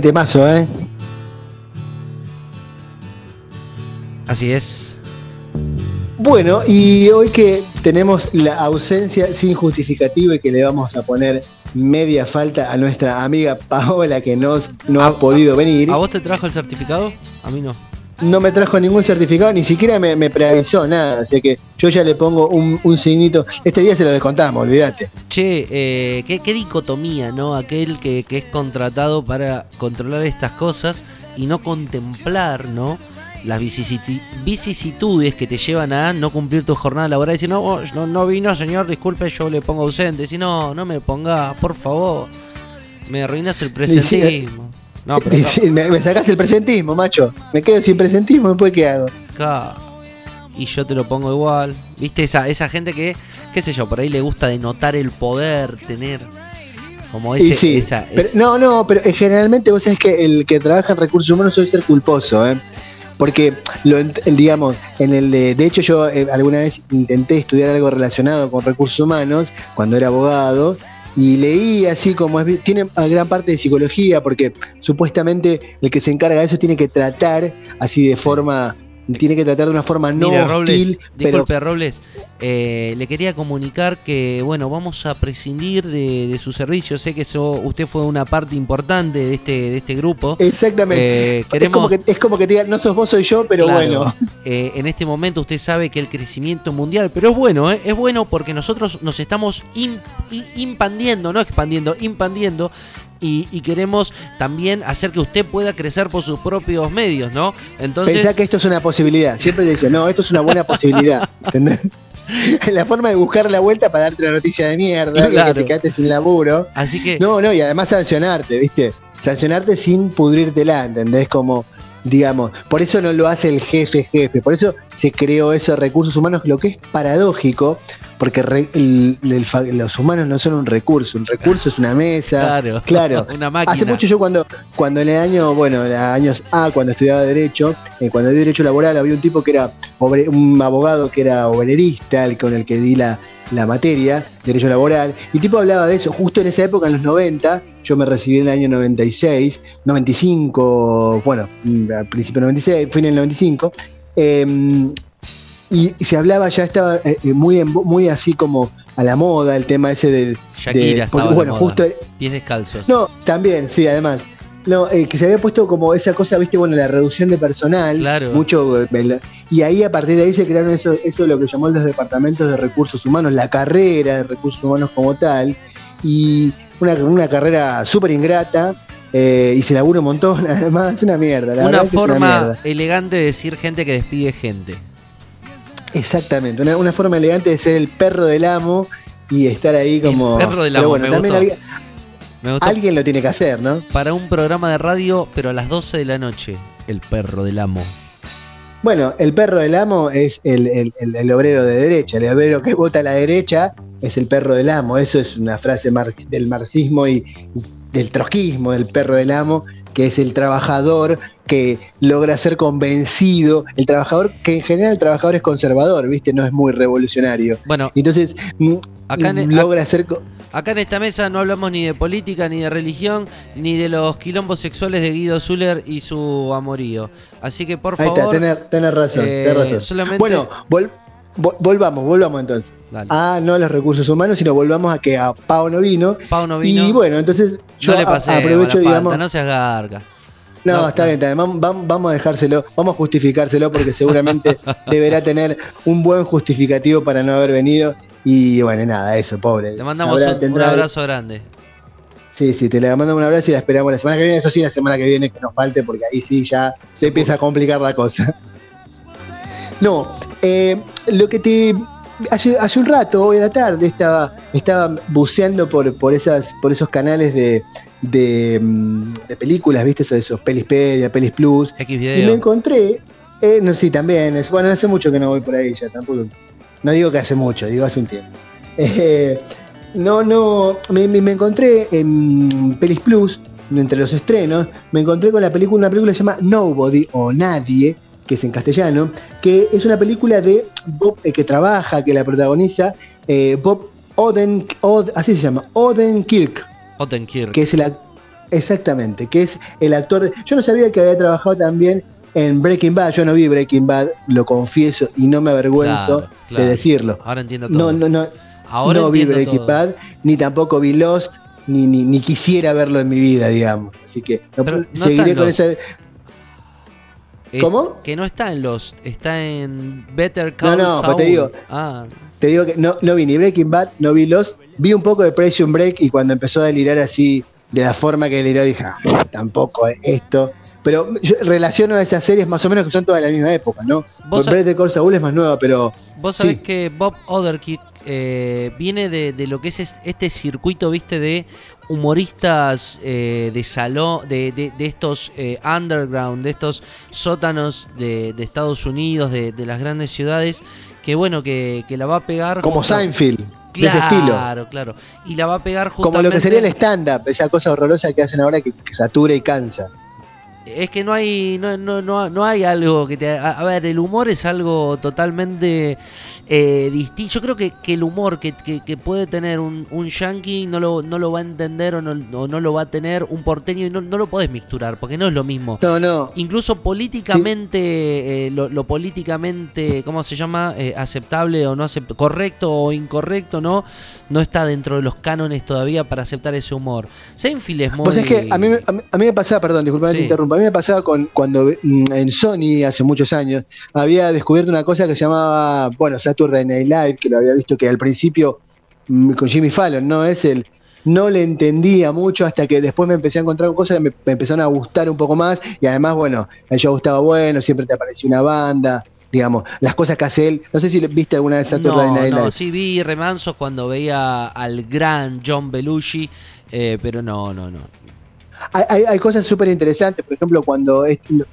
Qué temazo, ¿eh? Así es. Bueno, y hoy que tenemos la ausencia sin justificativo y que le vamos a poner media falta a nuestra amiga Paola que nos, no ha podido venir. ¿A vos te trajo el certificado? A mí no. No me trajo ningún certificado, ni siquiera me, me preavisó nada, así que yo ya le pongo un, un signito. Este día se lo descontamos, olvídate. Che, eh, ¿qué, qué dicotomía, ¿no? Aquel que, que es contratado para controlar estas cosas y no contemplar, ¿no? Las vicisitudes que te llevan a no cumplir tu jornada laboral y decir, no, oh, no, no vino, señor, disculpe, yo le pongo ausente. Si no, no me ponga, por favor. Me arruinas el presentismo. No, pero Y me, me sacás el presentismo, macho. Me quedo sin presentismo, después ¿qué hago? Y yo te lo pongo igual. ¿Viste? Esa, esa gente que, qué sé yo, por ahí le gusta denotar el poder, tener como ese, Y sí, esa, pero- no, no, pero generalmente vos sabés que el que trabaja en recursos humanos suele ser culposo, ¿eh? Porque, lo, digamos, en el de, de hecho yo eh, alguna vez intenté estudiar algo relacionado con recursos humanos cuando era abogado y leí así como es, tiene gran parte de psicología porque supuestamente el que se encarga de eso tiene que tratar así de forma, tiene que tratar de una forma no hostil, Robles, pero disculpe, Robles, eh, le quería comunicar que, bueno, vamos a prescindir de, de su servicio. Sé que eso, usted fue una parte importante de este, de este grupo. exactamente. Eh, es, como que, es como que te digan, no sos vos, soy yo, pero Claro. bueno. eh, en este momento usted sabe que el crecimiento mundial, pero es bueno, es bueno porque nosotros nos estamos impandiendo, no expandiendo, impandiendo. Y, y queremos también hacer que usted pueda crecer por sus propios medios, ¿no? Entonces, Pensá que esto es una posibilidad. Siempre te dicen, no, esto es una buena posibilidad. ¿Entendés? la forma de buscar la vuelta para darte la noticia de mierda, Claro. que te quedaste sin laburo. así que No, no, y además sancionarte, ¿viste? Sancionarte sin pudrírtela, ¿entendés? Como, digamos, por eso no lo hace el jefe jefe, por eso se creó eso de recursos humanos, lo que es paradójico, porque re- el- el fa- los humanos no son un recurso, un recurso es una mesa, claro, claro. una máquina. Hace mucho yo cuando, cuando en el año, bueno, en años A, cuando estudiaba Derecho, eh, cuando di Derecho Laboral, había un tipo que era, obre- un abogado que era obrerista, el con el que di la, la materia, Derecho Laboral, y el tipo hablaba de eso, justo en esa época, en los 90, yo me recibí en el año 96, 95, bueno, mm, al principio del 96, fin del 95, eh, y, y se hablaba, ya estaba eh, eh, muy, en muy así como a la moda el tema ese del... Shakira de- porque, estaba de bueno, moda. justo Pies descalzos. no, también, sí, además. No, eh, que se había puesto como esa cosa, viste, bueno, la reducción de personal. Claro. Mucho. eh, y ahí a partir de ahí se crearon eso, eso lo que llamó los departamentos de recursos humanos, la carrera de recursos humanos como tal. Y una, una carrera súper ingrata. eh, y se labura un montón, además, es una mierda. La una es forma mierda. elegante de decir gente que despide gente. Exactamente, una, una forma elegante de ser el perro del amo y estar ahí como. perro del amo, bueno, me también gustó. alguien, Me gustó alguien lo tiene que hacer, ¿no? para un programa de radio, pero a las 12 de la noche. El perro del amo. Bueno, el perro del amo es el, el- el- el obrero de derecha. El obrero que vota a la derecha es el perro del amo. Eso es una frase marx- del marxismo y, y del trotskismo, del perro del amo, que es el trabajador que logra ser convencido. El trabajador, que en general el trabajador es conservador, ¿viste? No es muy revolucionario. Bueno, Entonces, mm, Acá en- logra ser. acá en esta mesa no hablamos ni de política, ni de religión, ni de los quilombos sexuales de Guido Zuller y su amorío. Así que por Ahí está, favor. tenés, tenés razón, eh, tenés razón. solamente- Bueno, vol- volvamos, volvamos entonces. Dale. Ah, no a los recursos humanos, sino volvamos a que a Pau no vino. Pau no vino. Y bueno, entonces yo no le pasé aprovecho, digamos. falta, no seas garga. no, no, está no. bien, está bien. Vam- vam- Vamos a dejárselo, vamos a justificárselo porque seguramente deberá tener un buen justificativo para no haber venido. Y bueno, nada, eso, pobre. Le mandamos Habrá- un, un abrazo grande. Sí, sí, te le mandamos un abrazo y la esperamos la semana que viene. Eso sí, la semana que viene que nos falte porque ahí sí ya se empieza a complicar la cosa. No, eh, lo que te. Hace, hace un rato, hoy a la tarde, estaba, estaba buceando por, por, esas, por esos canales de, de, mm, de películas, ¿viste? Esos, esos Pelispedia, Pelis Plus. X Y me encontré. Eh, no, sí, también. Es, bueno, hace mucho que no voy por ahí ya, tampoco. No digo que hace mucho, digo hace un tiempo. Eh, no, no. Me, me- me encontré en Pelis Plus, entre los estrenos, me encontré con la película, una película que se llama Nobody o Nadie, que es en castellano, que es una película de Bob eh, que trabaja, que la protagoniza eh, Bob Oden, Od- así se llama, Odenkirk, Otenkirk. que es el, ac- Exactamente, que es el actor. de- yo no sabía que había trabajado también en Breaking Bad. Yo no vi Breaking Bad, lo confieso, y no me avergüenzo Claro, claro. de decirlo. Ahora entiendo todo. No, no, no. Ahora no vi Breaking todo. Bad, ni tampoco vi Lost, ni, ni, ni quisiera verlo en mi vida, digamos. Así que no- seguiré con esa. Eh, ¿Cómo? Que no está en Lost, está en Better No, Call no, pero te Saul. digo- Ah, Te digo que no, no vi ni Breaking Bad, no vi Lost, vi un poco de Prison Break y cuando empezó a delirar así, de la forma que deliró, dije, ah, tampoco es esto. Pero yo relaciono a esas series más o menos que son todas de la misma época, ¿no? Vos sab- Better Call Saul es más nueva, pero Vos sabés Sí. que Bob Odenkirk eh, viene de, de lo que es es- este circuito, viste, de humoristas eh, de salón, de, de- de estos eh, underground, de estos sótanos de, de Estados Unidos, de, de las grandes ciudades, que bueno, que, que la va a pegar. como justo- Seinfeld, de Claro, ese estilo. claro. Y la va a pegar justamente. Como lo que sería el stand-up, esa cosa horrorosa que hacen ahora que, que satura y cansa. Es que no hay, no, no, no, no hay algo que te... A, a ver, el humor es algo totalmente eh, distinto. Yo creo que, que el humor que, que- que puede tener un, un yankee no lo, no lo va a entender o no, o no lo va a tener un porteño y no, no lo podés mixturar, porque no es lo mismo. No, no. Incluso políticamente, eh, lo, lo políticamente, ¿cómo se llama? Eh, aceptable o no aceptable, correcto o incorrecto, ¿no? No está dentro de los cánones todavía para aceptar ese humor. Seinfeld es muy... Pues es que a mí, me- a mí, a mí me pasaba, perdón, disculpa que Sí. te interrumpa, a mí me pasaba con, cuando mm, en Sony hace muchos años había descubierto una cosa que se llamaba, bueno, Saturday Night Live, que lo había visto que al principio mm, con Jimmy Fallon, ¿no? Es el. No le entendía mucho hasta que después me empecé a encontrar con cosas que me, me empezaron a gustar un poco más y además, bueno, el show estaba bueno, siempre te aparecía una banda, digamos, las cosas que hace él. No sé si viste alguna vez Saturday No, Night no, Live. sí vi remansos cuando veía al gran John Belushi, eh, pero no, no, no. Hay, hay- hay cosas súper interesantes, por ejemplo, cuando,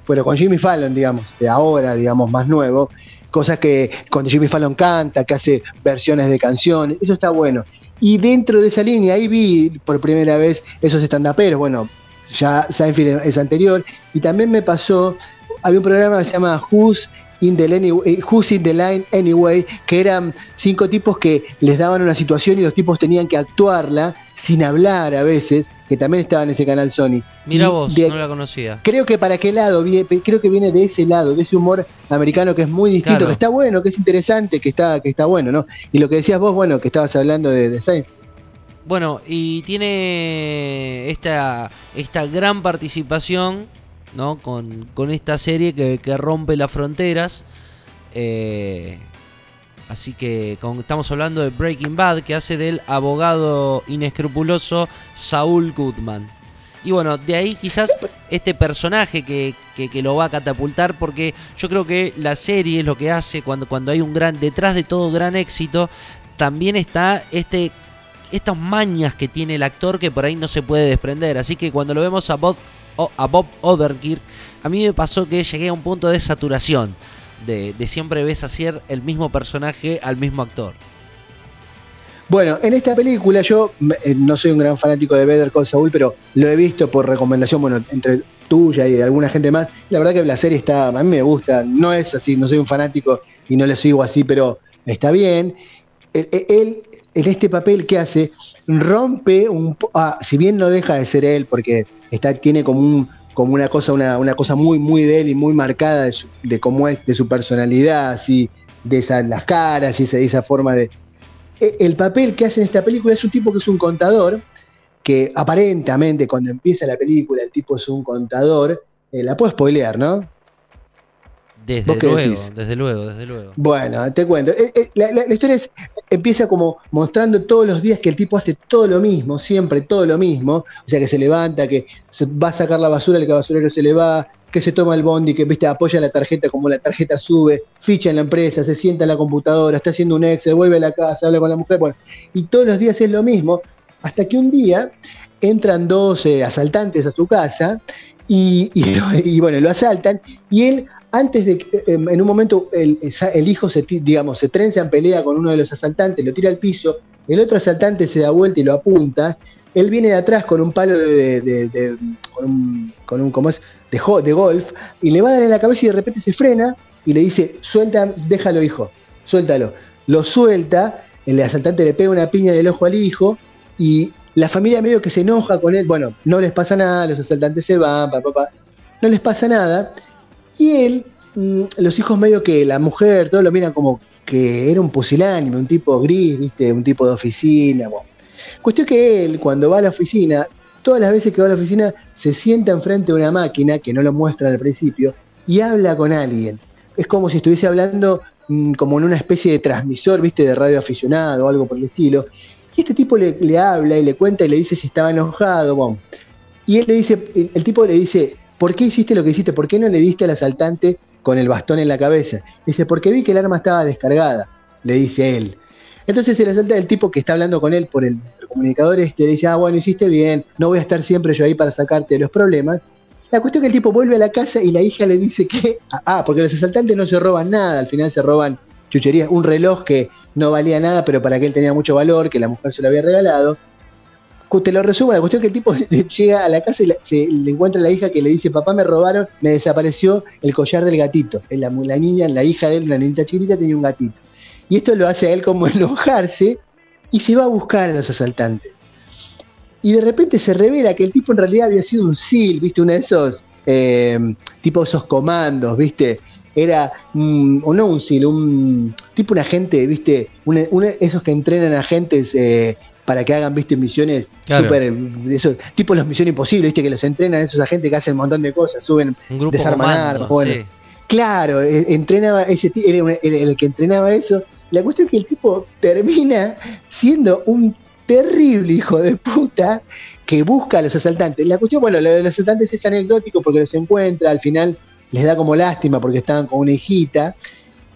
pero con Jimmy Fallon, digamos, de ahora, digamos, más nuevo, cosas que cuando Jimmy Fallon canta, que hace versiones de canciones, eso está bueno. Y dentro de esa línea, ahí vi por primera vez esos estandaperos, bueno, ya Seinfeld es anterior, y también me pasó, había un programa que se llama Who's in the, Any- eh, Who's in the Line Anyway, que eran cinco tipos que les daban una situación y los tipos tenían que actuarla sin hablar a veces, que también estaba en ese canal Sony. Mira vos, de- no la conocía. Creo que para qué lado, creo que viene de ese lado, de ese humor americano que es muy distinto, Claro. que está bueno, que es interesante, que está, que está bueno, ¿no? Y lo que decías vos, bueno, que estabas hablando de, de Seinfeld. Bueno, y tiene esta, esta gran participación, ¿no? Con, con esta serie que, que rompe las fronteras. Eh, así que estamos hablando de Breaking Bad, que hace del abogado inescrupuloso Saúl Goodman. Y bueno, de ahí quizás este personaje que, que- que lo va a catapultar, porque yo creo que la serie es lo que hace cuando, cuando hay un gran, detrás de todo gran éxito, también está este estas mañas que tiene el actor que por ahí no se puede desprender. Así que cuando lo vemos a Bob, a Bob Odenkirk, a mí me pasó que llegué a un punto de saturación. De, de siempre ves hacer el mismo personaje al mismo actor. Bueno, en esta película yo eh, no soy un gran fanático de Better Call Saul, pero lo he visto por recomendación, bueno, entre tuya y de alguna gente más. La verdad que la serie está, a mí me gusta, no es así, no soy un fanático y no le sigo así, pero está bien. Él, él, en este papel que hace, rompe un ah, si bien no deja de ser él, porque está, tiene como un como una cosa, una, una cosa muy, muy de él y muy marcada de, su- cómo es, de su personalidad, así, de esas las caras y esa, esa forma de, e- el papel que hace en esta película es un tipo que es un contador, que aparentemente cuando empieza la película el tipo es un contador, eh, la puedo spoilear, ¿no? Desde ¿Vos qué luego, decís? desde luego, desde luego. Bueno, te cuento. Eh, eh, la, la- la historia es, empieza como mostrando todos los días que el tipo hace todo lo mismo, siempre todo lo mismo. O sea, que se levanta, que se va a sacar la basura, el que basurero se le va, que se toma el bondi, que viste, apoya la tarjeta como la tarjeta sube, ficha en la empresa, se sienta en la computadora, está haciendo un Excel, vuelve a la casa, habla con la mujer. Bueno, y todos los días es lo mismo, hasta que un día entran dos eh, asaltantes a su casa y, y- y, bueno, lo asaltan y él antes de que, eh, en un momento el, el hijo se, digamos, se trenza en pelea con uno de los asaltantes, lo tira al piso, el otro asaltante se da vuelta y lo apunta, él viene de atrás con un palo de, con un, con un ¿cómo es? De, de golf y le va a dar en la cabeza y de repente se frena y le dice, suelta, déjalo hijo, suéltalo. Lo suelta, el asaltante le pega una piña del ojo al hijo y la familia medio que se enoja con él, bueno, no les pasa nada, los asaltantes se van, papá, papá, no les pasa nada, y él, mm, los hijos medio que la mujer, todos lo miran como que era un pusilánime, un tipo gris, viste, un tipo de oficina, bueno. Cuestión que él, cuando va a la oficina, todas las veces que va a la oficina, se sienta enfrente de una máquina, que no lo muestran al principio, y habla con alguien. Es como si estuviese hablando mm, como en una especie de transmisor, viste, de radio aficionado o algo por el estilo. Y este tipo le, habla y le cuenta y le dice si estaba enojado. Y él le dice, el tipo le dice, ¿por qué hiciste lo que hiciste? ¿Por qué no le diste al asaltante con el bastón en la cabeza? Dice, porque vi que el arma estaba descargada, le dice él. Entonces el asaltante, el tipo que está hablando con él por el comunicador este, dice, ah, bueno, hiciste bien, no voy a estar siempre yo ahí para sacarte de los problemas. La cuestión es que el tipo vuelve a la casa y la hija le dice que, ah, porque los asaltantes no se roban nada, al final se roban chucherías, un reloj que no valía nada, pero para que él tenía mucho valor, que la mujer se lo había regalado. Te lo resumo, la cuestión es que el tipo llega a la casa y la- se, le encuentra a la hija que le dice, papá me robaron, me desapareció el collar del gatito. La, la niña, la hija de él, una niñita chiquitita, tenía un gatito. Y esto lo hace a él como enojarse y se va a buscar a los asaltantes. Y de repente se revela que el tipo en realidad había sido un SEAL, ¿viste? Uno de esos, eh, tipo esos comandos, ¿viste? Era, o no un SEAL, un tipo un agente, ¿viste? Una- una- esos que entrenan agentes eh, para que hagan, ¿viste? Misiones Claro. súper, de esos, tipo los Misión Imposible, ¿viste? Que los entrenan esos agentes que hacen un montón de cosas, suben, desarman armas, bueno. sí. Claro, eh, entrenaba ese era el que entrenaba eso. La cuestión es que el tipo termina siendo un terrible hijo de puta que busca a los asaltantes. La cuestión, bueno, lo de los asaltantes es anecdótico porque los encuentra, al final les da como lástima porque estaban con una hijita.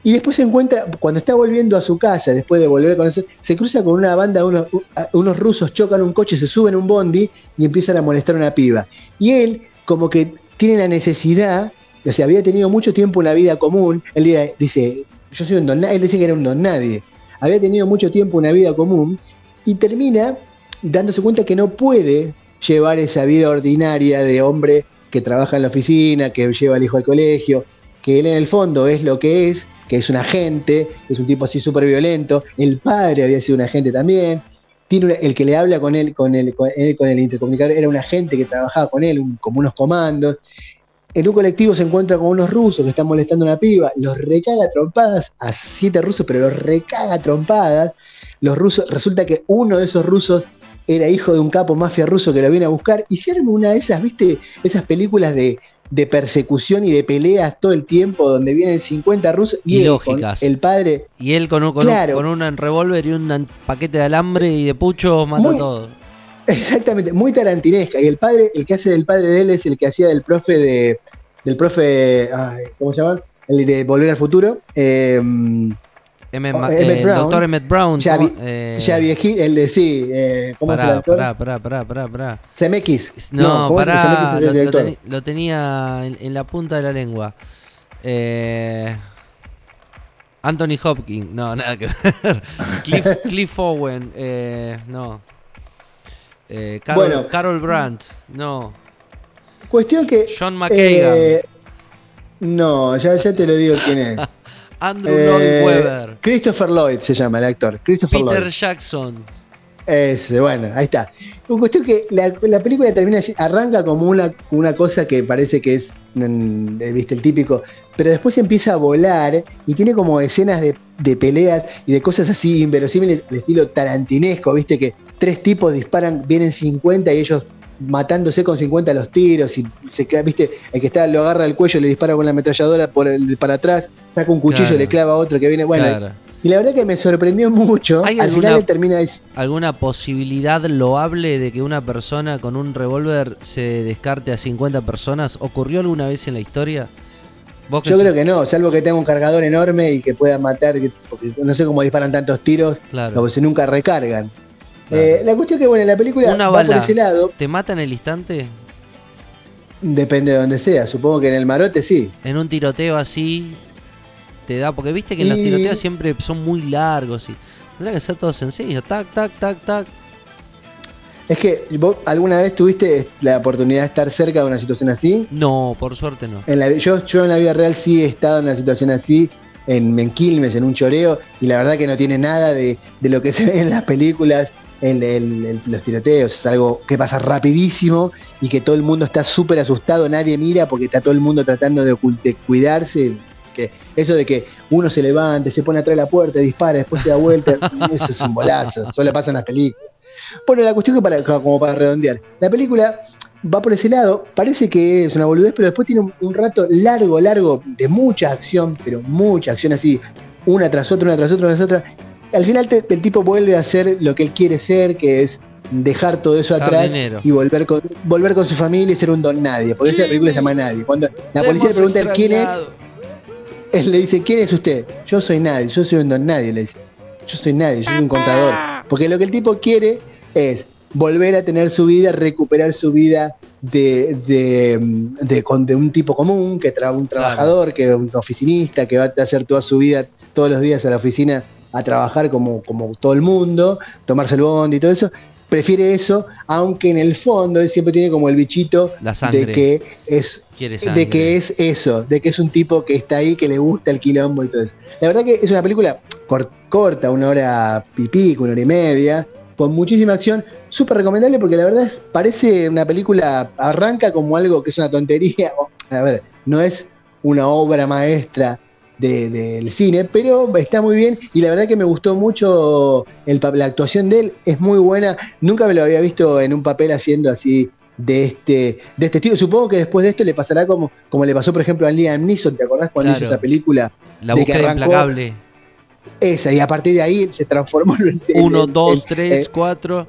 Y después se encuentra, cuando está volviendo a su casa, después de volver con eso, se cruza con una banda, unos, unos rusos chocan un coche, se suben a un bondi y empiezan a molestar a una piba. Y él, como que tiene la necesidad, o sea, había tenido mucho tiempo una vida común, él dice, yo soy un don nadie, él dice que era un don nadie, había tenido mucho tiempo una vida común y termina dándose cuenta que no puede llevar esa vida ordinaria de hombre que trabaja en la oficina, que lleva al hijo al colegio, que él en el fondo es lo que es, que es un agente, es un tipo así súper violento, el padre había sido un agente también, tiene el que le habla con él, con el, él, con el intercomunicador, era un agente que trabajaba con él, como unos comandos. En un colectivo se encuentra con unos rusos que están molestando a una piba, los recaga a trompadas a siete rusos, pero los recaga a trompadas. Los rusos, resulta que uno de esos rusos era hijo de un capo mafia ruso que lo viene a buscar arma una de esas, viste, esas películas de, de persecución y de peleas todo el tiempo donde vienen 50 rusos y, Y él con el padre Y él con un, con, Claro. un, con un revólver y un paquete de alambre y de pucho mata Muy- todo. Exactamente, muy tarantinesca. Y el padre, el que hace del padre de él es el que hacía del profe de. del profe. ay, ¿Cómo se llama? El de Volver al Futuro. Eh, Emmett Oh, Emmett eh, el Brown. doctor Emmett Brown. ya, vi- Eh, ya viejito, el de sí. Eh, ¿Cómo Pará, pará, pará, pará, pará, pará. CMX. No, ¿cómo es el pará, es lo, teni- lo tenía en, en la punta de la lengua. Eh, Anthony Hopkins, no, nada que ver. Cliff, Cliff Owen, eh, no. Eh, Carol, Bueno. Carol Brandt, no. Cuestión que. John McKagan, no, ya, ya te lo digo quién es. Andrew Eh, Lloyd Webber, Christopher Lloyd se llama el actor. Christopher Peter Lloyd. Jackson. Ese, bueno, ahí está. La cuestión que la, la película termina, arranca como una, una cosa que parece que es, mm, eh, viste, el típico, pero después empieza a volar y tiene como escenas de, de peleas y de cosas así inverosímiles, de estilo tarantinesco, viste, que tres tipos disparan, vienen 50 y ellos matándose con 50 los tiros y se queda, viste, el que está lo agarra al cuello, le dispara con la ametralladora por el, para atrás, saca un cuchillo Claro. y le clava a otro que viene, bueno, Claro. y la verdad que me sorprendió mucho, ¿Hay al alguna- final le termina es- ¿Alguna posibilidad loable de que una persona con un revólver se descarte a 50 personas? ¿Ocurrió alguna vez en la historia? ¿Vos Yo creo que no, salvo que tenga un cargador enorme y que pueda matar, que- porque no sé cómo disparan tantos tiros, Claro. como se nunca recargan. Claro. Eh, la cuestión que, bueno, la película Una va por ese lado, ¿Te mata en el instante? depende de donde sea, supongo que en el marote sí. En un tiroteo así te da, porque viste que en los Y- tiroteos siempre son muy largos y tendrá que ser todo sencillo, tac, tac, tac, tac. Es que vos alguna vez tuviste la oportunidad de estar cerca de una situación así. No, por suerte no. En la- yo, yo en la vida real sí he estado en una situación así, en, en Quilmes, en un choreo, y la verdad que no tiene nada de, de lo que se ve en las películas. El- el- el- los tiroteos, es algo que pasa rapidísimo y que todo el mundo está súper asustado, nadie mira porque está todo el mundo tratando de, de cuidarse. Que eso de que uno se levante, se pone atrás de la puerta, dispara, después se da vuelta, eso es un bolazo, solo pasa en las películas. Bueno, la cuestión que para, como para redondear, la película va por ese lado, parece que es una boludez, pero después tiene un, un rato largo, largo, de mucha acción, pero mucha acción así, una tras otra, una tras otra, una tras otra. Al final te- el tipo vuelve a hacer lo que él quiere ser, que es dejar todo eso atrás y volver con, volver con su familia y ser un don nadie, porque esa película se llama Nadie. Cuando la policía le pregunta a él quién es, él le dice, ¿quién es usted? Yo soy nadie, yo soy un don nadie, le dice. Yo soy nadie, yo soy un contador. Porque lo que el tipo quiere es volver a tener su vida, recuperar su vida de, de, de- con- de un tipo común, que tra un trabajador, que un oficinista, que va a hacer toda su vida, todos los días a la oficina a trabajar como, como todo el mundo, tomarse el bondi y todo eso. Prefiere eso, aunque en el fondo él siempre tiene como el bichito La de que es de que es eso, de que es un tipo que está ahí, que le gusta el quilombo y todo eso. La verdad que es una película cor- corta, una hora pico, una hora y media, con muchísima acción, súper recomendable porque la verdad es, parece una película, arranca como algo que es una tontería, a ver, no es una obra maestra de- del cine, pero está muy bien y la verdad que me gustó mucho el, la actuación de él, es muy buena, nunca me lo había visto en un papel haciendo así de este, de este estilo. Supongo que después de esto le pasará como, como le pasó, por ejemplo, a Liam Neeson, ¿te acordás cuando Claro. hizo esa película? La de que búsqueda arrancó- implacable. Esa, y a partir de ahí se transformó en... Uno, en- dos, en- tres, eh, cuatro.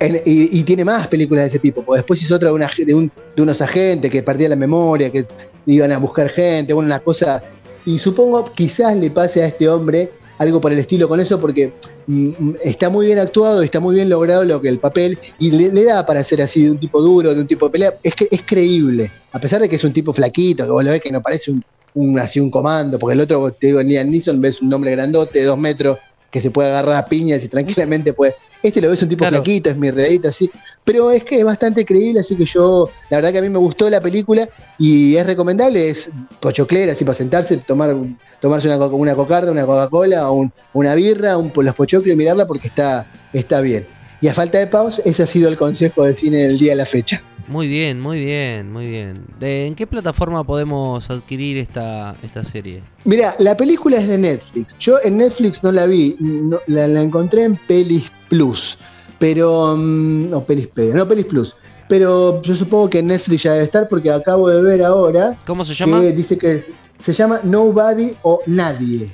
en- y, y tiene más películas de ese tipo. porque después hizo otra de, una, de, un- de unos agentes que perdían la memoria, que iban a buscar gente, bueno, una cosa. Y supongo quizás le pase a este hombre algo por el estilo con eso, porque mm, mm, está muy bien actuado, está muy bien logrado lo que el papel, y le, da para ser así, de un tipo duro, de un tipo de pelea. Es que es creíble, a pesar de que es un tipo flaquito, que vos lo ves que no parece un, un- así un comando, porque el otro, te digo, Liam Neeson, ves un hombre grandote, de dos metros, que se puede agarrar a piñas y tranquilamente puede. Este lo ves un tipo Claro. flaquito, es mi redito así. Pero es que es bastante creíble, así que yo, la verdad que a mí me gustó la película y es recomendable, es pochoclera, así para sentarse, tomar, tomarse una, una cocarda, una Coca-Cola, o un- una birra, un, los pochoclos y mirarla porque está, está bien. Y a falta de paus, ese ha sido el consejo de cine del día de la fecha. Muy bien, muy bien, muy bien. ¿De- ¿En qué plataforma podemos adquirir esta, esta serie? Mira, la película es de Netflix. Yo en Netflix no la vi, no- la, la encontré en Pelis Plus. Pero. mm, No, Pelis no Pelis Plus. Pero yo supongo que Netflix ya debe estar porque acabo de ver ahora ¿Cómo se llama? que dice que se llama Nobody o Nadie.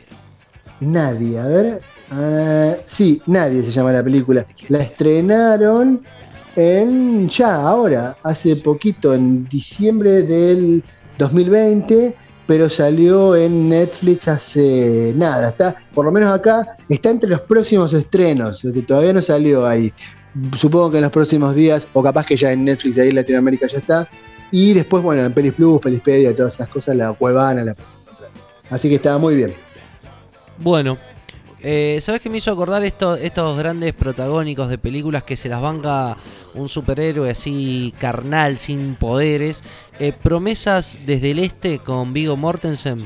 Nadie, a ver. ah, sí, Nadie se llama la película. La estrenaron en ya, ahora, hace poquito, en diciembre del 2020, pero salió en Netflix hace nada. Está, por lo menos acá, está entre los próximos estrenos, que todavía no salió ahí. Supongo que en los próximos días, o capaz que ya en Netflix de ahí en Latinoamérica ya está. Y después, bueno, en Pelis Plus, Pelispedia, todas esas cosas, la cuevana, la. Así que estaba muy bien. Bueno, eh, ¿sabes qué me hizo acordar esto- estos grandes protagónicos de películas que se las banca un superhéroe así carnal, sin poderes? Eh, Promesas desde el Este con Vigo Mortensen.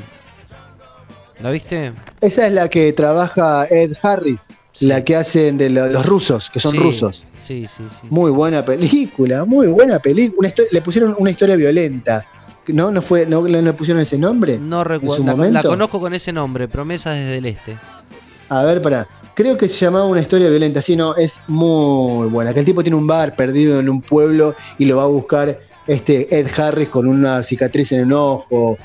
¿La viste? Esa es la que trabaja Ed Harris, Sí. la que hacen de lo- los rusos, que son Sí, rusos. Sí, sí, sí. Muy buena película, muy buena película. Le pusieron una historia violenta. ¿No? ¿No fue, no, le pusieron ese nombre? No recuerdo. La conozco con ese nombre, Promesas desde el Este. A ver, para. Creo que se llamaba una historia violenta. Sí, no, es muy buena. Que el tipo tiene un bar perdido en un pueblo y lo va a buscar este Ed Harris con una cicatriz en el ojo.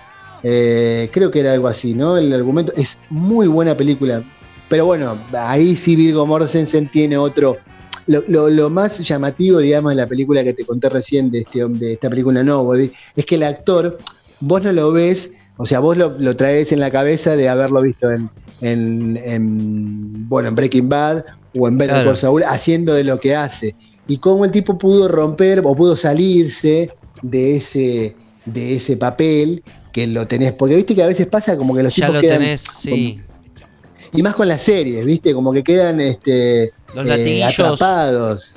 Eh, creo que era algo así, ¿no? El argumento es muy buena película. Pero bueno, ahí sí Virgo Mortensen tiene otro. Lo, lo- más llamativo, digamos, de la película que te conté recién de, este, de esta película Nobody, es que el actor, vos no lo ves, o sea, vos lo, lo traes en la cabeza de haberlo visto en, en, en, bueno, en Breaking Bad o en Better. Call Saul, haciendo de lo que hace. Y cómo el tipo pudo romper o pudo salirse de ese, de ese papel que lo tenés. Porque viste que a veces pasa como que los Ya tipos lo quedan tenés, sí. y más con las series, ¿viste? Como que quedan este, Los eh, atrapados.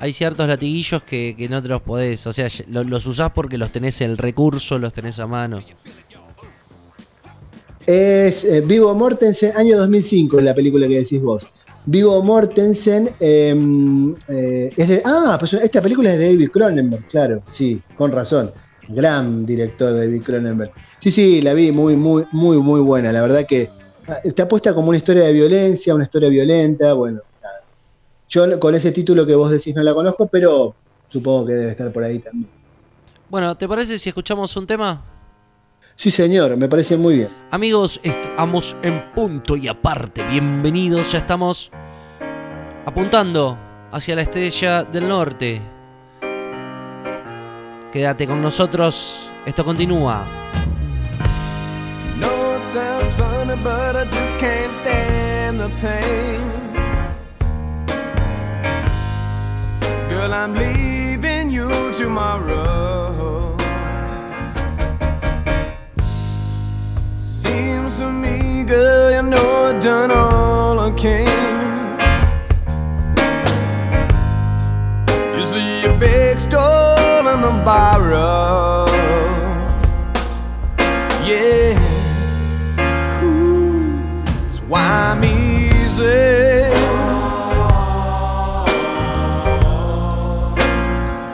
Hay ciertos latiguillos que, que no te los podés. O sea, lo- los usás porque los tenés el recurso, los tenés a mano. Es eh, Vivo Mortensen, año 2005, es la película que decís vos. Vigo Mortensen eh, eh, es de. Ah, pues esta película es de David Cronenberg, claro, sí, con razón. Gran director David Cronenberg. Sí, sí, la vi muy, muy, muy, muy buena. La verdad que ah, está puesta como una historia de violencia, una historia violenta. Bueno, nada. Yo con ese título que vos decís no la conozco, pero supongo que debe estar por ahí también. Bueno, ¿te parece si escuchamos un tema? Sí, señor, me parece muy bien. Amigos, estamos en punto y aparte. Bienvenidos, ya estamos apuntando hacia la estrella del norte. Quédate con nosotros, esto continúa. No, it sounds funny, but I just can't stand the pain. Girl, I'm leaving you tomorrow. Seems to me, girl, you know I've done all I can. You see a big store and a borrow. Yeah. Ooh, That's why I'm easy.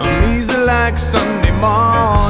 I'm easy like Sunday morning.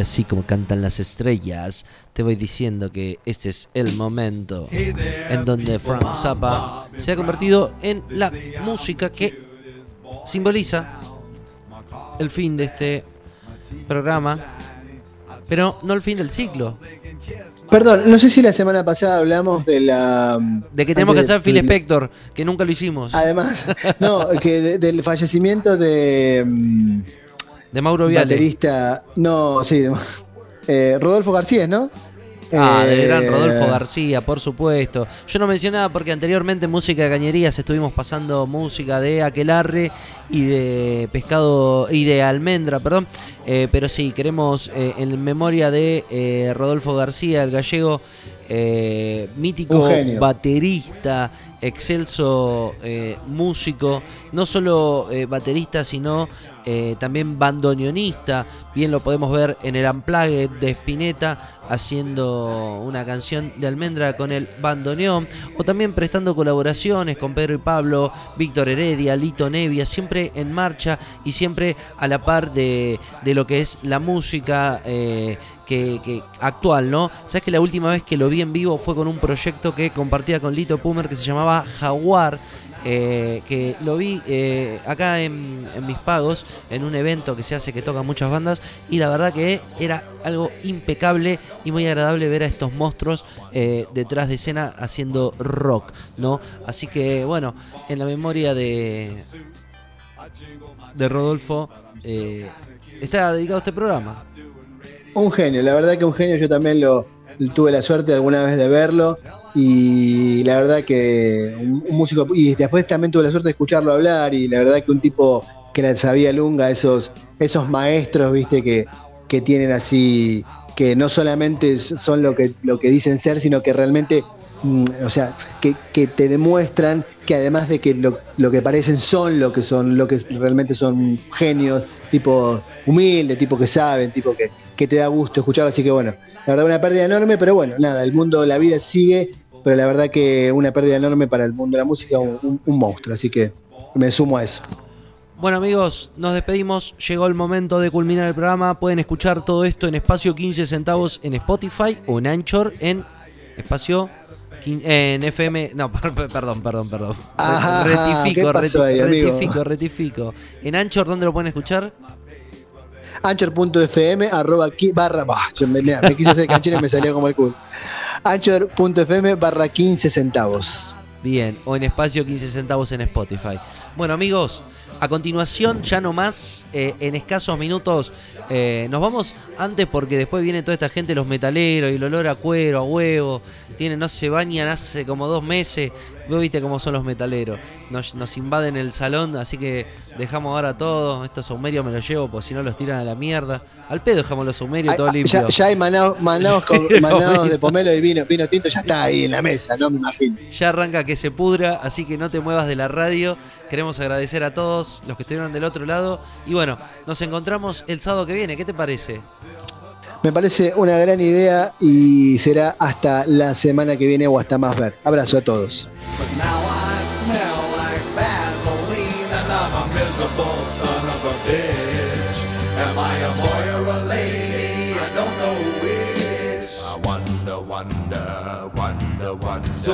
Y así como cantan las estrellas, te voy diciendo que este es el momento en donde Frank Zappa se ha convertido en la música que simboliza el fin de este programa, pero no el fin del ciclo. Perdón, no sé si la semana pasada hablamos de la. De que tenemos que hacer Phil Spector, que nunca lo hicimos. Además, no, que de- del fallecimiento de. De Mauro Viale. Baterista. No, sí, de- eh, Rodolfo García, ¿no? Ah, de Eh, gran Rodolfo García, por supuesto. Yo no mencionaba porque anteriormente en Música de Cañerías estuvimos pasando música de Aquelarre y de Pescado y de Almendra, perdón. Eh, pero sí, queremos eh, en memoria de eh, Rodolfo García, el gallego, eh, mítico baterista, excelso eh, músico, no solo eh, baterista, sino también bandoneonista. Bien lo podemos ver en el Unplugged de Spinetta haciendo una canción de Almendra con el bandoneón, o también prestando colaboraciones con Pedro y Pablo, Víctor Heredia, Lito Nevia, siempre en marcha y siempre a la par de, de lo que es la música que, actual, ¿no? Sabes que la última vez que lo vi en vivo fue con un proyecto que compartía con Lito Pumer que se llamaba Jaguar. eh, que lo vi eh, acá en, en mis pagos, en un evento que se hace que tocan muchas bandas, y la verdad que era algo impecable y muy agradable ver a estos monstruos eh, detrás de escena haciendo rock, ¿no? Así que bueno, en la memoria de, de Rodolfo eh, está dedicado este programa. Un genio, la verdad que un genio, yo también lo tuve la suerte alguna vez de verlo y la verdad que un, músico, y después también tuve la suerte de escucharlo hablar y la verdad que un tipo que la sabía lunga, esos, esos maestros, viste, que, que tienen así, que no solamente son lo que, lo que dicen ser, sino que realmente, mm, o sea, que, que te demuestran que además de que lo, lo que parecen son lo que son, lo que realmente son genios, tipo humilde, tipo que saben, tipo que, que te da gusto escucharlo, así que bueno, la verdad una pérdida enorme, pero bueno, nada, el mundo, la vida sigue, pero la verdad que una pérdida enorme para el mundo de la música, un, un- monstruo, así que me sumo a eso. Bueno amigos, nos despedimos, llegó el momento de culminar el programa, pueden escuchar todo esto en espacio 15 centavos en Spotify o en Anchor en espacio en FM, no, per- per- perdón, perdón, perdón. Ajá, rectifico, ¿qué pasó reti- ahí, rectifico, rectifico. En Anchor, ¿dónde lo pueden escuchar? Anchor.fm arroba barra me, quise hacer canchero y me salió como el culo. Anchor.fm barra 15 centavos. Bien, o en espacio 15 centavos en Spotify. Bueno amigos, a continuación, ya no más, eh, en escasos minutos, eh, nos vamos antes porque después viene toda esta gente, los metaleros, y el olor a cuero, a huevo, tienen, no se bañan hace como dos meses, vos viste cómo son los metaleros, nos, nos invaden el salón, así que dejamos ahora todo, estos saumerios me los llevo, porque si no los tiran a la mierda, al pedo dejamos los saumerios, Ay, todo ah, limpio. ya, ya hay manados de pomelo y vino, vino tinto, ya está ahí en la mesa, no me imagino. Ya arranca que se pudra, así que no te muevas de la radio. Queremos agradecer a todos los que estuvieron del otro lado. Y bueno, nos encontramos el sábado que viene. ¿Qué te parece? Me parece una gran idea y será hasta la semana que viene o hasta más ver. Abrazo a todos. But now I smell like Vaseline and I'm a miserable son of a bitch. Am I a boy